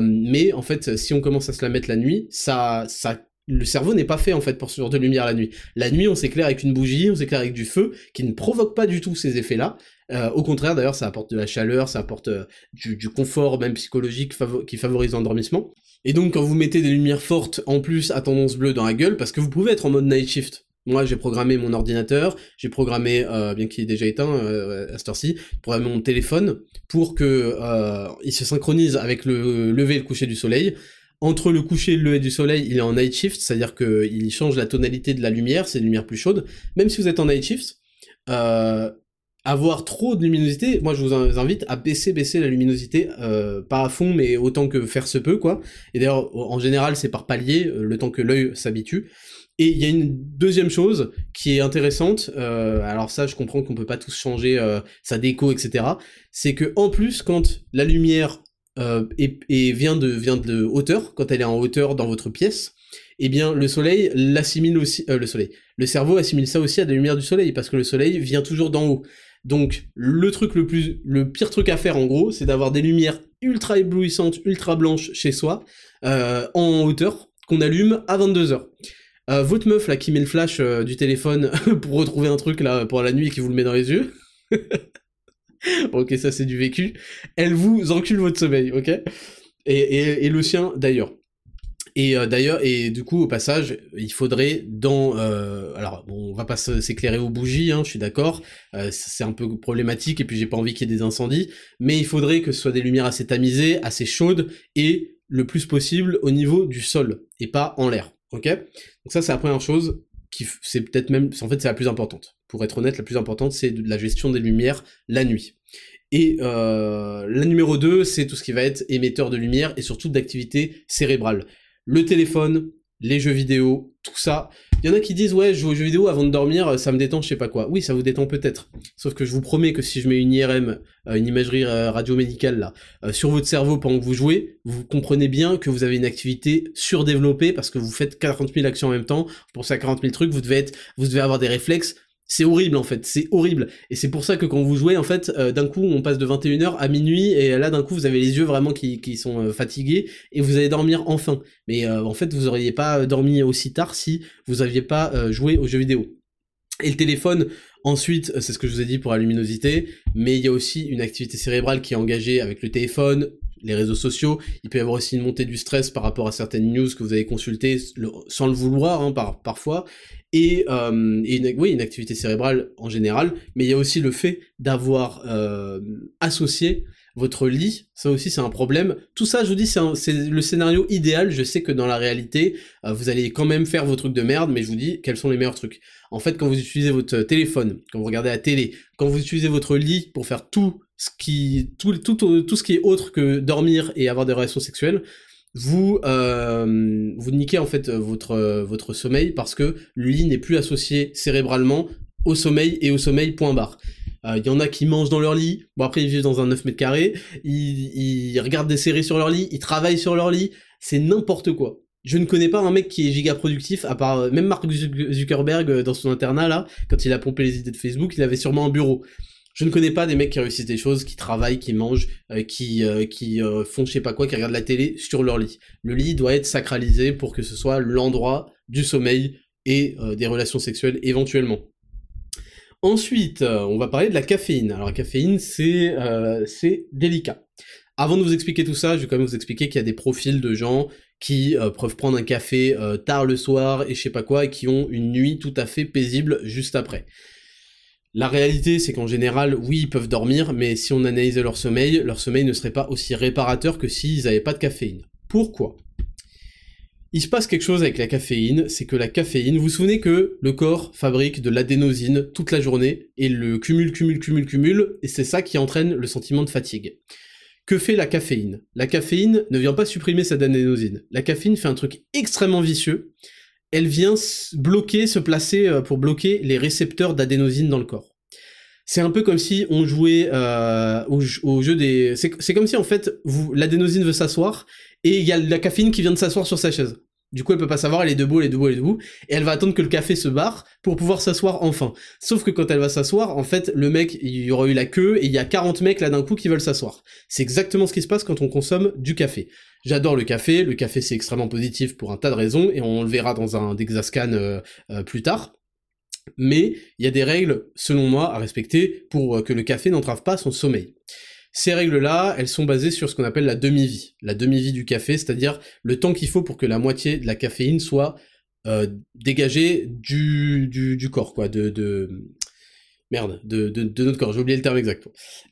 mais en fait, si on commence à se la mettre la nuit, ça ça le cerveau n'est pas fait en fait pour ce genre de lumière la nuit. La nuit, on s'éclaire avec une bougie, on s'éclaire avec du feu, qui ne provoque pas du tout ces effets-là. Euh, au contraire, d'ailleurs, ça apporte de la chaleur, ça apporte euh, du, confort même psychologique qui favorise l'endormissement. Et donc, quand vous mettez des lumières fortes en plus à tendance bleue dans la gueule, parce que vous pouvez être en mode night shift. Moi, j'ai programmé mon ordinateur, j'ai programmé, euh, bien qu'il est déjà éteint à cette heure-ci, programmé mon téléphone pour que il se synchronise avec le lever et le coucher du soleil entre le coucher et le lever du soleil, il est en night shift, c'est-à-dire qu'il change la tonalité de la lumière, c'est une lumière plus chaude. Même si vous êtes en night shift, euh, avoir trop de luminosité, moi je vous invite à baisser, baisser la luminosité, euh, pas à fond, mais autant que faire se peut, quoi. Et d'ailleurs, en général, c'est par palier, euh, le temps que l'œil s'habitue. Et il y a une deuxième chose qui est intéressante, euh, alors ça je comprends qu'on peut pas tous changer euh, sa déco, etc. C'est que en plus quand la lumière euh, et, vient de vient de hauteur, quand elle est en hauteur dans votre pièce, eh bien le soleil l'assimile aussi, euh, le soleil, le cerveau assimile ça aussi à la lumière du soleil parce que le soleil vient toujours d'en haut. Donc le truc le plus, le pire truc à faire en gros, c'est d'avoir des lumières ultra éblouissantes, ultra blanches chez soi, euh, en hauteur, qu'on allume à 22 h euh, votre meuf là qui met le flash du téléphone pour retrouver un truc là pour la nuit et qui vous le met dans les yeux. ok, ça c'est du vécu. Elle vous encule votre sommeil, ok? Et, et, le sien d'ailleurs. Et euh, d'ailleurs, et du coup, au passage, il faudrait dans... Euh, alors, bon, on va pas s'éclairer aux bougies, hein, je suis d'accord, euh, c'est un peu problématique, et puis j'ai pas envie qu'il y ait des incendies, mais il faudrait que ce soit des lumières assez tamisées, assez chaudes, et le plus possible au niveau du sol, et pas en l'air, ok? Donc ça, c'est la première chose, qui c'est peut-être même... En fait, c'est la plus importante pour être honnête, la plus importante, c'est de la gestion des lumières la nuit. Et euh, la numéro 2, c'est tout ce qui va être émetteur de lumière et surtout d'activité cérébrale. Le téléphone, les jeux vidéo, tout ça. Il y en a qui disent ouais, je joue aux jeux vidéo avant de dormir, ça me détend, je sais pas quoi. Oui, ça vous détend peut-être. Sauf que je vous promets que si je mets une IRM, euh, une imagerie euh, radiomédicale là, euh, sur votre cerveau pendant que vous jouez, vous comprenez bien que vous avez une activité surdéveloppée parce que vous faites 40 000 actions en même temps. Pour ça 40 000 trucs, vous devez être, vous devez avoir des réflexes c'est horrible en fait, c'est horrible. Et c'est pour ça que quand vous jouez, en fait, euh, d'un coup, on passe de 21h à minuit, et là, d'un coup, vous avez les yeux vraiment qui, sont euh, fatigués, et vous allez dormir enfin. Mais euh, en fait, vous auriez pas dormi aussi tard si vous aviez pas joué aux jeux vidéo. Et le téléphone, ensuite, c'est ce que je vous ai dit pour la luminosité, mais il y a aussi une activité cérébrale qui est engagée avec le téléphone, les réseaux sociaux. Il peut y avoir aussi une montée du stress par rapport à certaines news que vous avez consultées sans le vouloir hein, par, parfois. Et, euh, une, oui, une activité cérébrale en général, mais il y a aussi le fait d'avoir euh, associé votre lit, ça aussi c'est un problème. Tout ça, je vous dis, c'est le scénario idéal. Je sais que dans la réalité, euh, vous allez quand même faire vos trucs de merde, mais je vous dis quels sont les meilleurs trucs? En fait, quand vous utilisez votre téléphone, quand vous regardez la télé, quand vous utilisez votre lit pour faire tout ce qui, tout, tout, tout ce qui est autre que dormir et avoir des relations sexuelles, vous euh, vous niquez en fait votre votre sommeil parce que le lit n'est plus associé cérébralement au sommeil et au sommeil point barre. Il y en a qui mangent dans leur lit. Bon après ils vivent dans un 9 mètres carrés. Ils, ils regardent des séries sur leur lit. Ils travaillent sur leur lit. C'est n'importe quoi. Je ne connais pas un mec qui est giga productif, à part même Mark Zuckerberg dans son internat là, quand il a pompé les idées de Facebook, il avait sûrement un bureau. Je ne connais pas des mecs qui réussissent des choses, qui travaillent, qui mangent, euh, qui, euh, qui euh, font je sais pas quoi, qui regardent la télé sur leur lit. Le lit doit être sacralisé pour que ce soit l'endroit du sommeil et des relations sexuelles éventuellement. Ensuite, on va parler de la caféine. Alors la caféine, c'est c'est délicat. Avant de vous expliquer tout ça, je vais quand même vous expliquer qu'il y a des profils de gens qui peuvent prendre un café tard le soir et je sais pas quoi, et qui ont une nuit tout à fait paisible juste après. La réalité, c'est qu'en général, oui, ils peuvent dormir, mais si on analysait leur sommeil, leur sommeil ne serait pas aussi réparateur que s'ils n'avaient pas de caféine. Pourquoi? Il se passe quelque chose avec la caféine, c'est que la caféine, vous vous souvenez que le corps fabrique de l'adénosine toute la journée, et le cumule, cumule, cumule, cumule, et c'est ça qui entraîne le sentiment de fatigue. Que fait la caféine? La caféine ne vient pas supprimer cette adénosine. La caféine fait un truc extrêmement vicieux, elle vient bloquer, se placer euh, pour bloquer les récepteurs d'adénosine dans le corps. C'est un peu comme si on jouait euh, au, jeu des... C'est comme si en fait, l'adénosine veut s'asseoir et il y a la caféine qui vient de s'asseoir sur sa chaise. Du coup, elle peut pas savoir, elle est debout, elle est debout, elle est debout, et elle va attendre que le café se barre pour pouvoir s'asseoir enfin. Sauf que quand elle va s'asseoir, en fait, le mec, il y aura eu la queue, et il y a 40 mecs là d'un coup qui veulent s'asseoir. C'est exactement ce qui se passe quand on consomme du café. J'adore le café, le café c'est extrêmement positif pour un tas de raisons, et on le verra dans un Dexascan euh, euh, plus tard. Mais il y a des règles, selon moi, à respecter pour que le café n'entrave pas son sommeil. Ces règles-là, elles sont basées sur ce qu'on appelle la demi-vie. La demi-vie du café, c'est-à-dire le temps qu'il faut pour que la moitié de la caféine soit euh, dégagée du, du, corps, quoi, de, de... Merde, de, de, notre corps, j'ai oublié le terme exact.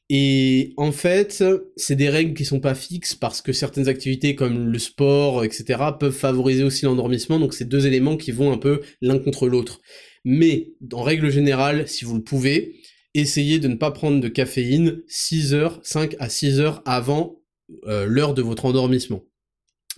Et en fait, c'est des règles qui sont pas fixes parce que certaines activités comme le sport, etc., peuvent favoriser aussi l'endormissement, donc c'est deux éléments qui vont un peu l'un contre l'autre. Mais, en règle générale, si vous le pouvez, essayez de ne pas prendre de caféine 6 heures, 5 à 6 heures avant euh, l'heure de votre endormissement.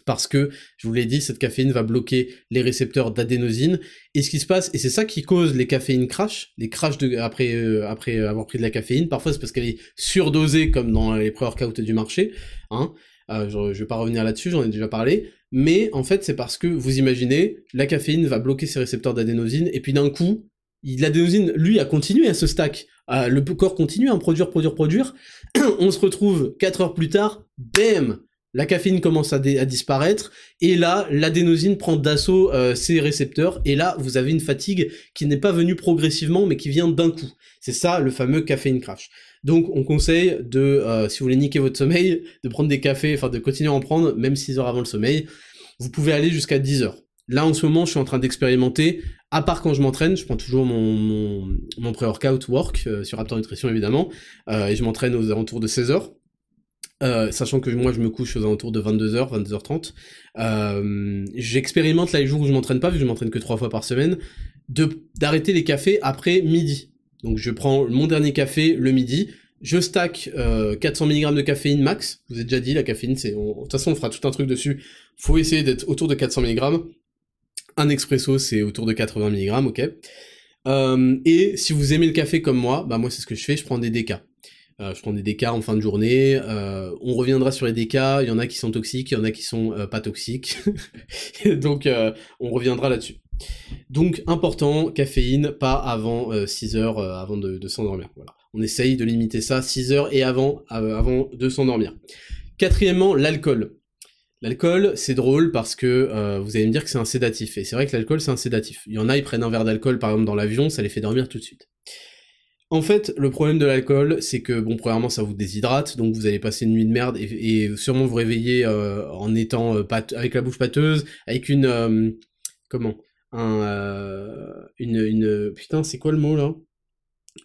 Parce que, je vous l'ai dit, cette caféine va bloquer les récepteurs d'adénosine. Et ce qui se passe, et c'est ça qui cause les caféines crash, les crashs après, euh, après avoir pris de la caféine. Parfois, c'est parce qu'elle est surdosée, comme dans les pré-workouts du marché. Hein. Euh, je, je vais pas revenir là-dessus, j'en ai déjà parlé. Mais en fait, c'est parce que, vous imaginez, la caféine va bloquer ces récepteurs d'adénosine, et puis d'un coup, l'adénosine, lui, a continué à se stack. Euh, le corps continue à en produire, produire, produire. on se retrouve 4 heures plus tard, bam la caféine commence à, disparaître, et là, l'adénosine prend d'assaut euh, ses récepteurs, et là, vous avez une fatigue qui n'est pas venue progressivement, mais qui vient d'un coup. C'est ça, le fameux caféine crash. Donc, on conseille de, euh, si vous voulez niquer votre sommeil, de prendre des cafés, enfin de continuer à en prendre, même 6 heures avant le sommeil. Vous pouvez aller jusqu'à 10 heures. Là, en ce moment, je suis en train d'expérimenter, à part quand je m'entraîne, je prends toujours mon, mon, pré-workout work euh, sur Raptor Nutrition, évidemment, euh, et je m'entraîne aux alentours de 16 heures. Euh, sachant que moi je me couche aux alentours de 22h, 22h30. Euh, J'expérimente là les jours où je m'entraîne pas, vu que je m'entraîne que trois fois par semaine, d'arrêter les cafés après midi. Donc je prends mon dernier café le midi, je stack 400 mg de caféine max. Je vous ai déjà dit, la caféine, c'est, de toute façon on fera tout un truc dessus. Faut essayer d'être autour de 400 mg. Un expresso, c'est autour de 80 mg, ok. Euh, et si vous aimez le café comme moi, bah moi c'est ce que je fais, je prends des décas. Euh, je prends des décas en fin de journée. Euh, on reviendra sur les décas. Il y en a qui sont toxiques, il y en a qui sont pas toxiques. Donc on reviendra là-dessus. Donc important, caféine, pas avant 6 heures avant de, s'endormir. Voilà. On essaye de limiter ça 6 heures et avant de s'endormir. Quatrièmement, l'alcool. L'alcool, c'est drôle parce que euh, vous allez me dire que c'est un sédatif. Et c'est vrai que l'alcool, c'est un sédatif. Il y en a, ils prennent un verre d'alcool, par exemple, dans l'avion, ça les fait dormir tout de suite. En fait, le problème de l'alcool, c'est que, bon, premièrement, ça vous déshydrate, donc vous allez passer une nuit de merde et, sûrement vous réveiller euh, en étant euh, avec la bouche pâteuse, avec une... comment? Un, une, une... Putain, c'est quoi le mot, là?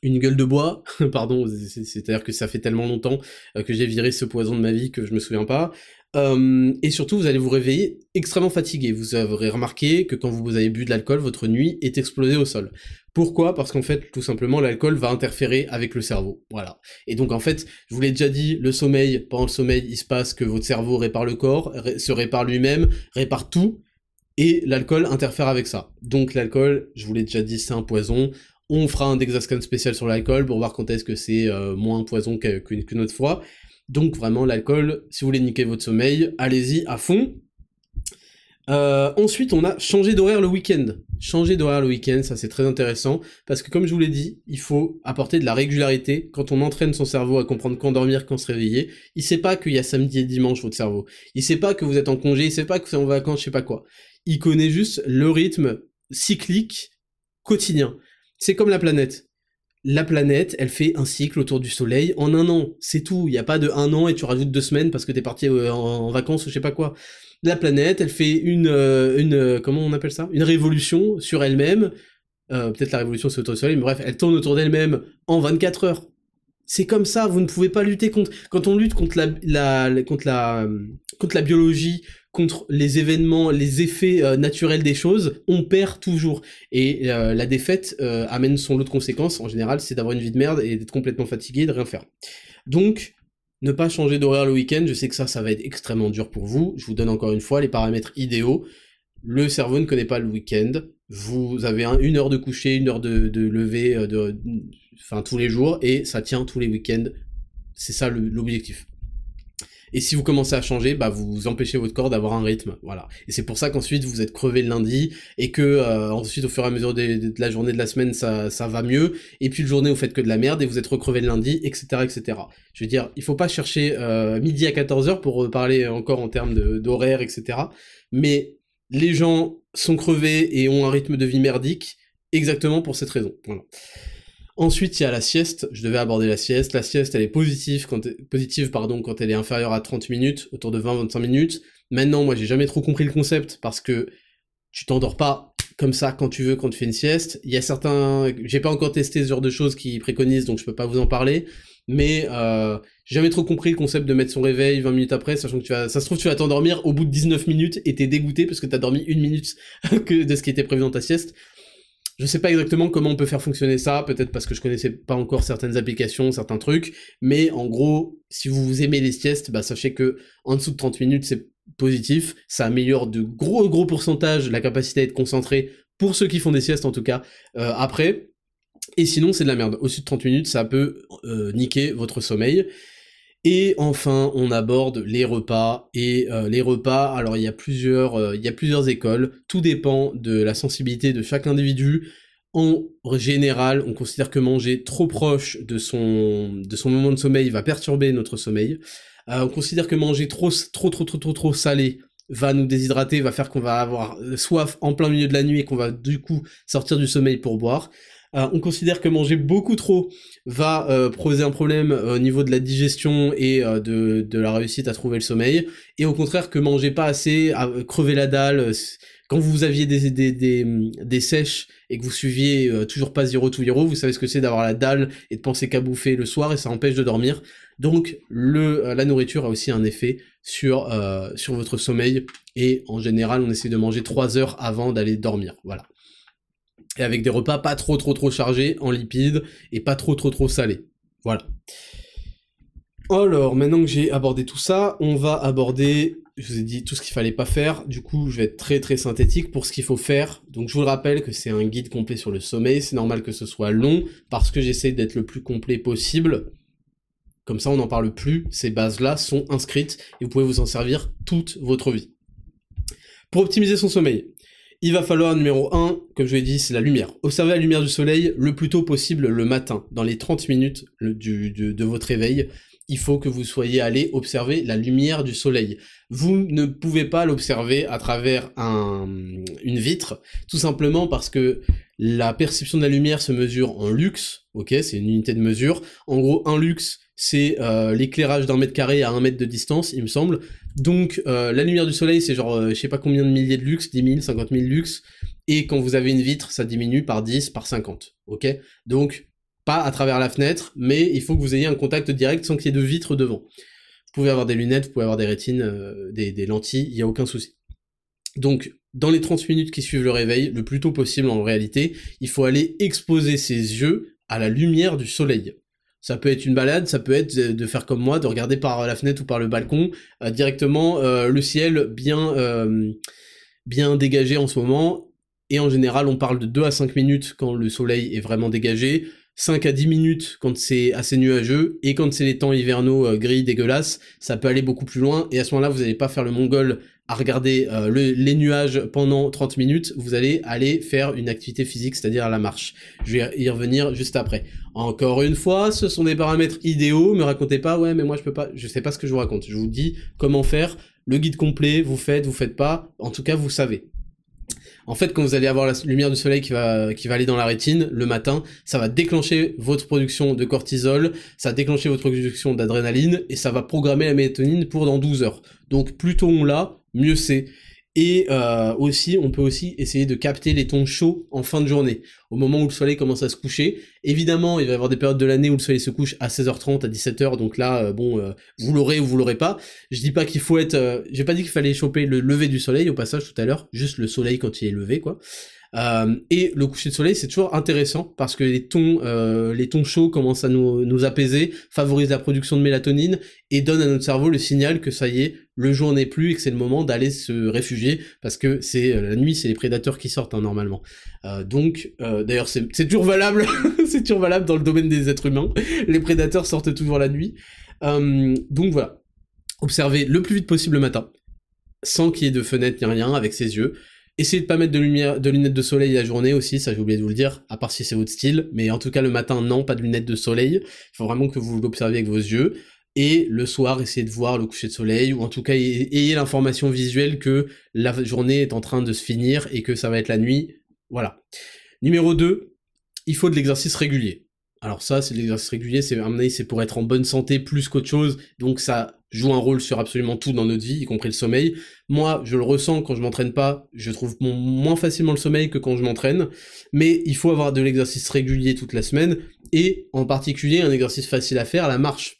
Une gueule de bois, pardon, c'est-à-dire que ça fait tellement longtemps que j'ai viré ce poison de ma vie que je me souviens pas, euh, et surtout, vous allez vous réveiller extrêmement fatigué. Vous aurez remarqué que quand vous avez bu de l'alcool, votre nuit est explosée au sol. Pourquoi? Parce qu'en fait, tout simplement, l'alcool va interférer avec le cerveau. Voilà. Et donc, en fait, je vous l'ai déjà dit, le sommeil, pendant le sommeil, il se passe que votre cerveau répare le corps, se répare lui-même, répare tout, et l'alcool interfère avec ça. Donc, l'alcool, je vous l'ai déjà dit, c'est un poison. On fera un Dexascan spécial sur l'alcool pour voir quand est-ce que c'est euh, moins poison qu'une autre fois. Donc vraiment l'alcool, si vous voulez niquer votre sommeil, allez-y à fond. Euh, ensuite, on a changé d'horaire le week-end. Changer d'horaire le week-end, ça c'est très intéressant, parce que comme je vous l'ai dit, il faut apporter de la régularité. Quand on entraîne son cerveau à comprendre quand dormir, quand se réveiller, il sait pas qu'il y a samedi et dimanche votre cerveau. Il sait pas que vous êtes en congé, il sait pas que vous êtes en vacances, je sais pas quoi. Il connaît juste le rythme cyclique quotidien. C'est comme la planète. La planète, elle fait un cycle autour du Soleil en un an. C'est tout. Il n'y a pas de un an et tu rajoutes deux semaines parce que t'es parti euh, en vacances ou je sais pas quoi la planète, elle fait une, euh, une euh, comment on appelle ça? Une révolution sur elle-même. Peut-être la révolution c'est autour du soleil, mais bref, elle tourne autour d'elle-même en 24 heures. C'est comme ça, vous ne pouvez pas lutter contre. Quand on lutte contre la, la contre la, contre la biologie, contre les événements, les effets naturels des choses, on perd toujours. Et la défaite amène son lot de conséquences. En général, c'est d'avoir une vie de merde et d'être complètement fatigué de rien faire. Donc, ne pas changer d'horaire le week-end, je sais que ça, ça va être extrêmement dur pour vous. Je vous donne encore une fois les paramètres idéaux. Le cerveau ne connaît pas le week-end. Vous avez une heure de coucher, une heure de, lever, euh, de, enfin tous les jours, et ça tient tous les week-ends. C'est ça l'objectif. Et si vous commencez à changer, bah vous empêchez votre corps d'avoir un rythme, voilà. Et c'est pour ça qu'ensuite vous êtes crevé le lundi et que euh, ensuite au fur et à mesure de, la journée de la semaine ça, ça va mieux. Et puis le journée vous faites que de la merde et vous êtes recrevé le lundi, etc., etc. Je veux dire, il faut pas chercher euh, midi à 14h pour parler encore en termes d'horaire, etc. Mais les gens sont crevés et ont un rythme de vie merdique exactement pour cette raison. Ensuite, il y a la sieste. Je devais aborder la sieste. La sieste, elle est positive quand, positive, pardon, quand elle est inférieure à 30 minutes, autour de 20-25 minutes. Maintenant, moi, j'ai jamais trop compris le concept parce que tu t'endors pas comme ça quand tu veux quand tu fais une sieste. Il y a certains, j'ai pas encore testé ce genre de choses qui préconisent, donc je peux pas vous en parler. Mais euh, j'ai jamais trop compris le concept de mettre son réveil 20 minutes après, sachant que tu vas, ça se trouve tu vas t'endormir au bout de 19 minutes et t'es dégoûté parce que t'as dormi une minute de ce qui était prévu dans ta sieste. Je sais pas exactement comment on peut faire fonctionner ça, peut-être parce que je connaissais pas encore certaines applications, certains trucs, mais en gros, si vous aimez les siestes, bah sachez que en dessous de 30 minutes, c'est positif, ça améliore de gros gros pourcentages la capacité à être concentré pour ceux qui font des siestes en tout cas. Euh, après, et sinon c'est de la merde. Au-dessus de 30 minutes, ça peut euh, niquer votre sommeil. Et enfin, on aborde les repas. Et euh, les repas, alors il y a plusieurs, euh, il y a plusieurs écoles. Tout dépend de la sensibilité de chaque individu. En général, on considère que manger trop proche de son, de son moment de sommeil va perturber notre sommeil. Euh, on considère que manger trop, trop, trop, trop, trop, trop salé va nous déshydrater, va faire qu'on va avoir soif en plein milieu de la nuit et qu'on va du coup sortir du sommeil pour boire. Euh, on considère que manger beaucoup trop va euh, poser un problème euh, au niveau de la digestion et de, la réussite à trouver le sommeil, et au contraire que manger pas assez, à crever la dalle, quand vous aviez des, sèches et que vous suiviez toujours pas zéro tout zéro, vous savez ce que c'est d'avoir la dalle et de penser qu'à bouffer le soir et ça empêche de dormir. Donc la nourriture a aussi un effet sur, sur votre sommeil et en général on essaie de manger 3 heures avant d'aller dormir. Voilà et avec des repas pas trop trop trop chargés en lipides et pas trop trop trop salés. Voilà. Alors, maintenant que j'ai abordé tout ça, on va aborder, je vous ai dit tout ce qu'il fallait pas faire, du coup je vais être très très synthétique pour ce qu'il faut faire. Donc je vous le rappelle que c'est un guide complet sur le sommeil, c'est normal que ce soit long, parce que j'essaie d'être le plus complet possible. Comme ça on n'en parle plus, ces bases-là sont inscrites et vous pouvez vous en servir toute votre vie. Pour optimiser son sommeil, il va falloir, numéro 1, comme je l'ai dit, c'est la lumière. Observez la lumière du soleil le plus tôt possible le matin, dans les 30 minutes de, votre réveil. Il faut que vous soyez allé observer la lumière du soleil. Vous ne pouvez pas l'observer à travers une vitre, tout simplement parce que la perception de la lumière se mesure en lux, ok, c'est une unité de mesure. En gros, un lux, c'est euh, l'éclairage d'un mètre carré à un mètre de distance, il me semble. Donc euh, la lumière du soleil, c'est genre, euh, je sais pas combien de milliers de lux, 10 000, 50 000 lux, et quand vous avez une vitre, ça diminue par 10, par 50, ok? Donc, pas à travers la fenêtre, mais il faut que vous ayez un contact direct sans qu'il y ait de vitre devant. Vous pouvez avoir des lunettes, vous pouvez avoir des rétines, des, des lentilles, il n'y a aucun souci. Donc, dans les 30 minutes qui suivent le réveil, le plus tôt possible en réalité, il faut aller exposer ses yeux à la lumière du soleil. Ça peut être une balade, ça peut être de faire comme moi, de regarder par la fenêtre ou par le balcon euh, directement euh, le ciel bien euh, bien dégagé en ce moment. et en général on parle de 2 à 5 minutes quand le soleil est vraiment dégagé, 5 à 10 minutes quand c'est assez nuageux, et quand c'est les temps hivernaux euh, gris dégueulasses, ça peut aller beaucoup plus loin, et à ce moment-là, vous n'allez pas faire le mongol à regarder euh, les nuages pendant 30 minutes, vous allez aller faire une activité physique, c'est-à-dire la marche. Je vais y revenir juste après. Encore une fois, ce sont des paramètres idéaux, me racontez pas, ouais, mais moi je peux pas, je sais pas ce que je vous raconte. Je vous dis comment faire, le guide complet, vous faites, vous faites pas, en tout cas vous savez. En fait, quand vous allez avoir la lumière du soleil qui va, qui va aller dans la rétine le matin, ça va déclencher votre production de cortisol, ça va déclencher votre production d'adrénaline, et ça va programmer la mélatonine pour dans 12 heures. Donc plus tôt on l'a, mieux c'est. Et euh, aussi, on peut aussi essayer de capter les tons chauds en fin de journée, au moment où le soleil commence à se coucher. Évidemment, il va y avoir des périodes de l'année où le soleil se couche à 16h30, à 17h, donc là, euh, bon, euh, vous l'aurez ou vous l'aurez pas. Je dis pas qu'il faut être... J'ai pas dit qu'il fallait choper le lever du soleil, au passage, tout à l'heure, juste le soleil quand il est levé, quoi. Euh, et le coucher de soleil, c'est toujours intéressant parce que les tons, euh, chauds commencent à nous, apaiser, favorisent la production de mélatonine et donnent à notre cerveau le signal que ça y est, le jour n'est plus et que c'est le moment d'aller se réfugier parce que c'est euh, la nuit, c'est les prédateurs qui sortent hein, normalement. Donc, d'ailleurs, c'est toujours valable, c'est toujours valable dans le domaine des êtres humains. Les prédateurs sortent toujours la nuit. donc voilà, observez le plus vite possible le matin, sans qu'il y ait de fenêtre ni rien, avec ses yeux. Essayez de pas mettre de lunettes de soleil la journée aussi, ça j'ai oublié de vous le dire, à part si c'est votre style, mais en tout cas le matin non, pas de lunettes de soleil. Il faut vraiment que vous l'observiez avec vos yeux. Et le soir, essayez de voir le coucher de soleil, ou en tout cas ayez l'information visuelle que la journée est en train de se finir et que ça va être la nuit. Voilà. Numéro 2, il faut de l'exercice régulier. Alors ça, c'est l'exercice régulier, c'est c'est pour être en bonne santé plus qu'autre chose, donc ça joue un rôle sur absolument tout dans notre vie, y compris le sommeil. Moi, je le ressens quand je m'entraîne pas, je trouve moins facilement le sommeil que quand je m'entraîne, mais il faut avoir de l'exercice régulier toute la semaine, et en particulier un exercice facile à faire, la marche.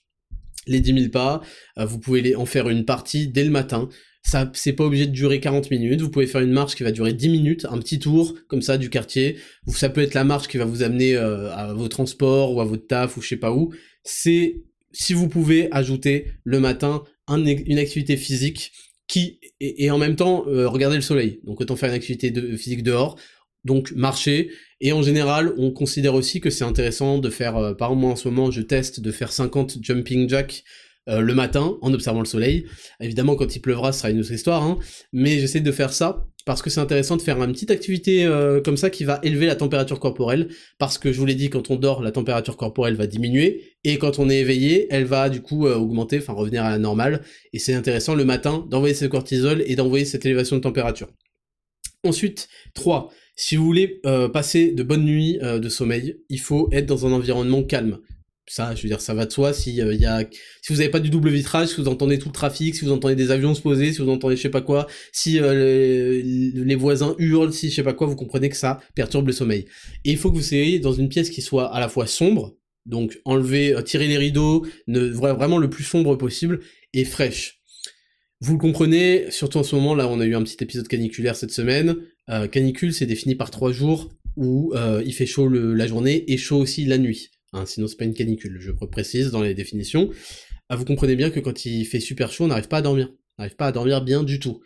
Les 10 000 pas, euh, vous pouvez en faire une partie dès le matin, ça, c'est pas obligé de durer 40 minutes. Vous pouvez faire une marche qui va durer 10 minutes, un petit tour comme ça du quartier. Ça peut être la marche qui va vous amener euh, à vos transports ou à votre taf ou je sais pas où. C'est si vous pouvez ajouter le matin une activité physique qui et, en même temps euh, regarder le soleil. Donc autant faire une activité de, physique dehors, donc marcher. Et en général, on considère aussi que c'est intéressant de faire, euh, par exemple moi en ce moment, je teste de faire 50 jumping jacks euh, le matin en observant le soleil. Évidemment, quand il pleuvra, ce sera une autre histoire, hein, mais j'essaie de faire ça parce que c'est intéressant de faire une petite activité euh, comme ça qui va élever la température corporelle, parce que je vous l'ai dit, quand on dort, la température corporelle va diminuer, et quand on est éveillé, elle va du coup euh, augmenter, enfin revenir à la normale, et c'est intéressant le matin d'envoyer ce cortisol et d'envoyer cette élévation de température. Ensuite, 3. Si vous voulez passer de bonnes nuits de sommeil, il faut être dans un environnement calme ça, je veux dire, ça va de soi. Si euh, y a, si vous n'avez pas du double vitrage, si vous entendez tout le trafic, si vous entendez des avions se poser, si vous entendez je sais pas quoi, si euh, les, voisins hurlent, si je sais pas quoi, vous comprenez que ça perturbe le sommeil. Et il faut que vous soyez dans une pièce qui soit à la fois sombre, donc enlever, euh, tirer les rideaux, vraiment le plus sombre possible et fraîche. Vous le comprenez, surtout en ce moment là, on a eu un petit épisode caniculaire cette semaine. canicule, c'est défini par trois jours où il fait chaud la journée et chaud aussi la nuit. Sinon c'est pas une canicule, je précise dans les définitions. Ah, vous comprenez bien que quand il fait super chaud, on n'arrive pas à dormir. On n'arrive pas à dormir bien du tout.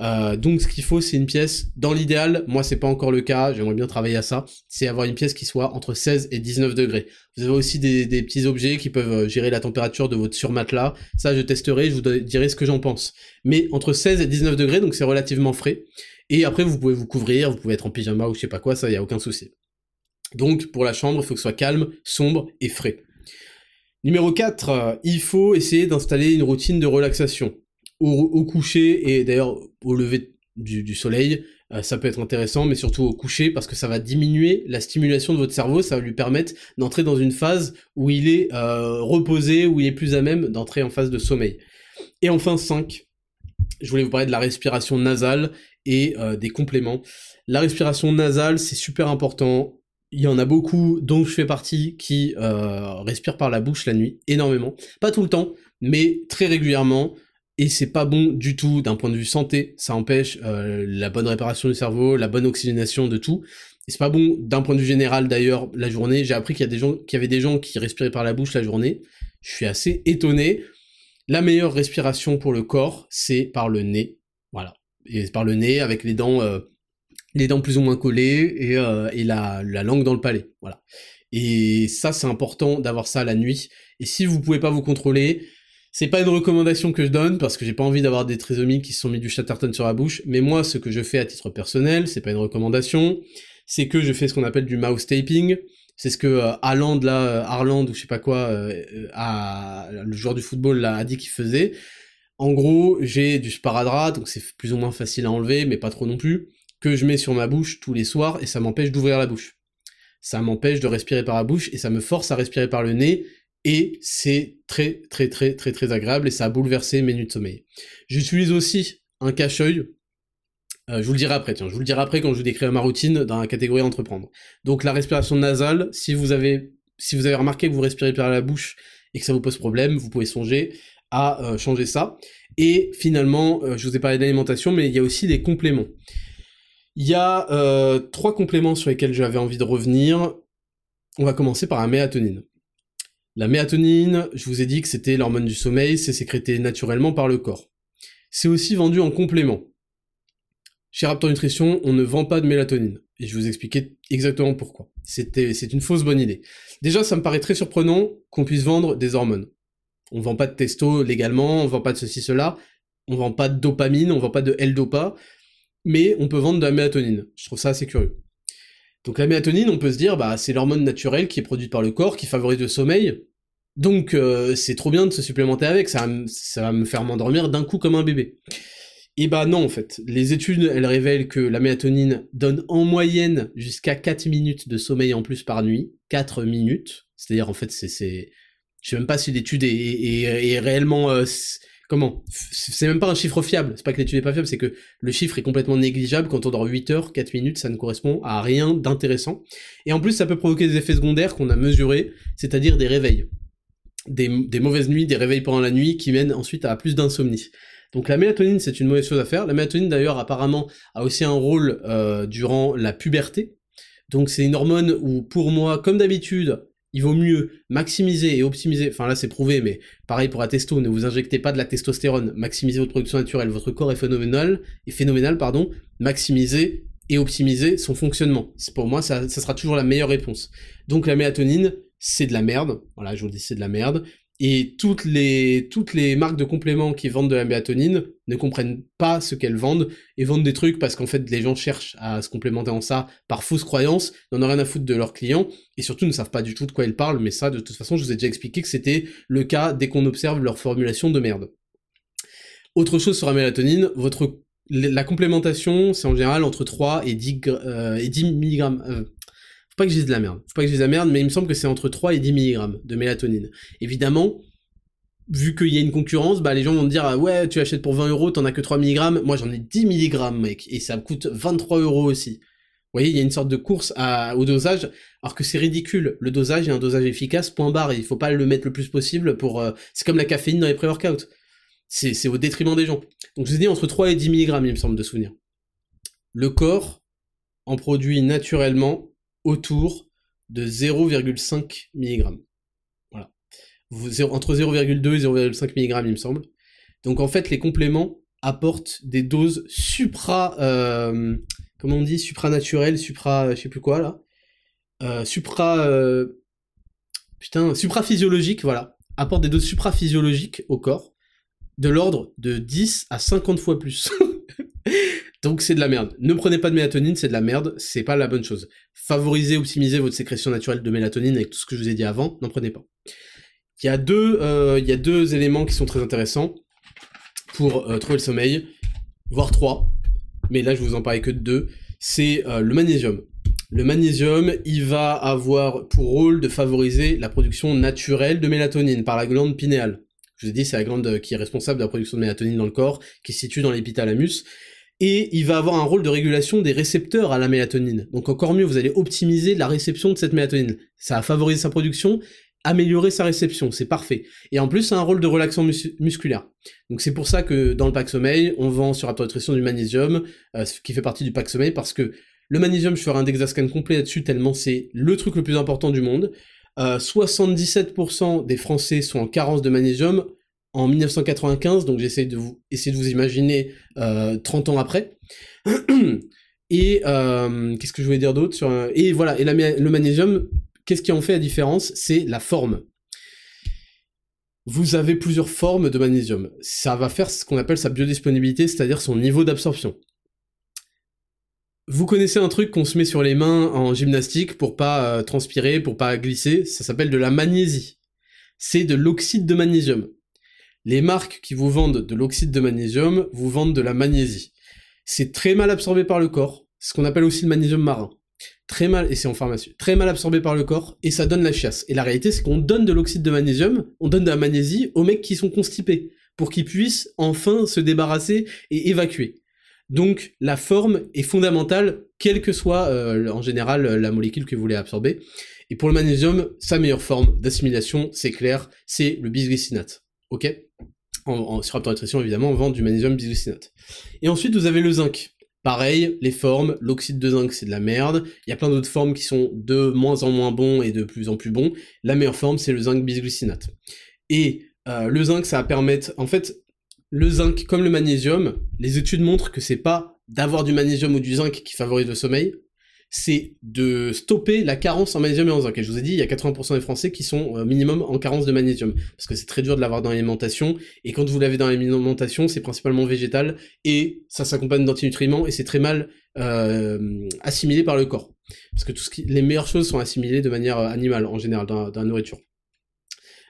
Euh, donc ce qu'il faut, c'est une pièce, dans l'idéal, moi c'est pas encore le cas, j'aimerais bien travailler à ça, c'est avoir une pièce qui soit entre 16 et 19 degrés. Vous avez aussi des, petits objets qui peuvent euh, gérer la température de votre surmatelas, ça je testerai, je vous dirai ce que j'en pense. Mais entre 16 et 19 degrés, donc c'est relativement frais, et après vous pouvez vous couvrir, vous pouvez être en pyjama ou je sais pas quoi, ça y a aucun souci. Donc pour la chambre, il faut que ce soit calme, sombre et frais. Numéro 4, euh, il faut essayer d'installer une routine de relaxation. Au, coucher et d'ailleurs au lever du, soleil, euh, ça peut être intéressant, mais surtout au coucher parce que ça va diminuer la stimulation de votre cerveau, ça va lui permettre d'entrer dans une phase où il est euh, reposé, où il est plus à même d'entrer en phase de sommeil. Et enfin 5, je voulais vous parler de la respiration nasale et des compléments. La respiration nasale, c'est super important il y en a beaucoup dont je fais partie qui euh, respirent par la bouche la nuit, énormément. Pas tout le temps, mais très régulièrement. Et c'est pas bon du tout d'un point de vue santé. Ça empêche euh, la bonne réparation du cerveau, la bonne oxygénation de tout. Et c'est pas bon d'un point de vue général d'ailleurs la journée. J'ai appris qu'il y a des gens, qu'il y avait des gens qui respiraient par la bouche la journée. Je suis assez étonné. La meilleure respiration pour le corps, c'est par le nez. Voilà. Et par le nez avec les dents euh, les dents plus ou moins collées et, euh, la, la langue dans le palais. Voilà. Et ça, c'est important d'avoir ça la nuit. Et si vous pouvez pas vous contrôler, c'est pas une recommandation que je donne parce que j'ai pas envie d'avoir des trisomiques qui se sont mis du chatterton sur la bouche. Mais moi, ce que je fais à titre personnel, c'est pas une recommandation, c'est que je fais ce qu'on appelle du mouse taping. C'est ce que euh, là, euh, Arland ou je sais pas quoi, euh, le joueur du football a dit qu'il faisait. En gros, j'ai du sparadrap, donc c'est plus ou moins facile à enlever, mais pas trop non plus, que je mets sur ma bouche tous les soirs et ça m'empêche d'ouvrir la bouche. Ça m'empêche de respirer par la bouche et ça me force à respirer par le nez et c'est très très très très très agréable et ça a bouleversé mes nuits de sommeil. J'utilise aussi un cache-œil. Euh, je vous le dirai après, tiens, je vous le dirai après quand je vous décrirai ma routine dans la catégorie entreprendre. Donc la respiration nasale, si vous avez remarqué que vous respirez par la bouche et que ça vous pose problème, vous pouvez songer à euh, changer ça. Et finalement, euh, je vous ai parlé d'alimentation, mais il y a aussi des compléments. Il y a trois compléments sur lesquels j'avais envie de revenir. On va commencer par la mélatonine. La mélatonine, je vous ai dit que c'était l'hormone du sommeil, c'est sécrété naturellement par le corps. C'est aussi vendu en complément. Chez Raptor Nutrition, on ne vend pas de mélatonine. Et je vais vous expliquer exactement pourquoi. C'est une fausse bonne idée. Déjà, ça me paraît très surprenant qu'on puisse vendre des hormones. On vend pas de testo légalement, on vend pas de ceci, cela, on vend pas de dopamine, on vend pas de L-dopa, mais on peut vendre de la mélatonine. Je trouve ça assez curieux. Donc la mélatonine, on peut se dire, bah c'est l'hormone naturelle qui est produite par le corps, qui favorise le sommeil, donc euh, c'est trop bien de se supplémenter avec, ça, ça va me faire m'endormir d'un coup comme un bébé. Et bah non en fait, les études elles révèlent que la mélatonine donne en moyenne jusqu'à 4 minutes de sommeil en plus par nuit, 4 minutes, c'est-à-dire en fait c'est... Je sais même pas si l'étude est, réellement... Euh, comment? C'est même pas un chiffre fiable, c'est pas que l'étude est pas fiable, c'est que le chiffre est complètement négligeable, quand on dort 8 heures, 4 minutes, ça ne correspond à rien d'intéressant. Et en plus ça peut provoquer des effets secondaires qu'on a mesurés, c'est-à-dire des réveils des, mauvaises nuits, des réveils pendant la nuit qui mènent ensuite à plus d'insomnie. Donc la mélatonine, c'est une mauvaise chose à faire. La mélatonine, d'ailleurs, apparemment, a aussi un rôle euh, durant la puberté. Donc c'est une hormone où, pour moi, comme d'habitude, il vaut mieux maximiser et optimiser, enfin là c'est prouvé, mais pareil pour la testo, ne vous injectez pas de la testostérone, maximiser votre production naturelle, votre corps est phénoménal, est phénoménal, pardon, maximiser et optimiser son fonctionnement. Pour moi, ça, ça sera toujours la meilleure réponse. Donc la mélatonine, c'est de la merde. Voilà, je vous dis, c'est de la merde. Et toutes les, toutes les marques de compléments qui vendent de la mélatonine ne comprennent pas ce qu'elles vendent et vendent des trucs parce qu'en fait les gens cherchent à se complémenter en ça par fausse croyance, n'en ont rien à foutre de leurs clients et surtout ne savent pas du tout de quoi ils parlent. Mais ça, de toute façon, je vous ai déjà expliqué que c'était le cas dès qu'on observe leur formulation de merde. Autre chose sur la mélatonine, votre la complémentation, c'est en général entre 3 et 10, euh, et 10 mg, pas que je dise de la merde, faut pas que je dise de la merde, mais il me semble que c'est entre 3 et 10 mg de mélatonine. Évidemment, vu qu'il y a une concurrence, bah les gens vont dire ah ouais tu achètes pour 20 euros, t'en as que 3 mg, moi j'en ai 10 mg mec, et ça me coûte 23 euros aussi. Vous voyez, il y a une sorte de course à, au dosage, alors que c'est ridicule. Le dosage est un dosage efficace, point barre, il faut pas le mettre le plus possible pour... Euh, c'est comme la caféine dans les pré-workouts. C'est au détriment des gens. Donc je vous ai dit entre 3 et 10 mg, il me semble de souvenir. Le corps en produit naturellement autour de 0,5 mg. Voilà. Entre 0,2 et 0,5 mg, il me semble. Donc en fait, les compléments apportent des doses supra... Euh, comment on dit Supranaturelles, supra... je sais plus quoi, là. Euh, supra... Euh, putain, supraphysiologiques, voilà. Apportent des doses supraphysiologiques au corps de l'ordre de 10 à 50 fois plus. Donc c'est de la merde. Ne prenez pas de mélatonine, c'est de la merde, c'est pas la bonne chose. Favorisez, optimisez votre sécrétion naturelle de mélatonine avec tout ce que je vous ai dit avant, n'en prenez pas. Il y, a deux, euh, éléments qui sont très intéressants pour euh, trouver le sommeil, voire trois, mais là je vous en parlais que de deux, c'est euh, le magnésium. Le magnésium, il va avoir pour rôle de favoriser la production naturelle de mélatonine par la glande pinéale. Je vous ai dit, c'est la glande qui est responsable de la production de mélatonine dans le corps, qui se situe dans l'épithalamus, et il va avoir un rôle de régulation des récepteurs à la mélatonine. Donc encore mieux, vous allez optimiser la réception de cette mélatonine. Ça va favoriser sa production, améliorer sa réception, c'est parfait. Et en plus, ça a un rôle de relaxant musculaire. Donc c'est pour ça que dans le pack sommeil, on vend sur Nutrition du magnésium, euh, ce qui fait partie du pack sommeil, parce que le magnésium, je ferai un Dexascan complet là-dessus, tellement c'est le truc le plus important du monde. 77% euh, des Français sont en carence de magnésium, en 1995, donc j'essaie de vous essayer de vous imaginer 30 euh, ans après. Et euh, qu'est-ce que je voulais dire d'autre un- Et voilà, et le magnésium, qu'est-ce qui en fait la différence? C'est la forme. Vous avez plusieurs formes de magnésium. Ça va faire ce qu'on appelle sa biodisponibilité, c'est-à-dire son niveau d'absorption. Vous connaissez un truc qu'on se met sur les mains en gymnastique pour pas euh, transpirer, pour pas glisser, ça s'appelle de la magnésie. C'est de l'oxyde de magnésium. Les marques qui vous vendent de l'oxyde de magnésium vous vendent de la magnésie. C'est très mal absorbé par le corps, ce qu'on appelle aussi le magnésium marin. Très mal, et c'est en pharmacie, très mal absorbé par le corps, et ça donne la chiasse. Et la réalité, c'est qu'on donne de l'oxyde de magnésium, on donne de la magnésie aux mecs qui sont constipés, pour qu'ils puissent enfin se débarrasser et évacuer. Donc la forme est fondamentale, quelle que soit euh, en général la molécule que vous voulez absorber. Et pour le magnésium, sa meilleure forme d'assimilation, c'est clair, c'est le bisglycinate. Ok? En, en, Raptor Nutrition, évidemment, on vend du magnésium bisglycinate. Et ensuite, vous avez le zinc. Pareil, les formes, l'oxyde de zinc c'est de la merde, il y a plein d'autres formes qui sont de moins en moins bons et de plus en plus bons. La meilleure forme c'est le zinc bisglycinate. Et euh, le zinc ça va permettre, en fait, le zinc comme le magnésium, les études montrent que c'est pas d'avoir du magnésium ou du zinc qui favorise le sommeil, c'est de stopper la carence en magnésium et en zinc. Je vous ai dit, il y a 80% des Français qui sont euh, minimum en carence de magnésium, parce que c'est très dur de l'avoir dans l'alimentation, et quand vous l'avez dans l'alimentation, c'est principalement végétal, et ça s'accompagne d'antinutriments, et c'est très mal euh, assimilé par le corps. Parce que tout ce qui, les meilleures choses sont assimilées de manière animale, en général, dans, dans la nourriture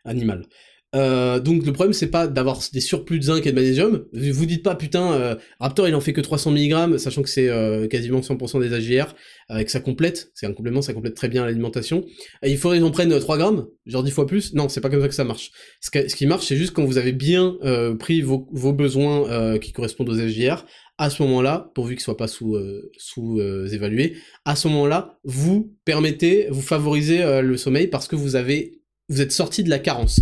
animale. Euh, donc le problème c'est pas d'avoir des surplus de zinc et de magnésium. Vous dites pas putain euh, Raptor il en fait que 300 mg, sachant que c'est euh, quasiment 100% des AGR avec ça complète, c'est un complément, ça complète très bien l'alimentation. Il faudrait qu'on prenne 3 grammes, genre 10 fois plus. Non, c'est pas comme ça que ça marche. Ce, que, qui marche c'est juste quand vous avez bien euh, pris vos, vos besoins euh, qui correspondent aux AGR. À ce moment-là, pourvu qu'ils soient pas sous euh, sous évalués, à ce moment-là, vous permettez, vous favorisez euh, le sommeil parce que vous avez vous êtes sorti de la carence.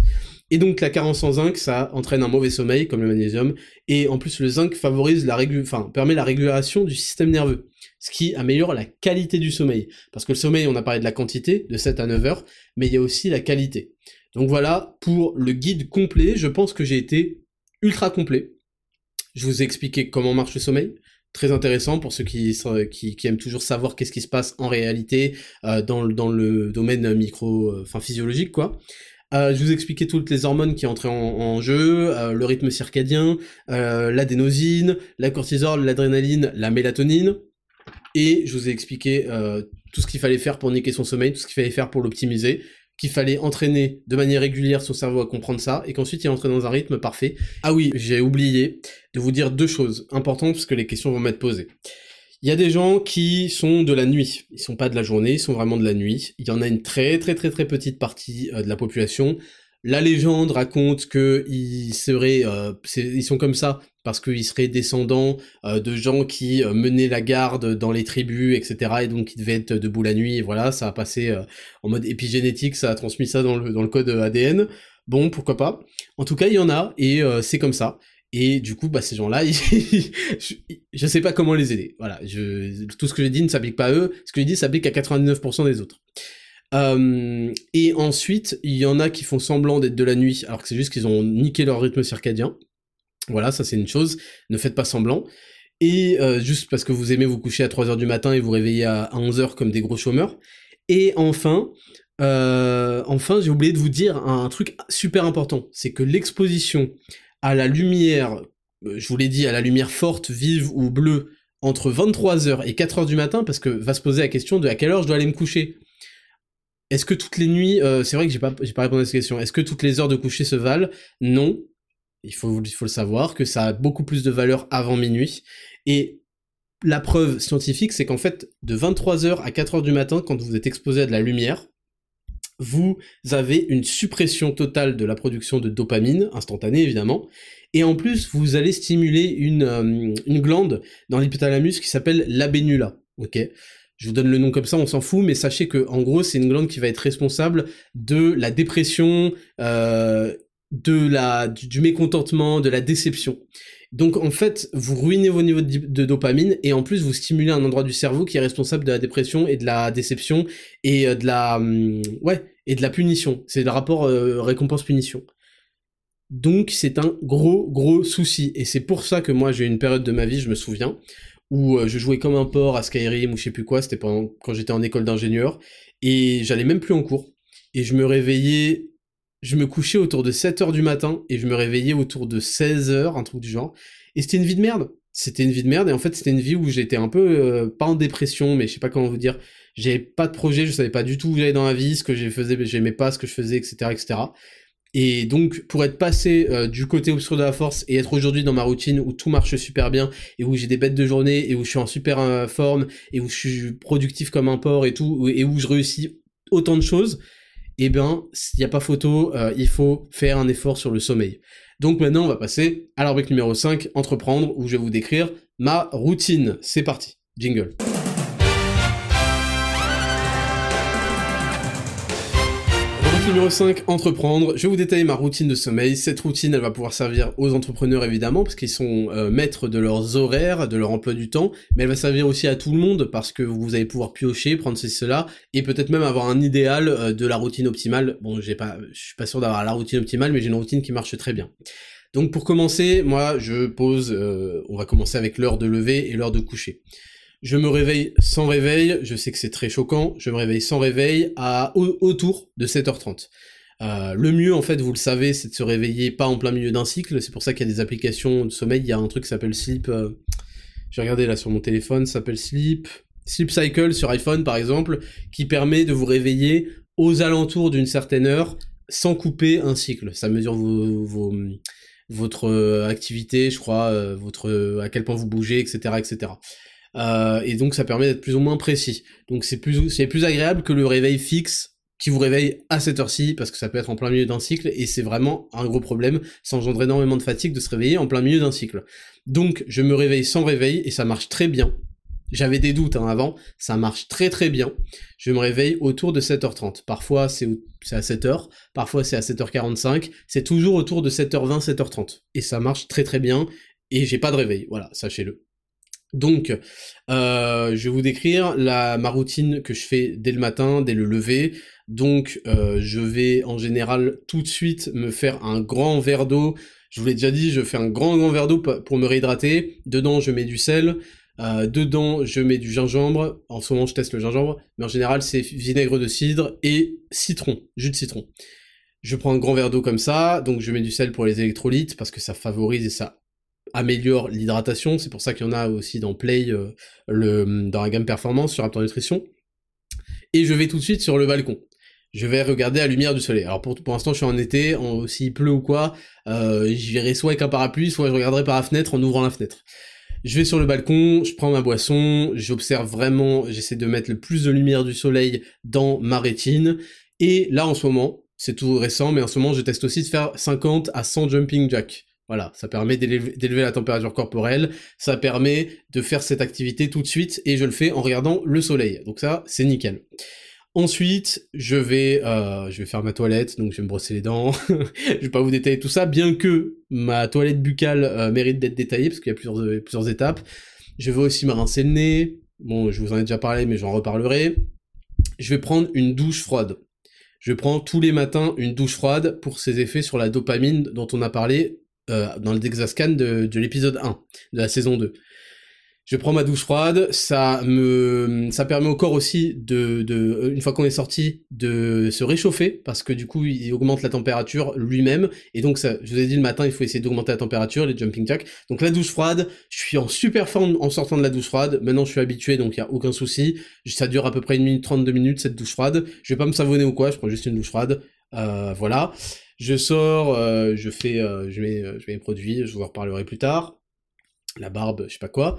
Et donc la carence en zinc, ça entraîne un mauvais sommeil, comme le magnésium, et en plus le zinc favorise la régu... enfin, permet la régulation du système nerveux, ce qui améliore la qualité du sommeil. Parce que le sommeil, on a parlé de la quantité, de 7 à 9 heures, mais il y a aussi la qualité. Donc voilà, pour le guide complet, je pense que j'ai été ultra complet. Je vous ai expliqué comment marche le sommeil, très intéressant pour ceux qui, aiment toujours savoir qu'est-ce qui se passe en réalité euh, dans, le, dans le domaine micro, enfin physiologique quoi. Euh, je vous ai expliqué toutes les hormones qui entraient en, en jeu, euh, le rythme circadien, euh, l'adénosine, la cortisol, l'adrénaline, la mélatonine, et je vous ai expliqué euh, tout ce qu'il fallait faire pour niquer son sommeil, tout ce qu'il fallait faire pour l'optimiser, qu'il fallait entraîner de manière régulière son cerveau à comprendre ça, et qu'ensuite il entrait dans un rythme parfait. Ah oui, j'ai oublié de vous dire deux choses importantes parce que les questions vont m'être posées. Il y a des gens qui sont de la nuit, ils sont pas de la journée, ils sont vraiment de la nuit. Il y en a une très très très très petite partie euh, de la population. La légende raconte que ils seraient, euh, ils sont comme ça parce qu'ils seraient descendants euh, de gens qui euh, menaient la garde dans les tribus, etc. Et donc ils devaient être debout la nuit. Et voilà, ça a passé en mode épigénétique, ça a transmis ça dans le, dans le code ADN. Bon, pourquoi pas. En tout cas, il y en a et c'est comme ça. Et du coup, bah, ces gens-là, je, je sais pas comment les aider. Voilà, tout ce que j'ai dit ne s'applique pas à eux. Ce que j'ai dit s'applique à 99% des autres. Euh, et ensuite, il y en a qui font semblant d'être de la nuit, alors que c'est juste qu'ils ont niqué leur rythme circadien. Voilà, ça c'est une chose. Ne faites pas semblant. Et euh, juste parce que vous aimez vous coucher à 3h du matin et vous réveiller à 11h comme des gros chômeurs. Et enfin, euh, enfin, j'ai oublié de vous dire un truc super important. C'est que l'exposition à la lumière, je vous l'ai dit, à la lumière forte, vive ou bleue, entre 23h et 4h du matin, parce que va se poser la question de à quelle heure je dois aller me coucher. Est-ce que toutes les nuits, euh, c'est vrai que j'ai pas, pas répondu à cette question, est-ce que toutes les heures de coucher se valent? Non. Il faut, il faut le savoir, que ça a beaucoup plus de valeur avant minuit. Et la preuve scientifique, c'est qu'en fait, de 23h à 4h du matin, quand vous êtes exposé à de la lumière, vous avez une suppression totale de la production de dopamine, instantanée évidemment, et en plus vous allez stimuler une, euh, glande dans l'hypothalamus qui s'appelle l'abénula, ok? Je vous donne le nom comme ça, on s'en fout, mais sachez que en gros c'est une glande qui va être responsable de la dépression, euh, du, mécontentement, de la déception. Donc en fait, vous ruinez vos niveaux de, dopamine et en plus vous stimulez un endroit du cerveau qui est responsable de la dépression et de la déception et de la ouais et de la punition. C'est le rapport euh, récompense-punition. Donc c'est un gros gros souci et c'est pour ça que moi j'ai une période de ma vie, je me souviens, où euh, je jouais comme un porc à Skyrim ou je sais plus quoi, c'était quand j'étais en école d'ingénieur, et j'allais même plus en cours. Et je me réveillais, je me couchais autour de 7h du matin, et je me réveillais autour de 16h, un truc du genre. Et c'était une vie de merde. C'était une vie de merde, et en fait c'était une vie où j'étais un peu, euh, pas en dépression, mais je sais pas comment vous dire, j'avais pas de projet, je savais pas du tout où j'allais dans la vie, ce que j'ai faisais, j'aimais pas ce que je faisais, etc., etc. Et donc, pour être passé euh, du côté obscur de la force et être aujourd'hui dans ma routine où tout marche super bien et où j'ai des bêtes de journée et où je suis en super euh, forme et où je suis productif comme un porc et tout et où je réussis autant de choses, eh ben, il n'y a pas photo, euh, il faut faire un effort sur le sommeil. Donc maintenant, on va passer à la numéro 5, entreprendre, où je vais vous décrire ma routine. C'est parti. Jingle. Numéro 5, entreprendre. Je vous détailler ma routine de sommeil. Cette routine, elle va pouvoir servir aux entrepreneurs évidemment, parce qu'ils sont euh, maîtres de leurs horaires, de leur emploi du temps, mais elle va servir aussi à tout le monde, parce que vous allez pouvoir piocher, prendre ceci, cela, et peut-être même avoir un idéal euh, de la routine optimale. Bon, je suis pas sûr d'avoir la routine optimale, mais j'ai une routine qui marche très bien. Donc pour commencer, moi, je pose, euh, on va commencer avec l'heure de lever et l'heure de coucher. Je me réveille sans réveil, je sais que c'est très choquant, je me réveille sans réveil à autour de 7h30. Euh, le mieux, en fait, vous le savez, c'est de se réveiller pas en plein milieu d'un cycle. C'est pour ça qu'il y a des applications de sommeil. Il y a un truc qui s'appelle Sleep. Euh, j'ai regardé là sur mon téléphone, ça s'appelle Sleep. Sleep Cycle sur iPhone, par exemple, qui permet de vous réveiller aux alentours d'une certaine heure sans couper un cycle. Ça mesure vos, votre euh, activité, je crois, votre à quel point vous bougez, etc., etc. Euh, et donc ça permet d'être plus ou moins précis. Donc c'est plus, c'est plus agréable que le réveil fixe qui vous réveille à cette heure-ci, parce que ça peut être en plein milieu d'un cycle, et c'est vraiment un gros problème, ça engendre énormément de fatigue de se réveiller en plein milieu d'un cycle. Donc je me réveille sans réveil, et ça marche très bien. J'avais des doutes hein, avant, ça marche très très bien. Je me réveille autour de 7h30. Parfois c'est à 7h, parfois c'est à 7h45, c'est toujours autour de 7h20, 7h30. Et ça marche très très bien, et j'ai pas de réveil, voilà, sachez-le. Donc, euh, je vais vous décrire ma routine que je fais dès le matin, dès le lever. Donc, euh, je vais en général tout de suite me faire un grand verre d'eau. Je vous l'ai déjà dit, je fais un grand grand verre d'eau pour me réhydrater. Dedans, je mets du sel. Euh, dedans, je mets du gingembre. En ce moment, je teste le gingembre, mais en général, c'est vinaigre de cidre et citron, jus de citron. Je prends un grand verre d'eau comme ça, donc je mets du sel pour les électrolytes parce que ça favorise et ça améliore l'hydratation. C'est pour ça qu'il y en a aussi dans Play, euh, le, dans la gamme performance sur Raptor Nutrition. Et je vais tout de suite sur le balcon. Je vais regarder la lumière du soleil. Alors pour, pour l'instant, je suis en été, s'il pleut ou quoi, euh, j'y verrai soit avec un parapluie, soit je regarderai par la fenêtre en ouvrant la fenêtre. Je vais sur le balcon, je prends ma boisson, j'observe vraiment, j'essaie de mettre le plus de lumière du soleil dans ma rétine. Et là, en ce moment, c'est tout récent, mais en ce moment, je teste aussi de faire 50 à 100 jumping jacks. Voilà, ça permet d'élever la température corporelle, ça permet de faire cette activité tout de suite, et je le fais en regardant le soleil. Donc ça, c'est nickel. Ensuite, je vais, euh, je vais faire ma toilette, donc je vais me brosser les dents. je vais pas vous détailler tout ça, bien que ma toilette buccale euh, mérite d'être détaillée, parce qu'il y a plusieurs, étapes. Je vais aussi me rincer le nez. Bon, je vous en ai déjà parlé, mais j'en reparlerai. Je vais prendre une douche froide. Je prends tous les matins une douche froide pour ses effets sur la dopamine dont on a parlé euh, dans le Dexascan de, de l'épisode 1 de la saison 2. Je prends ma douche froide, ça me, ça permet au corps aussi de, de une fois qu'on est sorti, de se réchauffer parce que du coup il augmente la température lui-même et donc ça, je vous ai dit le matin il faut essayer d'augmenter la température, les jumping jacks. Donc la douche froide, je suis en super forme en sortant de la douche froide. Maintenant je suis habitué donc il y a aucun souci. Ça dure à peu près une minute 32 minutes cette douche froide. Je vais pas me savonner ou quoi, je prends juste une douche froide. Euh, voilà. Je sors, euh, je fais, euh, je mets, euh, je mets mes produits, je vous en reparlerai plus tard. La barbe, je sais pas quoi.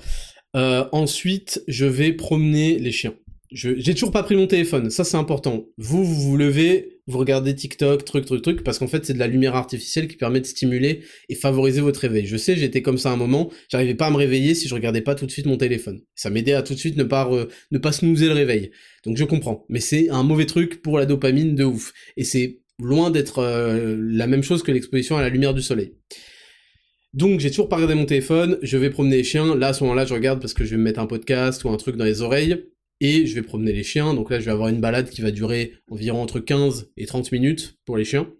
ensuite, je vais promener les chiens. J'ai toujours pas pris mon téléphone, ça c'est important. Vous, vous vous levez, vous regardez TikTok, truc, truc, truc, parce qu'en fait c'est de la lumière artificielle qui permet de stimuler et favoriser votre réveil. Je sais, j'étais comme ça un moment, j'arrivais pas à me réveiller si je regardais pas tout de suite mon téléphone. Ça m'aidait à tout de suite ne pas ne pas snoozer le réveil. Donc je comprends, mais c'est un mauvais truc pour la dopamine de ouf. Et c'est loin d'être euh, la même chose que l'exposition à la lumière du soleil. Donc j'ai toujours pas regardé mon téléphone, je vais promener les chiens, là à ce moment-là je regarde parce que je vais me mettre un podcast ou un truc dans les oreilles, et je vais promener les chiens, donc là je vais avoir une balade qui va durer environ entre 15 et 30 minutes pour les chiens.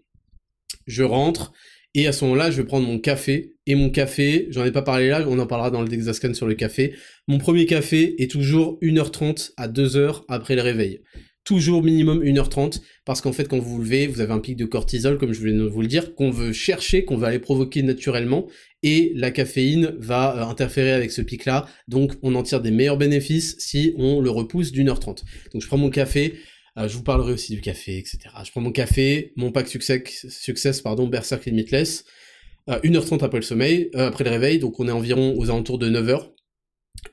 Je rentre, Et à ce moment-là, je vais prendre mon café. Et mon café, j'en ai pas parlé là, on en parlera dans le Dexascan sur le café. Mon premier café est toujours 1h30 à 2h après le réveil. Toujours minimum 1h30, parce qu'en fait, quand vous vous levez, vous avez un pic de cortisol, comme je de vous le dire, qu'on veut chercher, qu'on va aller provoquer naturellement, et la caféine va euh, interférer avec ce pic-là, donc on en tire des meilleurs bénéfices si on le repousse d'une heure trente. Donc je prends mon café, euh, je vous parlerai aussi du café, etc. Je prends mon café, mon pack success, success pardon, Berserk Limitless, euh, 1h30 après le sommeil, euh, après le réveil, donc on est environ aux alentours de 9h.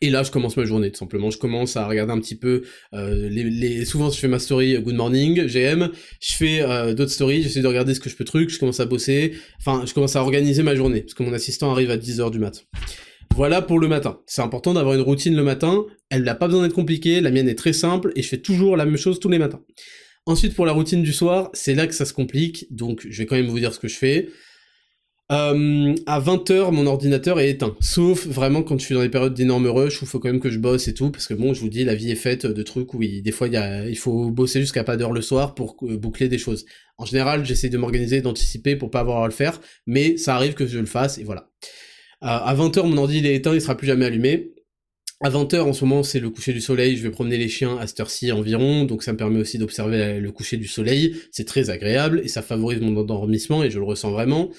Et là, je commence ma journée, tout simplement. Je commence à regarder un petit peu euh, Souvent, je fais ma story Good Morning, GM. Je fais euh, d'autres stories, j'essaie de regarder ce que je peux truc, je commence à bosser. Enfin, je commence à organiser ma journée, parce que mon assistant arrive à 10h du mat. Voilà pour le matin. C'est important d'avoir une routine le matin. Elle n'a pas besoin d'être compliquée, la mienne est très simple, et je fais toujours la même chose tous les matins. Ensuite, pour la routine du soir, c'est là que ça se complique, donc je vais quand même vous dire ce que je fais. Euh, à 20h, mon ordinateur est éteint. Sauf vraiment quand je suis dans des périodes d'énorme rush où il faut quand même que je bosse et tout, parce que bon, je vous dis, la vie est faite de trucs où il, des fois il, y a, il faut bosser jusqu'à pas d'heure le soir pour euh, boucler des choses. En général, j'essaie de m'organiser, d'anticiper pour pas avoir à le faire, mais ça arrive que je le fasse et voilà. Euh, à 20h, mon ordi il est éteint, il sera plus jamais allumé. À 20h, en ce moment, c'est le coucher du soleil, je vais promener les chiens à cette heure-ci environ, donc ça me permet aussi d'observer le coucher du soleil, c'est très agréable, et ça favorise mon endormissement, et je le ressens vraiment.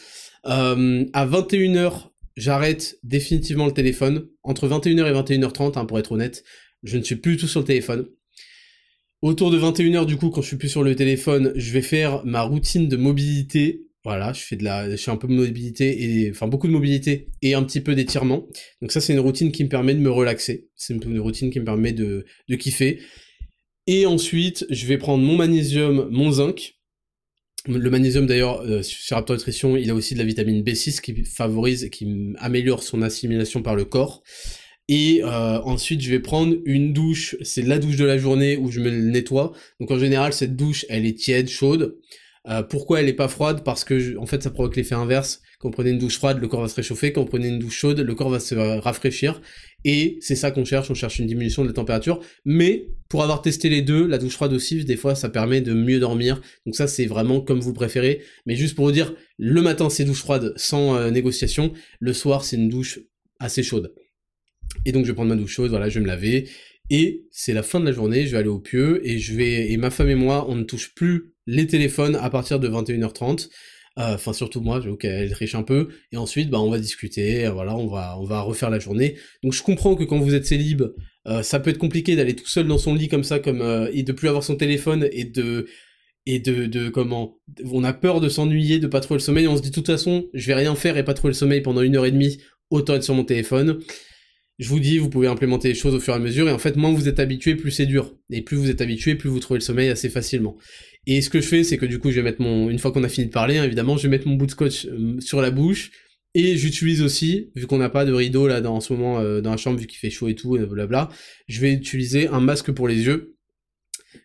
Euh, à 21h, j'arrête définitivement le téléphone. Entre 21h et 21h30, hein, pour être honnête, je ne suis plus du tout sur le téléphone. Autour de 21h, du coup, quand je suis plus sur le téléphone, je vais faire ma routine de mobilité. Voilà, je fais de la, je fais un peu de mobilité et, enfin, beaucoup de mobilité et un petit peu d'étirement. Donc ça, c'est une routine qui me permet de me relaxer. C'est une routine qui me permet de, de kiffer. Et ensuite, je vais prendre mon magnésium, mon zinc, le magnésium d'ailleurs, euh, sur Raptor Nutrition, il a aussi de la vitamine B6 qui favorise qui améliore son assimilation par le corps. Et euh, ensuite, je vais prendre une douche, c'est la douche de la journée où je me nettoie. Donc en général, cette douche, elle est tiède, chaude. Euh, pourquoi elle est pas froide? Parce que en fait, ça provoque l'effet inverse. Quand vous prenez une douche froide, le corps va se réchauffer. Quand vous prenez une douche chaude, le corps va se rafraîchir. Et c'est ça qu'on cherche. On cherche une diminution de la température. Mais pour avoir testé les deux, la douche froide aussi, des fois, ça permet de mieux dormir. Donc ça, c'est vraiment comme vous préférez. Mais juste pour vous dire, le matin, c'est douche froide sans euh, négociation. Le soir, c'est une douche assez chaude. Et donc, je vais prendre ma douche chaude. Voilà, je vais me laver. Et c'est la fin de la journée, je vais aller au pieu et je vais et ma femme et moi, on ne touche plus les téléphones à partir de 21h30. Euh, enfin surtout moi, j'avoue qu'elle triche un peu. Et ensuite, bah on va discuter, euh, voilà, on va refaire la journée. Donc je comprends que quand vous êtes célib, euh, ça peut être compliqué d'aller tout seul dans son lit comme ça, comme et de plus avoir son téléphone et de et de, de comment on a peur de s'ennuyer, de pas trouver le sommeil. On se dit de toute façon, je vais rien faire et pas trouver le sommeil pendant une heure et demie. Autant être sur mon téléphone je vous dis, vous pouvez implémenter les choses au fur et à mesure, et en fait, moins vous êtes habitué, plus c'est dur. Et plus vous êtes habitué, plus vous trouvez le sommeil assez facilement. Et ce que je fais, c'est que du coup, je vais mettre mon, une fois qu'on a fini de parler, hein, évidemment, je vais mettre mon bout de scotch euh, sur la bouche, et j'utilise aussi, vu qu'on n'a pas de rideau là dans en ce moment euh, dans la chambre, vu qu'il fait chaud et tout, et je vais utiliser un masque pour les yeux.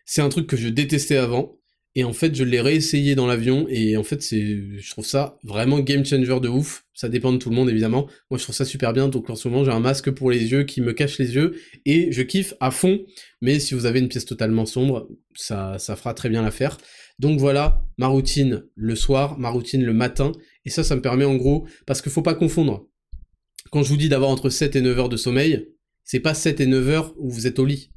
C'est un truc que je détestais avant, et en fait, je l'ai réessayé dans l'avion, et en fait, c'est, je trouve ça vraiment game changer de ouf. Ça dépend de tout le monde, évidemment. Moi, je trouve ça super bien, donc en ce moment, j'ai un masque pour les yeux qui me cache les yeux, et je kiffe à fond. Mais si vous avez une pièce totalement sombre, ça, ça fera très bien l'affaire. Donc voilà, ma routine le soir, ma routine le matin, et ça, ça me permet en gros, parce qu'il faut pas confondre. Quand je vous dis d'avoir entre 7 et 9 heures de sommeil, c'est pas 7 et 9 heures où vous êtes au lit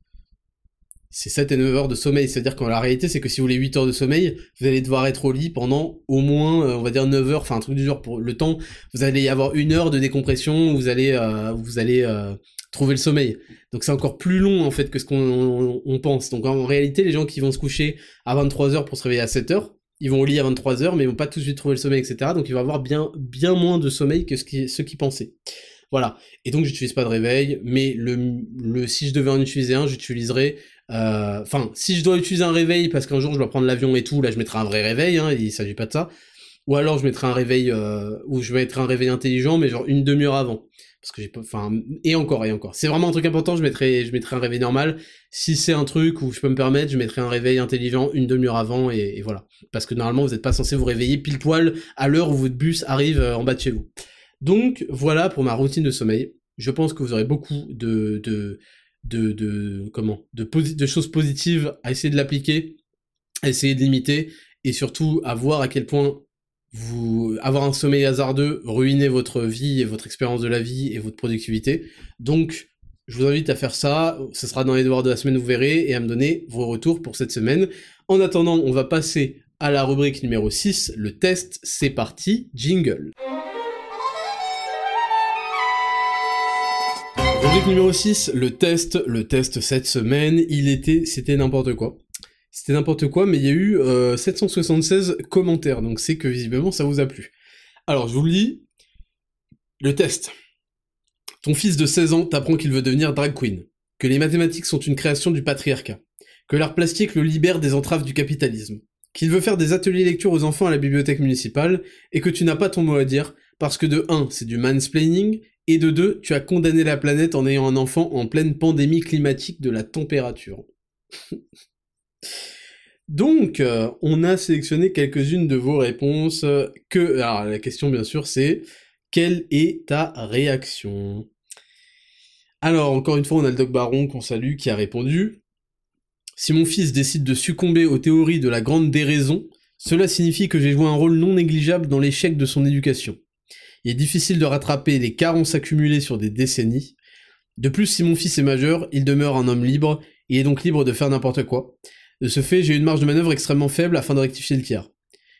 c'est 7 et 9 heures de sommeil. C'est-à-dire que la réalité, c'est que si vous voulez 8 heures de sommeil, vous allez devoir être au lit pendant au moins, euh, on va dire 9 heures, enfin un truc du genre pour le temps. Vous allez y avoir une heure de décompression, vous allez, euh, vous allez euh, trouver le sommeil. Donc c'est encore plus long en fait que ce qu'on pense. Donc en réalité, les gens qui vont se coucher à 23 heures pour se réveiller à 7 heures, ils vont au lit à 23 heures, mais ils vont pas tout de suite trouver le sommeil, etc. Donc ils vont avoir bien, bien moins de sommeil que ce qui, ceux qui pensaient. Voilà. Et donc j'utilise pas de réveil, mais le, le si je devais en utiliser un, j'utiliserais euh, enfin, si je dois utiliser un réveil parce qu'un jour je dois prendre l'avion et tout, là je mettrai un vrai réveil, hein, il s'agit pas de ça. Ou alors je mettrai un réveil euh, où je être un réveil intelligent, mais genre une demi-heure avant. Parce que j'ai pas, enfin, et encore et encore. C'est vraiment un truc important. Je mettrai, je mettrai un réveil normal. Si c'est un truc où je peux me permettre, je mettrai un réveil intelligent une demi-heure avant et, voilà. Parce que normalement vous n'êtes pas censé vous réveiller pile poil à l'heure où votre bus arrive euh, en bas de chez vous. Donc voilà pour ma routine de sommeil. Je pense que vous aurez beaucoup de, de de, de comment de, choses positives à essayer de l'appliquer, à essayer de limiter et surtout à voir à quel point vous avoir un sommeil hasardeux, ruiner votre vie et votre expérience de la vie et votre productivité. Donc, je vous invite à faire ça, ce sera dans les devoirs de la semaine, vous verrez, et à me donner vos retours pour cette semaine. En attendant, on va passer à la rubrique numéro 6, le test, c'est parti, jingle. Rubrique numéro 6, le test, le test cette semaine, il était, c'était n'importe quoi. C'était n'importe quoi, mais il y a eu 776 euh, commentaires, donc c'est que visiblement ça vous a plu. Alors, je vous le lis, le test. Ton fils de 16 ans t'apprend qu'il veut devenir drag queen, que les mathématiques sont une création du patriarcat, que l'art plastique le libère des entraves du capitalisme, qu'il veut faire des ateliers lecture aux enfants à la bibliothèque municipale, et que tu n'as pas ton mot à dire, parce que de 1, c'est du mansplaining, et de 2, tu as condamné la planète en ayant un enfant en pleine pandémie climatique de la température. Donc, euh, on a sélectionné quelques-unes de vos réponses. Que, alors, la question, bien sûr, c'est quelle est ta réaction? Alors, encore une fois, on a le Doc Baron qu'on salue qui a répondu Si mon fils décide de succomber aux théories de la grande déraison, cela signifie que j'ai joué un rôle non négligeable dans l'échec de son éducation. Il est difficile de rattraper les carences accumulées sur des décennies. De plus, si mon fils est majeur, il demeure un homme libre, et est donc libre de faire n'importe quoi. De ce fait, j'ai une marge de manœuvre extrêmement faible afin de rectifier le tir.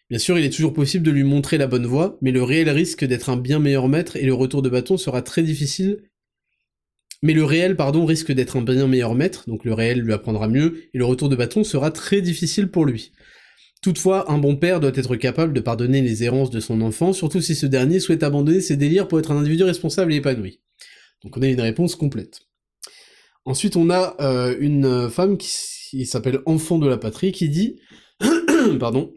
Bien sûr, il est toujours possible de lui montrer la bonne voie, mais le réel risque d'être un bien meilleur maître et le retour de bâton sera très difficile mais le réel, pardon, risque d'être un bien meilleur maître, donc le réel lui apprendra mieux, et le retour de bâton sera très difficile pour lui. Toutefois, un bon père doit être capable de pardonner les errances de son enfant, surtout si ce dernier souhaite abandonner ses délires pour être un individu responsable et épanoui. Donc on a une réponse complète. Ensuite, on a euh, une femme qui, s'appelle Enfant de la Patrie qui dit, pardon,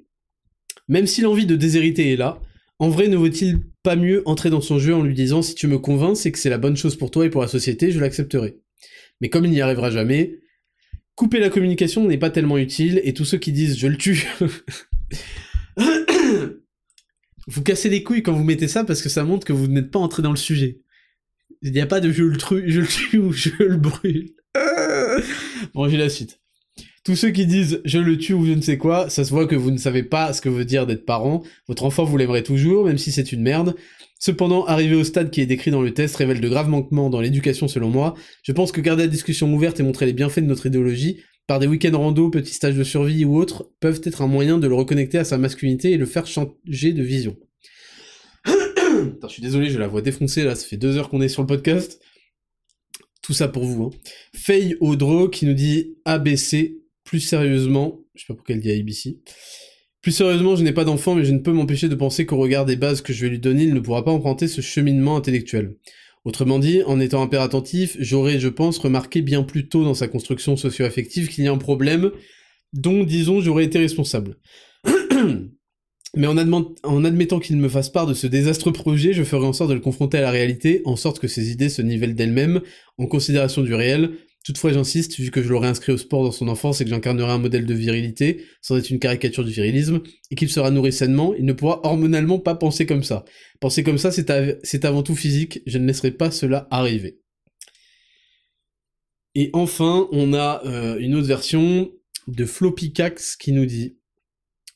même si l'envie de déshériter est là, en vrai, ne vaut-il pas mieux entrer dans son jeu en lui disant si tu me convaincs, c'est que c'est la bonne chose pour toi et pour la société, je l'accepterai. Mais comme il n'y arrivera jamais, couper la communication n'est pas tellement utile et tous ceux qui disent je le tue. vous cassez les couilles quand vous mettez ça parce que ça montre que vous n'êtes pas entré dans le sujet. Il n'y a pas de je le, je le tue ou je le brûle. bon, j'ai la suite. Tous ceux qui disent je le tue ou je ne sais quoi, ça se voit que vous ne savez pas ce que veut dire d'être parent. Votre enfant vous l'aimerez toujours, même si c'est une merde. Cependant, arriver au stade qui est décrit dans le test révèle de graves manquements dans l'éducation selon moi. Je pense que garder la discussion ouverte et montrer les bienfaits de notre idéologie, par des week-ends rando, petits stages de survie ou autres, peuvent être un moyen de le reconnecter à sa masculinité et le faire changer de vision. Attends, je suis désolé, je la vois défoncer là, ça fait deux heures qu'on est sur le podcast. Tout ça pour vous. Hein. Faye Audreau qui nous dit ABC, plus sérieusement, je sais pas pourquoi elle dit ABC. Plus sérieusement, je n'ai pas d'enfant, mais je ne peux m'empêcher de penser qu'au regard des bases que je vais lui donner, il ne pourra pas emprunter ce cheminement intellectuel. Autrement dit, en étant un père attentif, j'aurais, je pense, remarqué bien plus tôt dans sa construction socio-affective qu'il y a un problème dont, disons, j'aurais été responsable. Mais en, en admettant qu'il me fasse part de ce désastreux projet, je ferai en sorte de le confronter à la réalité, en sorte que ses idées se nivellent d'elles-mêmes, en considération du réel, Toutefois, j'insiste, vu que je l'aurai inscrit au sport dans son enfance et que j'incarnerai un modèle de virilité, sans être une caricature du virilisme, et qu'il sera nourri sainement, il ne pourra hormonalement pas penser comme ça. Penser comme ça, c'est avant tout physique, je ne laisserai pas cela arriver. Et enfin, on a euh, une autre version de Floppycax qui nous dit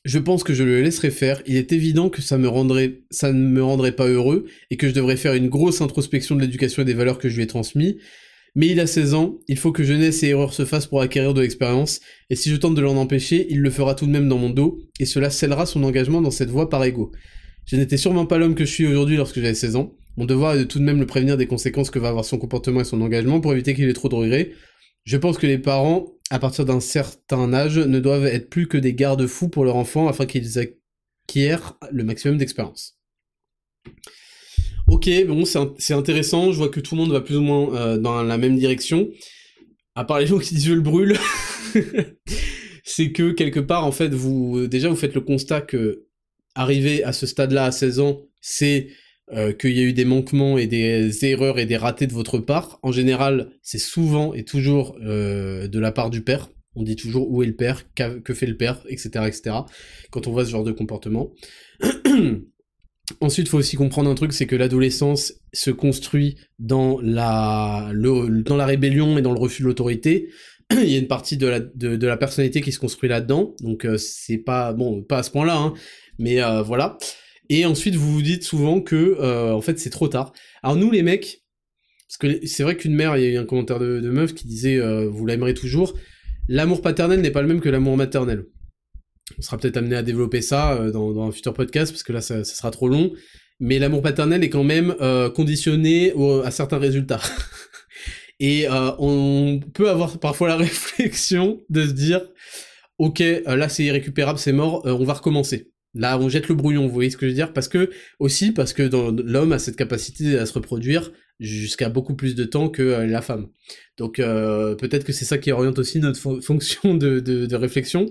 je pense que je le laisserai faire. Il est évident que ça me rendrait, ça ne me rendrait pas heureux et que je devrais faire une grosse introspection de l'éducation et des valeurs que je lui ai transmises. Mais il a 16 ans, il faut que jeunesse et erreurs se fassent pour acquérir de l'expérience, et si je tente de l'en empêcher, il le fera tout de même dans mon dos, et cela scellera son engagement dans cette voie par ego. Je n'étais sûrement pas l'homme que je suis aujourd'hui lorsque j'avais 16 ans. Mon devoir est de tout de même le prévenir des conséquences que va avoir son comportement et son engagement pour éviter qu'il ait trop de regrets. Je pense que les parents, à partir d'un certain âge, ne doivent être plus que des garde-fous pour leur enfant afin qu'ils acquièrent le maximum d'expérience. Ok, bon, c'est intéressant, je vois que tout le monde va plus ou moins euh, dans la même direction. À part les gens qui disent je le brûle, c'est que quelque part, en fait, vous déjà vous faites le constat que arriver à ce stade-là à 16 ans, c'est euh, qu'il y a eu des manquements et des erreurs et des ratés de votre part. En général, c'est souvent et toujours euh, de la part du père. On dit toujours où est le père, que fait le père, etc., etc. Quand on voit ce genre de comportement. Ensuite, il faut aussi comprendre un truc, c'est que l'adolescence se construit dans la, rébellion et dans le refus de l'autorité. Il y a une partie de la, personnalité qui se construit là-dedans, donc euh, c'est pas bon, pas à ce point-là, hein, mais euh, voilà. Et ensuite, vous vous dites souvent que, en fait, c'est trop tard. Alors nous, les mecs, parce que c'est vrai qu'une mère, il y a eu un commentaire de, de meuf qui disait, vous l'aimerez toujours. L'amour paternel n'est pas le même que l'amour maternel. On sera peut-être amené à développer ça dans, un futur podcast, parce que là, ça sera trop long mais l'amour paternel est quand même euh, conditionné à certains résultats. Et euh, on peut avoir parfois la réflexion de se dire, ok, euh, là c'est irrécupérable, c'est mort, on va recommencer. Là, on jette le brouillon, vous voyez ce que je veux dire? Parce que aussi parce que l'homme a cette capacité à se reproduire jusqu'à beaucoup plus de temps que la femme. Donc peut-être que c'est ça qui oriente aussi notre fonction de, réflexion,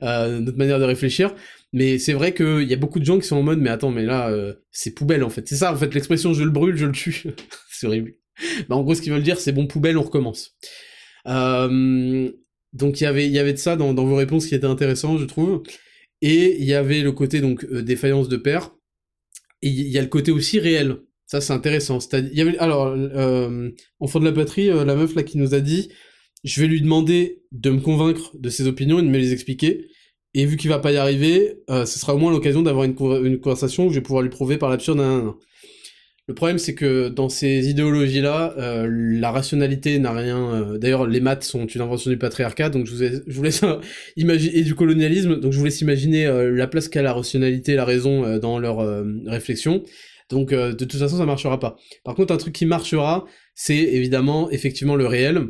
notre manière de réfléchir. Mais c'est vrai qu'il y a beaucoup de gens qui sont en mode, mais attends, mais là, euh, c'est poubelle en fait. C'est ça en fait, l'expression je le brûle, je le tue. c'est horrible. Bah, en gros, ce qu'ils veulent dire, c'est bon, poubelle, on recommence. Euh, donc il y avait, y avait de ça dans, vos réponses qui était intéressant, je trouve. Et il y avait le côté donc euh, défaillance de père. Et il y a le côté aussi réel. Ça, c'est intéressant. Alors, en fond de la patrie, la meuf là qui nous a dit, je vais lui demander de me convaincre de ses opinions et de me les expliquer. Et vu qu'il va pas y arriver, euh, ce sera au moins l'occasion d'avoir une, conversation où je vais pouvoir lui prouver par l'absurde. Le problème, c'est que dans ces idéologies-là, euh, la rationalité n'a rien. Euh, d'ailleurs, les maths sont une invention du patriarcat, donc je vous, laisse imaginer et du colonialisme. Donc je vous laisse imaginer la place qu'a la rationalité et la raison dans leur réflexion. Donc de toute façon, ça marchera pas. Par contre, un truc qui marchera, c'est évidemment effectivement le réel.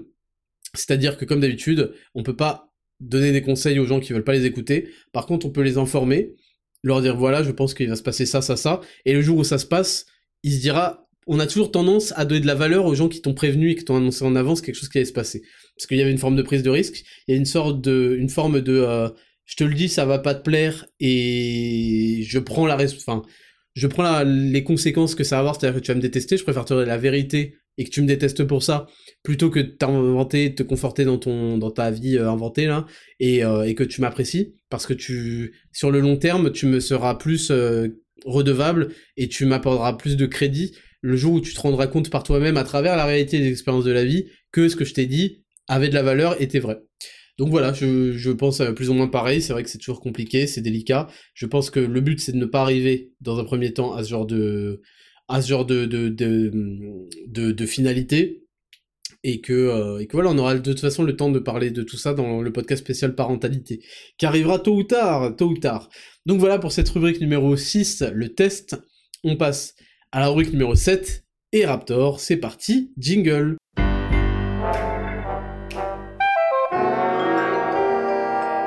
C'est-à-dire que comme d'habitude, on peut pas donner des conseils aux gens qui veulent pas les écouter. Par contre, on peut les informer, leur dire voilà, je pense qu'il va se passer ça, ça, ça. Et le jour où ça se passe, il se dira on a toujours tendance à donner de la valeur aux gens qui t'ont prévenu et qui t'ont annoncé en avance quelque chose qui allait se passer. Parce qu'il y avait une forme de prise de risque, il y a une sorte de, une forme de, euh, je te le dis, ça va pas te plaire et je prends la, enfin, je prends les conséquences que ça va avoir, c'est-à-dire que tu vas me détester, je préfère te donner la vérité et que tu me détestes pour ça, plutôt que de t'inventer, de te conforter dans ton dans ta vie euh, inventée là, et, euh, et que tu m'apprécies, parce que tu sur le long terme, tu me seras plus redevable et tu m'apporteras plus de crédit le jour où tu te rendras compte par toi-même à travers la réalité des expériences de la vie que ce que je t'ai dit avait de la valeur était vrai. Donc voilà, je, pense plus ou moins pareil, c'est vrai que c'est toujours compliqué, c'est délicat. Je pense que le but c'est de ne pas arriver dans un premier temps à ce genre de à ce genre de, finalité. Et que, euh, et que voilà, on aura de toute façon le temps de parler de tout ça dans le podcast spécial parentalité, qui arrivera tôt ou tard, tôt ou tard. Donc voilà pour cette rubrique numéro 6, le test. On passe à la rubrique numéro 7, et Raptor, c'est parti, jingle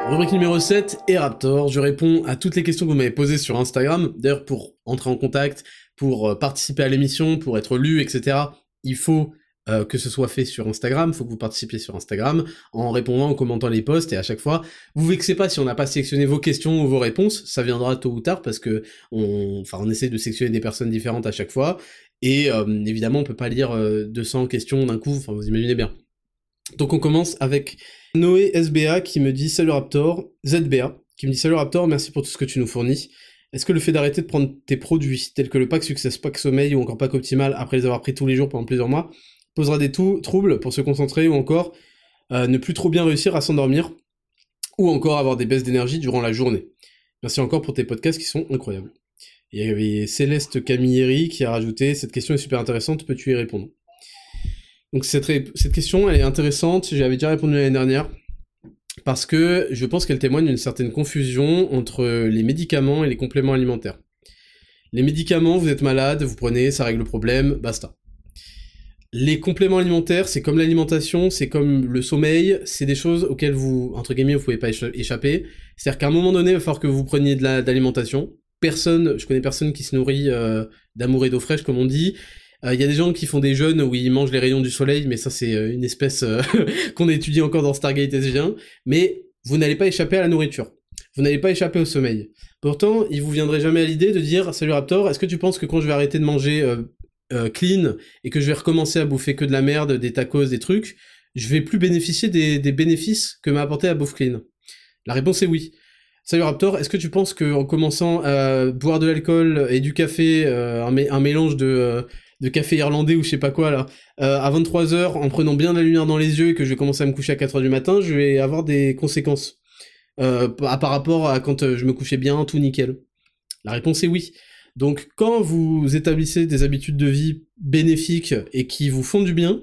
Rubrique numéro 7, et Raptor, je réponds à toutes les questions que vous m'avez posées sur Instagram. D'ailleurs, pour entrer en contact, pour euh, participer à l'émission, pour être lu, etc., il faut euh, que ce soit fait sur Instagram, faut que vous participiez sur Instagram en répondant, en commentant les posts, et à chaque fois, vous vexez pas si on n'a pas sélectionné vos questions ou vos réponses, ça viendra tôt ou tard parce que on, enfin, on essaie de sélectionner des personnes différentes à chaque fois, et euh, évidemment, on peut pas lire 200 questions d'un coup, enfin, vous imaginez bien. Donc on commence avec Noé SBA qui me dit Salut Raptor, ZBA qui me dit Salut Raptor, merci pour tout ce que tu nous fournis. Est-ce que le fait d'arrêter de prendre tes produits, tels que le pack Success, pack Sommeil ou encore pack Optimal, après les avoir pris tous les jours pendant plusieurs mois, posera des troubles pour se concentrer ou encore euh, ne plus trop bien réussir à s'endormir ou encore avoir des baisses d'énergie durant la journée Merci encore pour tes podcasts qui sont incroyables. Il y avait Céleste Camilleri qui a rajouté Cette question est super intéressante, peux-tu y répondre? Donc cette, question, elle est intéressante, j'avais déjà répondu l'année dernière parce que je pense qu'elle témoigne d'une certaine confusion entre les médicaments et les compléments alimentaires. Les médicaments, vous êtes malade, vous prenez, ça règle le problème, basta. Les compléments alimentaires, c'est comme l'alimentation, c'est comme le sommeil, c'est des choses auxquelles vous, entre guillemets, vous pouvez pas échapper. C'est-à-dire qu'à un moment donné, il va falloir que vous preniez de l'alimentation. Personne, je connais personne qui se nourrit euh, d'amour et d'eau fraîche, comme on dit. Il euh, y a des gens qui font des jeûnes où ils mangent les rayons du soleil, mais ça c'est euh, une espèce qu'on étudie encore dans Stargate SG1. Mais vous n'allez pas échapper à la nourriture. Vous n'allez pas échapper au sommeil. Pourtant, il vous viendrait jamais à l'idée de dire Salut Raptor, est-ce que tu penses que quand je vais arrêter de manger clean et que je vais recommencer à bouffer que de la merde, des tacos, des trucs, je vais plus bénéficier des, bénéfices que m'a apporté la bouffe clean La réponse est oui. Salut Raptor, est-ce que tu penses qu'en commençant à boire de l'alcool et du café, un, mélange de, de café irlandais ou je sais pas quoi là, euh, à 23h en prenant bien la lumière dans les yeux et que je vais commencer à me coucher à 4h du matin, je vais avoir des conséquences. Euh, par rapport à quand euh, je me couchais bien, tout nickel. La réponse est oui. Donc quand vous établissez des habitudes de vie bénéfiques et qui vous font du bien,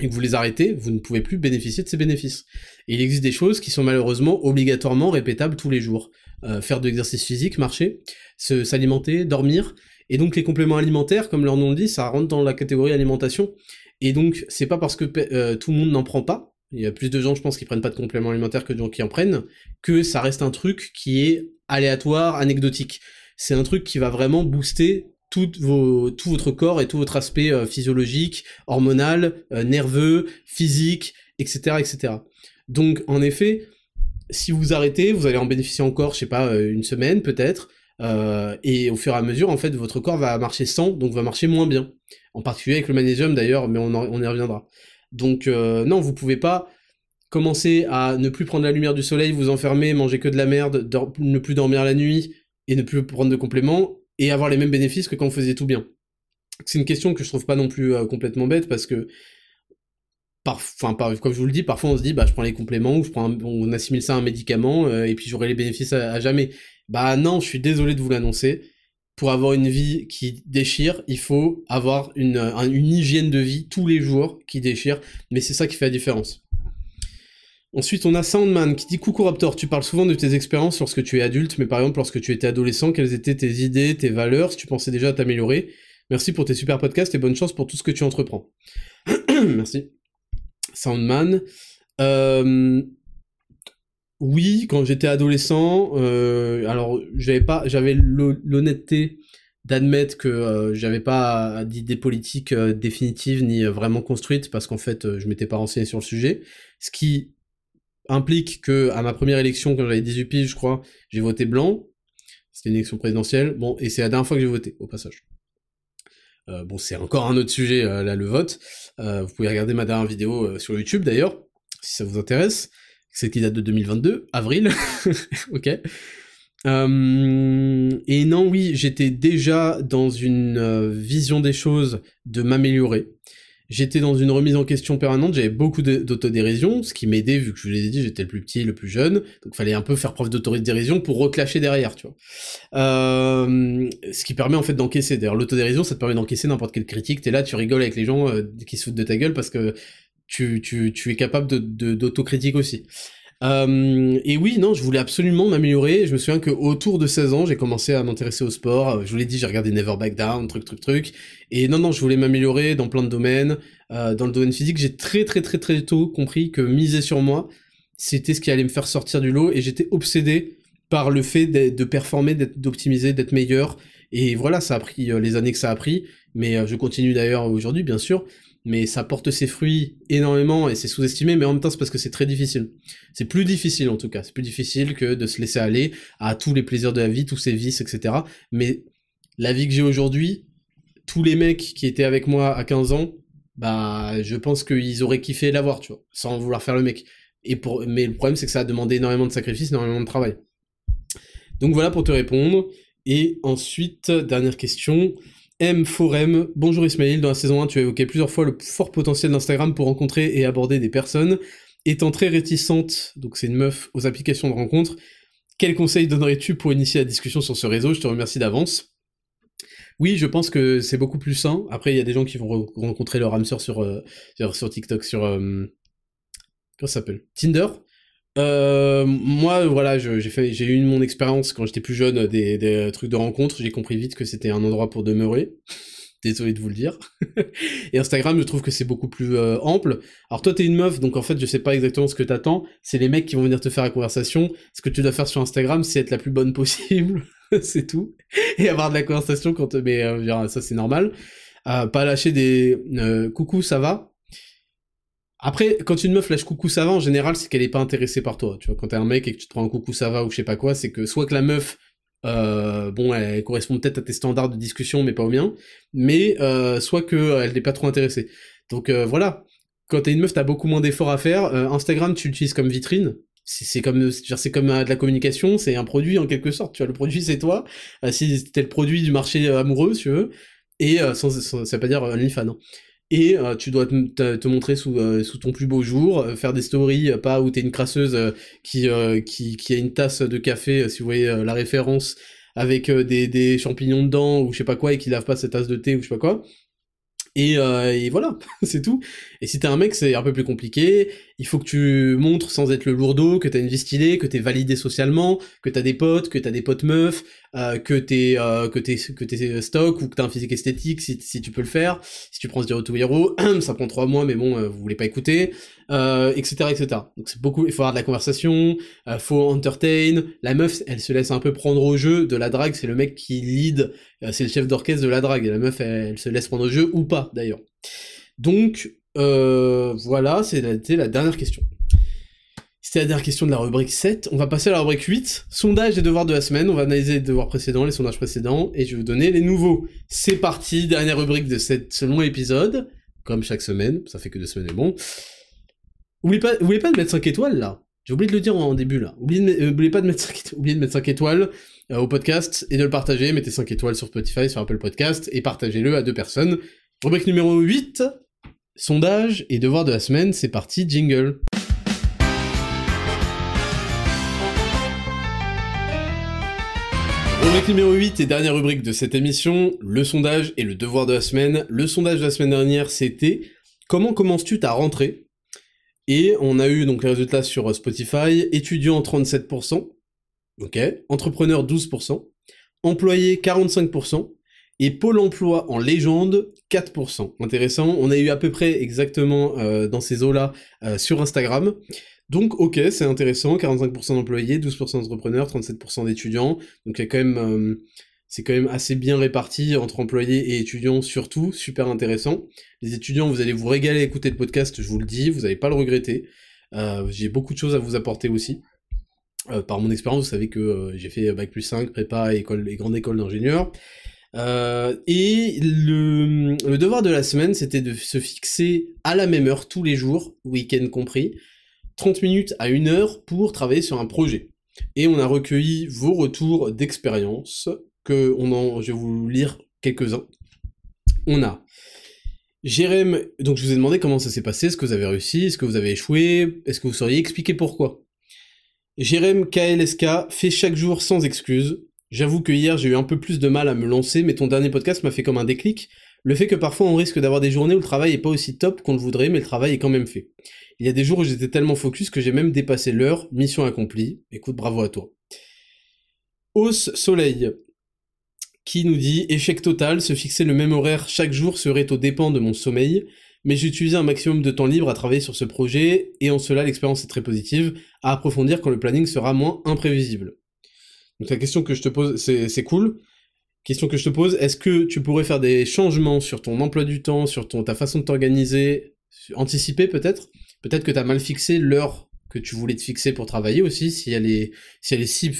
et que vous les arrêtez, vous ne pouvez plus bénéficier de ces bénéfices. Et il existe des choses qui sont malheureusement obligatoirement répétables tous les jours. Euh, faire de l'exercice physique, marcher, s'alimenter, dormir. Et donc les compléments alimentaires, comme leur nom le dit, ça rentre dans la catégorie alimentation. Et donc c'est pas parce que euh, tout le monde n'en prend pas, il y a plus de gens je pense qui prennent pas de compléments alimentaires que de gens qui en prennent, que ça reste un truc qui est aléatoire, anecdotique. C'est un truc qui va vraiment booster tout, votre corps et tout votre aspect euh, physiologique, hormonal, euh, nerveux, physique, etc., etc. Donc, en effet, si vous arrêtez, vous allez en bénéficier encore, je sais pas, euh, une semaine peut-être, et au fur et à mesure, en fait, votre corps va marcher sans, donc va marcher moins bien. En particulier avec le magnésium d'ailleurs, mais on, on y reviendra. Donc, non, vous pouvez pas commencer à ne plus prendre la lumière du soleil, vous enfermer, manger que de la merde, ne plus dormir la nuit et ne plus prendre de compléments et avoir les mêmes bénéfices que quand on faisait tout bien. C'est une question que je trouve pas non plus euh, complètement bête parce que enfin comme je vous le dis, parfois on se dit bah je prends les compléments ou je prends on assimile ça à un médicament euh, et puis j'aurai les bénéfices à, jamais. Bah non, je suis désolé de vous l'annoncer. Pour avoir une vie qui déchire, il faut avoir une, une hygiène de vie tous les jours qui déchire, mais c'est ça qui fait la différence. Ensuite, on a Soundman qui dit Coucou Raptor, tu parles souvent de tes expériences lorsque tu es adulte, mais par exemple, lorsque tu étais adolescent, quelles étaient tes idées, tes valeurs, si tu pensais déjà à t'améliorer? Merci pour tes super podcasts et bonne chance pour tout ce que tu entreprends. Merci. Soundman. Euh, oui, quand j'étais adolescent, euh, alors j'avais pas, j'avais l'honnêteté d'admettre que euh, j'avais pas d'idées politiques définitives ni vraiment construites parce qu'en fait je m'étais pas renseigné sur le sujet, ce qui implique que à ma première élection, quand j'avais 18 piges, je crois, j'ai voté blanc. C'était une élection présidentielle. Bon, et c'est la dernière fois que j'ai voté, au passage. Euh, bon, c'est encore un autre sujet, euh, là, le vote. Euh, vous pouvez regarder ma dernière vidéo sur YouTube, d'ailleurs, si ça vous intéresse. C'est qui date de 2022, avril. ok. et non, oui, j'étais déjà dans une vision des choses de m'améliorer. J'étais dans une remise en question permanente, j'avais beaucoup d'autodérision, ce qui m'aidait vu que je vous l'ai dit, j'étais le plus petit, le plus jeune, donc fallait un peu faire preuve d'autodérision pour reclasher derrière, tu vois. Euh, ce qui permet en fait d'encaisser. D'ailleurs, l'autodérision, ça te permet d'encaisser n'importe quelle critique. T'es là, tu rigoles avec les gens euh, qui se foutent de ta gueule parce que tu, es capable d'autocritique aussi. Euh, et oui, non, je voulais absolument m'améliorer. Je me souviens que autour de 16 ans, j'ai commencé à m'intéresser au sport. Je vous l'ai dit, j'ai regardé Never Back Down, truc, truc, truc. Et non, non, je voulais m'améliorer dans plein de domaines. Euh, dans le domaine physique, j'ai très, très, très, très tôt compris que miser sur moi, c'était ce qui allait me faire sortir du lot. Et j'étais obsédé par le fait de performer, d'optimiser, d'être meilleur. Et voilà, ça a pris euh, les années que ça a pris. Mais euh, je continue d'ailleurs aujourd'hui, bien sûr mais ça porte ses fruits énormément et c'est sous-estimé, mais en même temps c'est parce que c'est très difficile. C'est plus difficile en tout cas, c'est plus difficile que de se laisser aller à tous les plaisirs de la vie, tous ses vices, etc. Mais la vie que j'ai aujourd'hui, tous les mecs qui étaient avec moi à 15 ans, bah je pense qu'ils auraient kiffé l'avoir, tu vois, sans vouloir faire le mec. Et pour... Mais le problème c'est que ça a demandé énormément de sacrifices, énormément de travail. Donc voilà pour te répondre. Et ensuite, dernière question. M. Forem, bonjour Ismail, dans la saison 1 tu as évoqué plusieurs fois le fort potentiel d'Instagram pour rencontrer et aborder des personnes. Étant très réticente, donc c'est une meuf, aux applications de rencontre, quels conseils donnerais-tu pour initier la discussion sur ce réseau? Je te remercie d'avance. Oui, je pense que c'est beaucoup plus sain. Après, il y a des gens qui vont rencontrer leur âme sœur sur, euh, TikTok, sur... Euh, Tinder euh, moi, voilà, j'ai fait, j'ai eu mon expérience quand j'étais plus jeune des, trucs de rencontre. J'ai compris vite que c'était un endroit pour demeurer. Désolé de vous le dire. et Instagram, je trouve que c'est beaucoup plus euh, ample. Alors toi, t'es une meuf, donc en fait, je sais pas exactement ce que t'attends. C'est les mecs qui vont venir te faire la conversation. Ce que tu dois faire sur Instagram, c'est être la plus bonne possible, c'est tout, et avoir de la conversation quand. Mais euh, ça, c'est normal. Pas lâcher des coucou, ça va? Après, quand une meuf lâche coucou ça va, en général, c'est qu'elle est pas intéressée par toi. Tu vois, quand t'es un mec et que tu te prends un coucou ça va ou je sais pas quoi, c'est que soit que la meuf, euh, bon, elle correspond peut-être à tes standards de discussion, mais pas aux miens, mais euh, soit que elle n'est pas trop intéressée. Donc euh, voilà, quand t'es une meuf, t'as beaucoup moins d'efforts à faire. Euh, Instagram, tu l'utilises comme vitrine. C'est comme, c'est comme de la communication, c'est un produit en quelque sorte. Tu vois, le produit c'est toi. si t'es le produit du marché amoureux, si tu veux, et sans, ça veut pas dire OnlyFans. Hein et euh, tu dois te, montrer sous, euh, sous ton plus beau jour, euh, faire des stories, pas où t'es une crasseuse qui, qui, qui a une tasse de café, si vous voyez la référence, avec des, des champignons dedans ou je sais pas quoi et qui lave pas sa tasse de thé ou je sais pas quoi. Et, euh, et voilà, c'est tout. Et si t'es un mec, c'est un peu plus compliqué. Il faut que tu montres sans être le lourdeau, que t'as une vie stylée, que t'es validé socialement, que t'as des potes, que t'as des potes meufs, euh, que t'es euh, que t'es que t'es stock ou que t'as un physique esthétique si, si tu peux le faire. Si tu prends Zero to Hero, ça prend trois mois, mais bon, vous voulez pas écouter, euh, etc., etc. Donc c'est beaucoup. Il faut avoir de la conversation, euh, faut entertain. La meuf, elle se laisse un peu prendre au jeu de la drague. C'est le mec qui lead, euh, c'est le chef d'orchestre de la drague. Et la meuf, elle, se laisse prendre au jeu ou pas d'ailleurs. Donc euh, voilà, c'était la dernière question. C'était la dernière question de la rubrique 7. On va passer à la rubrique 8. Sondage et devoirs de la semaine. On va analyser les devoirs précédents, les sondages précédents, et je vais vous donner les nouveaux. C'est parti, dernière rubrique de cette, ce long épisode. Comme chaque semaine, ça fait que deux semaines, mais bon. Oubliez pas, pas de mettre 5 étoiles, là? J'ai oublié de le dire en début, là. Oubliez, de, euh, pas de mettre 5 étoiles, oubliez de mettre 5 étoiles euh, au podcast et de le partager. Mettez 5 étoiles sur Spotify, sur Apple Podcast, et partagez-le à deux personnes. Rubrique numéro 8. Sondage et devoir de la semaine, c'est parti, jingle. Rubrique numéro 8 et dernière rubrique de cette émission, le sondage et le devoir de la semaine. Le sondage de la semaine dernière, c'était comment commences-tu ta rentrée? Et on a eu les résultats sur Spotify, étudiant 37%, ok, entrepreneur 12%, employé 45%, et Pôle emploi en légende, 4%. Intéressant, on a eu à peu près exactement euh, dans ces eaux-là euh, sur Instagram. Donc ok, c'est intéressant, 45% d'employés, 12% d'entrepreneurs, 37% d'étudiants. Donc il y a quand même, euh, c'est quand même assez bien réparti entre employés et étudiants surtout, super intéressant. Les étudiants, vous allez vous régaler à écouter le podcast, je vous le dis, vous n'allez pas le regretter. Euh, j'ai beaucoup de choses à vous apporter aussi. Euh, par mon expérience, vous savez que euh, j'ai fait Bac plus 5, prépa et, école, et grande école d'ingénieur. Et le, le devoir de la semaine, c'était de se fixer à la même heure tous les jours, week-end compris, 30 minutes à une heure pour travailler sur un projet. Et on a recueilli vos retours d'expérience, que on en, je vais vous lire quelques-uns. On a Jérém, donc je vous ai demandé comment ça s'est passé, est-ce que vous avez réussi, est-ce que vous avez échoué, est-ce que vous sauriez expliquer pourquoi? Jérém KLSK fait chaque jour sans excuse. J'avoue que hier j'ai eu un peu plus de mal à me lancer, mais ton dernier podcast m'a fait comme un déclic. Le fait que parfois on risque d'avoir des journées où le travail est pas aussi top qu'on le voudrait, mais le travail est quand même fait. Il y a des jours où j'étais tellement focus que j'ai même dépassé l'heure, mission accomplie. Écoute, bravo à toi. Hausse Soleil, qui nous dit échec total, se fixer le même horaire chaque jour serait aux dépens de mon sommeil, mais j'ai un maximum de temps libre à travailler sur ce projet, et en cela l'expérience est très positive, à approfondir quand le planning sera moins imprévisible. Donc la question que je te pose, c'est cool. Question que je te pose, est-ce que tu pourrais faire des changements sur ton emploi du temps, sur ton, ta façon de t'organiser, anticiper peut-être? Peut-être que tu as mal fixé l'heure que tu voulais te fixer pour travailler aussi, si elle est, si elle est si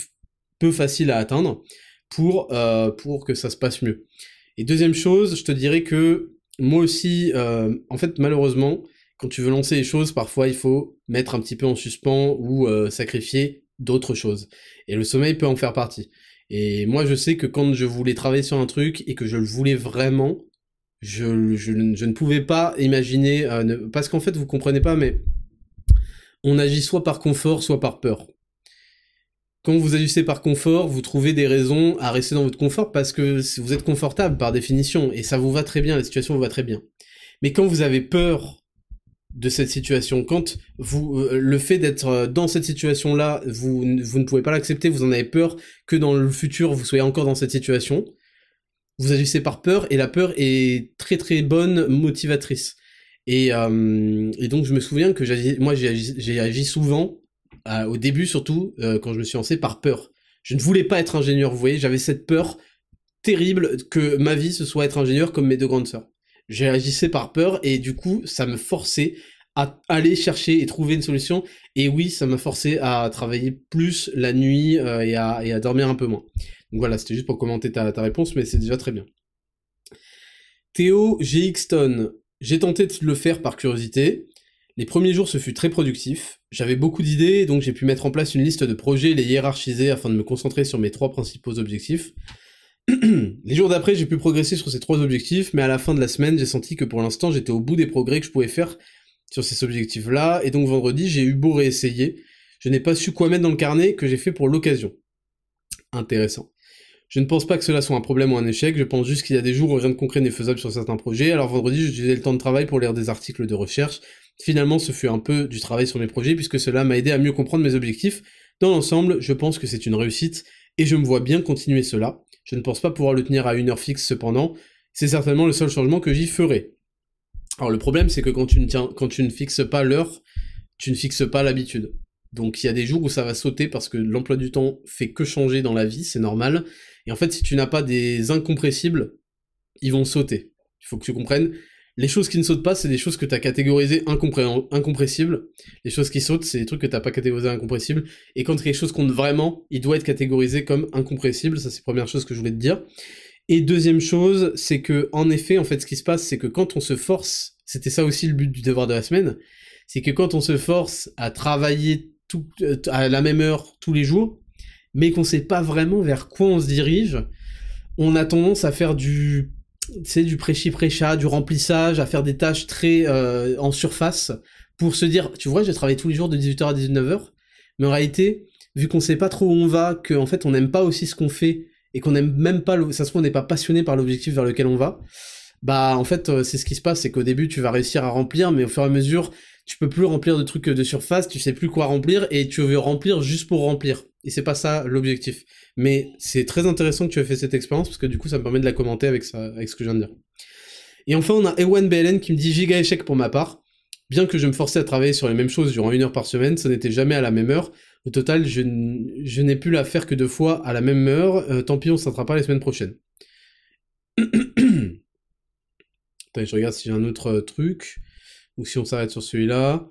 peu facile à atteindre, pour, euh, pour que ça se passe mieux. Et deuxième chose, je te dirais que moi aussi, euh, en fait, malheureusement, quand tu veux lancer les choses, parfois il faut mettre un petit peu en suspens ou euh, sacrifier d'autres choses. Et le sommeil peut en faire partie. Et moi, je sais que quand je voulais travailler sur un truc et que je le voulais vraiment, je, je, ne- pouvais pas imaginer, ne- parce qu'en fait, vous comprenez pas, mais on agit soit par confort, soit par peur. Quand vous agissez par confort, vous trouvez des raisons à rester dans votre confort parce que vous êtes confortable par définition et ça vous va très bien, la situation vous va très bien. Mais quand vous avez peur de cette situation, quand vous euh, le fait d'être euh, dans cette situation-là, vous, n- vous ne pouvez pas l'accepter, vous en avez peur que dans le futur vous soyez encore dans cette situation, vous agissez par peur et la peur est très très bonne motivatrice. Et, euh, donc je me souviens que moi j'ai agi souvent, au début surtout, euh, quand je me suis lancé, par peur. Je ne voulais pas être ingénieur, vous voyez, j'avais cette peur terrible que ma vie ce soit être ingénieur comme mes deux grandes sœurs. J'agissais par peur et du coup ça me forçait à aller chercher et trouver une solution. Et oui, ça m'a forcé à travailler plus la nuit euh, et, à, et à dormir un peu moins. Donc voilà, c'était juste pour commenter ta, ta réponse, mais c'est déjà très bien. Théo GXton, j'ai tenté de le faire par curiosité. Les premiers jours, ce fut très productif. J'avais beaucoup d'idées, donc j'ai pu mettre en place une liste de projets et les hiérarchiser afin de me concentrer sur mes trois principaux objectifs. les jours d'après, j'ai pu progresser sur ces trois objectifs, mais à la fin de la semaine, j'ai senti que pour l'instant, j'étais au bout des progrès que je pouvais faire sur ces objectifs-là, et donc vendredi, j'ai eu beau réessayer, je n'ai pas su quoi mettre dans le carnet que j'ai fait pour l'occasion. Intéressant. Je ne pense pas que cela soit un problème ou un échec, je pense juste qu'il y a des jours où rien de concret n'est faisable sur certains projets, alors vendredi j'utilisais le temps de travail pour lire des articles de recherche. Finalement ce fut un peu du travail sur mes projets puisque cela m'a aidé à mieux comprendre mes objectifs. Dans l'ensemble, je pense que c'est une réussite et je me vois bien continuer cela. Je ne pense pas pouvoir le tenir à une heure fixe cependant, c'est certainement le seul changement que j'y ferai. Alors le problème c'est que quand tu ne tiens, quand tu ne fixes pas l'heure, tu ne fixes pas l'habitude. Donc il y a des jours où ça va sauter parce que l'emploi du temps fait que changer dans la vie, c'est normal. Et en fait, si tu n'as pas des incompressibles, ils vont sauter. Il faut que tu comprennes. Les choses qui ne sautent pas, c'est des choses que tu as catégorisées incompressibles. Les choses qui sautent, c'est des trucs que tu n'as pas catégorisées incompressibles. Et quand quelque chose compte vraiment, il doit être catégorisé comme incompressible. Ça, c'est première chose que je voulais te dire. Et deuxième chose, c'est que, en effet, en fait, ce qui se passe, c'est que quand on se force, c'était ça aussi le but du devoir de la semaine, c'est que quand on se force à travailler euh, à la même heure tous les jours, mais qu'on sait pas vraiment vers quoi on se dirige, on a tendance à faire du, c'est du prêchi-prêcha, du remplissage, à faire des tâches très euh, en surface pour se dire, tu vois, j'ai travaillé tous les jours de 18h à 19h, mais en réalité, vu qu'on sait pas trop où on va, qu'en fait on n'aime pas aussi ce qu'on fait et qu'on n'aime même pas, ça se trouve on n'est pas passionné par l'objectif vers lequel on va, bah en fait euh, c'est ce qui se passe, c'est qu'au début tu vas réussir à remplir, mais au fur et à mesure tu peux plus remplir de trucs de surface, tu sais plus quoi remplir et tu veux remplir juste pour remplir. Et c'est pas ça l'objectif. Mais c'est très intéressant que tu aies fait cette expérience parce que du coup ça me permet de la commenter avec, ça, avec ce que je viens de dire. Et enfin on a Ewan BLN qui me dit giga échec pour ma part. Bien que je me forçais à travailler sur les mêmes choses durant une heure par semaine, ça n'était jamais à la même heure. Au total, je, n'ai pu la faire que deux fois à la même heure. Euh, tant pis, on s'attrape pas les semaines prochaines. Attends, je regarde si j'ai un autre euh, truc ou si on s'arrête sur celui-là.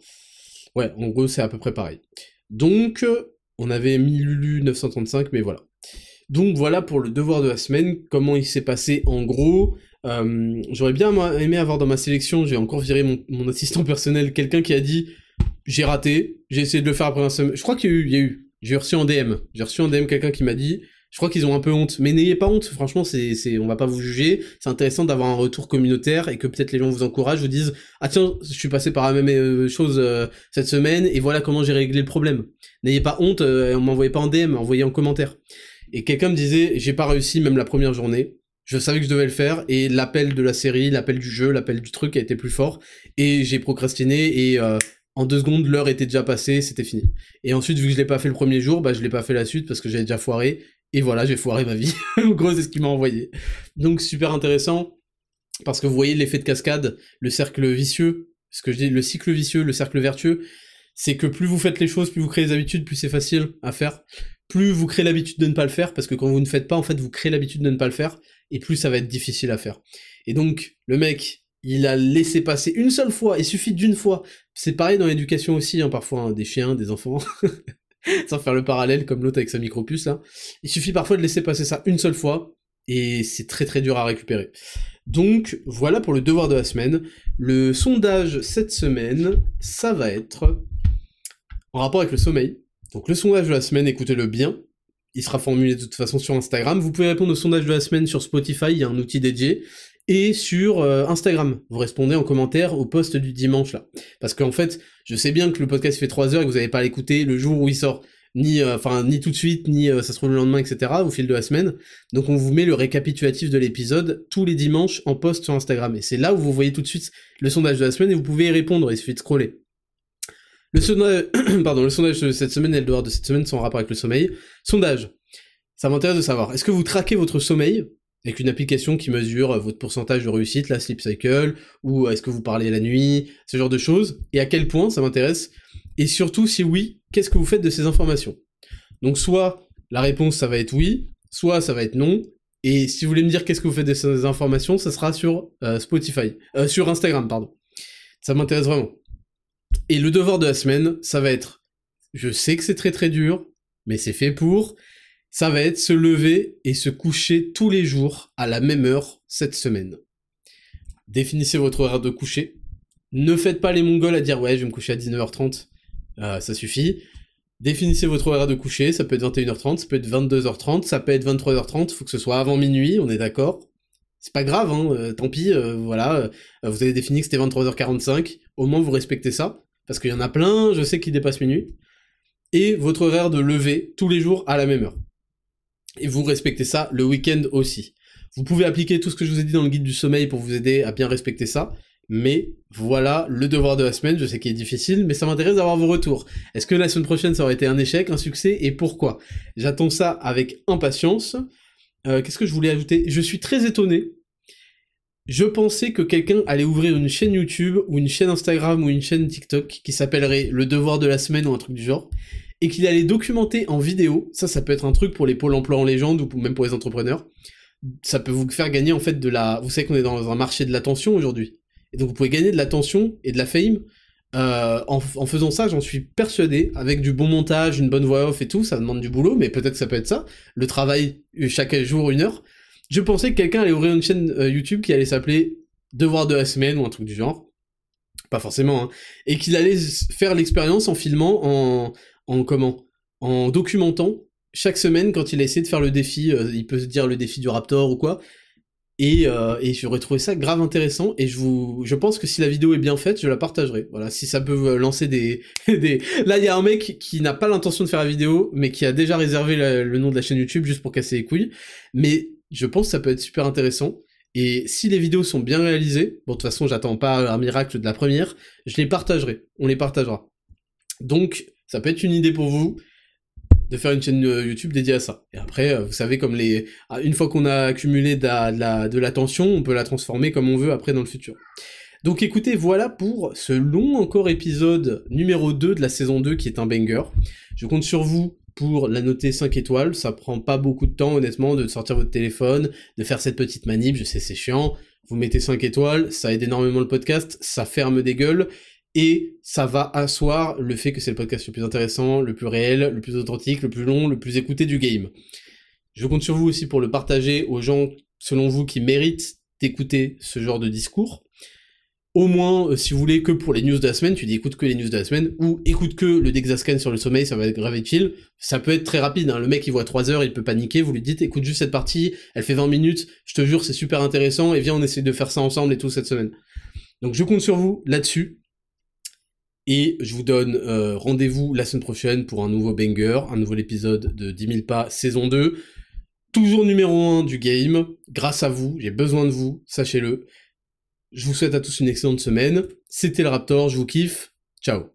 Ouais, en gros, c'est à peu près pareil. Donc, on avait mis Lulu 935, mais voilà. Donc voilà pour le devoir de la semaine, comment il s'est passé en gros. Euh, j'aurais bien aimé avoir dans ma sélection, j'ai encore viré mon, assistant personnel, quelqu'un qui a dit j'ai raté, j'ai essayé de le faire après un semaine. Je crois qu'il y a eu, il y a eu. J'ai reçu en DM, j'ai reçu en DM quelqu'un qui m'a dit je crois qu'ils ont un peu honte, mais n'ayez pas honte, franchement, c'est, c'est, on va pas vous juger, c'est intéressant d'avoir un retour communautaire et que peut-être les gens vous encouragent, vous disent, ah tiens, je suis passé par la même euh, chose euh, cette semaine et voilà comment j'ai réglé le problème. N'ayez pas honte, euh, on m'envoyait pas en DM, envoyez en commentaire. Et quelqu'un me disait, j'ai pas réussi même la première journée, je savais que je devais le faire, et l'appel de la série, l'appel du jeu, l'appel du truc a été plus fort, et j'ai procrastiné, et en deux secondes, l'heure était déjà passée, c'était fini. Et ensuite, vu que je l'ai pas fait le premier jour, bah je l'ai pas fait la suite parce que j'avais déjà foiré, et voilà, j'ai foiré ma vie. en gros, c'est ce qu'il m'a envoyé. Donc, super intéressant, parce que vous voyez l'effet de cascade, le cercle vicieux, ce que je dis, le cycle vicieux, le cercle vertueux, c'est que plus vous faites les choses, plus vous créez des habitudes, plus c'est facile à faire. Plus vous créez l'habitude de ne pas le faire, parce que quand vous ne faites pas, en fait, vous créez l'habitude de ne pas le faire, et plus ça va être difficile à faire. Et donc, le mec, il a laissé passer une seule fois, il suffit d'une fois. C'est pareil dans l'éducation aussi, hein, parfois, hein, des chiens, des enfants. sans faire le parallèle comme l'autre avec sa micropuce là. Il suffit parfois de laisser passer ça une seule fois, et c'est très très dur à récupérer. Donc voilà pour le devoir de la semaine. Le sondage cette semaine, ça va être en rapport avec le sommeil. Donc le sondage de la semaine, écoutez-le bien. Il sera formulé de toute façon sur Instagram. Vous pouvez répondre au sondage de la semaine sur Spotify, il y a un outil dédié et sur euh, Instagram. Vous répondez en commentaire au post du dimanche là. Parce qu'en fait, je sais bien que le podcast fait 3 heures et que vous n'avez pas l'écouter le jour où il sort. Ni, euh, enfin, ni tout de suite, ni euh, ça se trouve le lendemain, etc. au fil de la semaine. Donc on vous met le récapitulatif de l'épisode tous les dimanches en post sur Instagram. Et c'est là où vous voyez tout de suite le sondage de la semaine et vous pouvez y répondre, il suffit de scroller. Le sondage, pardon, le sondage de cette semaine et le devoir de cette semaine sont en rapport avec le sommeil. Sondage. Ça m'intéresse de savoir, est-ce que vous traquez votre sommeil? Avec une application qui mesure votre pourcentage de réussite, la Sleep Cycle, ou est-ce que vous parlez la nuit, ce genre de choses, et à quel point ça m'intéresse, et surtout si oui, qu'est-ce que vous faites de ces informations? Donc soit la réponse ça va être oui, soit ça va être non, et si vous voulez me dire qu'est-ce que vous faites de ces informations, ça sera sur euh, Spotify, euh, sur Instagram, pardon. Ça m'intéresse vraiment. Et le devoir de la semaine, ça va être, je sais que c'est très très dur, mais c'est fait pour, ça va être se lever et se coucher tous les jours à la même heure cette semaine. Définissez votre horaire de coucher. Ne faites pas les mongols à dire ouais je vais me coucher à 19h30, euh, ça suffit. Définissez votre horaire de coucher, ça peut être 21h30, ça peut être 22h30, ça peut être 23h30, faut que ce soit avant minuit, on est d'accord. C'est pas grave, hein, euh, tant pis, euh, voilà, vous avez défini que c'était 23h45, au moins vous respectez ça, parce qu'il y en a plein, je sais, qui dépassent minuit. Et votre horaire de lever tous les jours à la même heure. Et vous respectez ça le week-end aussi. Vous pouvez appliquer tout ce que je vous ai dit dans le guide du sommeil pour vous aider à bien respecter ça. Mais voilà le devoir de la semaine, je sais qu'il est difficile, mais ça m'intéresse d'avoir vos retours. Est-ce que la semaine prochaine ça aurait été un échec, un succès, et pourquoi? J'attends ça avec impatience. Euh, Qu'est-ce que je voulais ajouter? Je suis très étonné. Je pensais que quelqu'un allait ouvrir une chaîne YouTube, ou une chaîne Instagram, ou une chaîne TikTok, qui s'appellerait Le Devoir de la Semaine, ou un truc du genre, et qu'il allait documenter en vidéo, ça ça peut être un truc pour les pôles emploi en légende, ou même pour les entrepreneurs, ça peut vous faire gagner en fait de la... Vous savez qu'on est dans un marché de l'attention aujourd'hui. Et donc vous pouvez gagner de l'attention et de la fame euh, en, faisant ça, j'en suis persuadé, avec du bon montage, une bonne voix off et tout, ça demande du boulot, mais peut-être ça peut être ça, le travail chaque jour une heure. Je pensais que quelqu'un allait ouvrir une chaîne euh, YouTube qui allait s'appeler Devoir de la semaine ou un truc du genre, pas forcément, hein, et qu'il allait faire l'expérience en filmant, en, en comment, en documentant chaque semaine quand il a essayé de faire le défi, euh, il peut se dire le défi du Raptor ou quoi, et, euh, et j'aurais trouvé ça grave intéressant et je vous je pense que si la vidéo est bien faite je la partagerai. Voilà si ça peut lancer des, des... là il y a un mec qui n'a pas l'intention de faire la vidéo mais qui a déjà réservé le nom de la chaîne YouTube juste pour casser les couilles. Mais je pense que ça peut être super intéressant. Et si les vidéos sont bien réalisées bon de toute façon j'attends pas un miracle de la première je les partagerai. On les partagera. Donc ça peut être une idée pour vous de faire une chaîne YouTube dédiée à ça. Et après, vous savez, comme les, ah, une fois qu'on a accumulé de l'attention, on peut la transformer comme on veut après dans le futur. Donc écoutez, voilà pour ce long encore épisode numéro 2 de la saison 2 qui est un banger. Je compte sur vous pour la noter 5 étoiles, ça prend pas beaucoup de temps honnêtement de sortir votre téléphone, de faire cette petite manip, je sais c'est chiant, vous mettez 5 étoiles, ça aide énormément le podcast, ça ferme des gueules, et ça va asseoir le fait que c'est le podcast le plus intéressant, le plus réel, le plus authentique, le plus long, le plus écouté du game. Je compte sur vous aussi pour le partager aux gens, selon vous, qui méritent d'écouter ce genre de discours. Au moins, euh, si vous voulez que pour les news de la semaine, tu dis écoute que les news de la semaine, ou écoute que le Dexascan sur le sommeil, ça va être grave utile. Ça peut être très rapide, hein. le mec il voit 3 heures, il peut paniquer, vous lui dites écoute juste cette partie, elle fait 20 minutes, je te jure c'est super intéressant, et viens on essaie de faire ça ensemble et tout cette semaine. Donc je compte sur vous là-dessus, et je vous donne euh, rendez-vous la semaine prochaine pour un nouveau banger, un nouvel épisode de 10 000 pas saison 2. Toujours numéro 1 du game, grâce à vous, j'ai besoin de vous, sachez-le. Je vous souhaite à tous une excellente semaine. C'était le Raptor, je vous kiffe. Ciao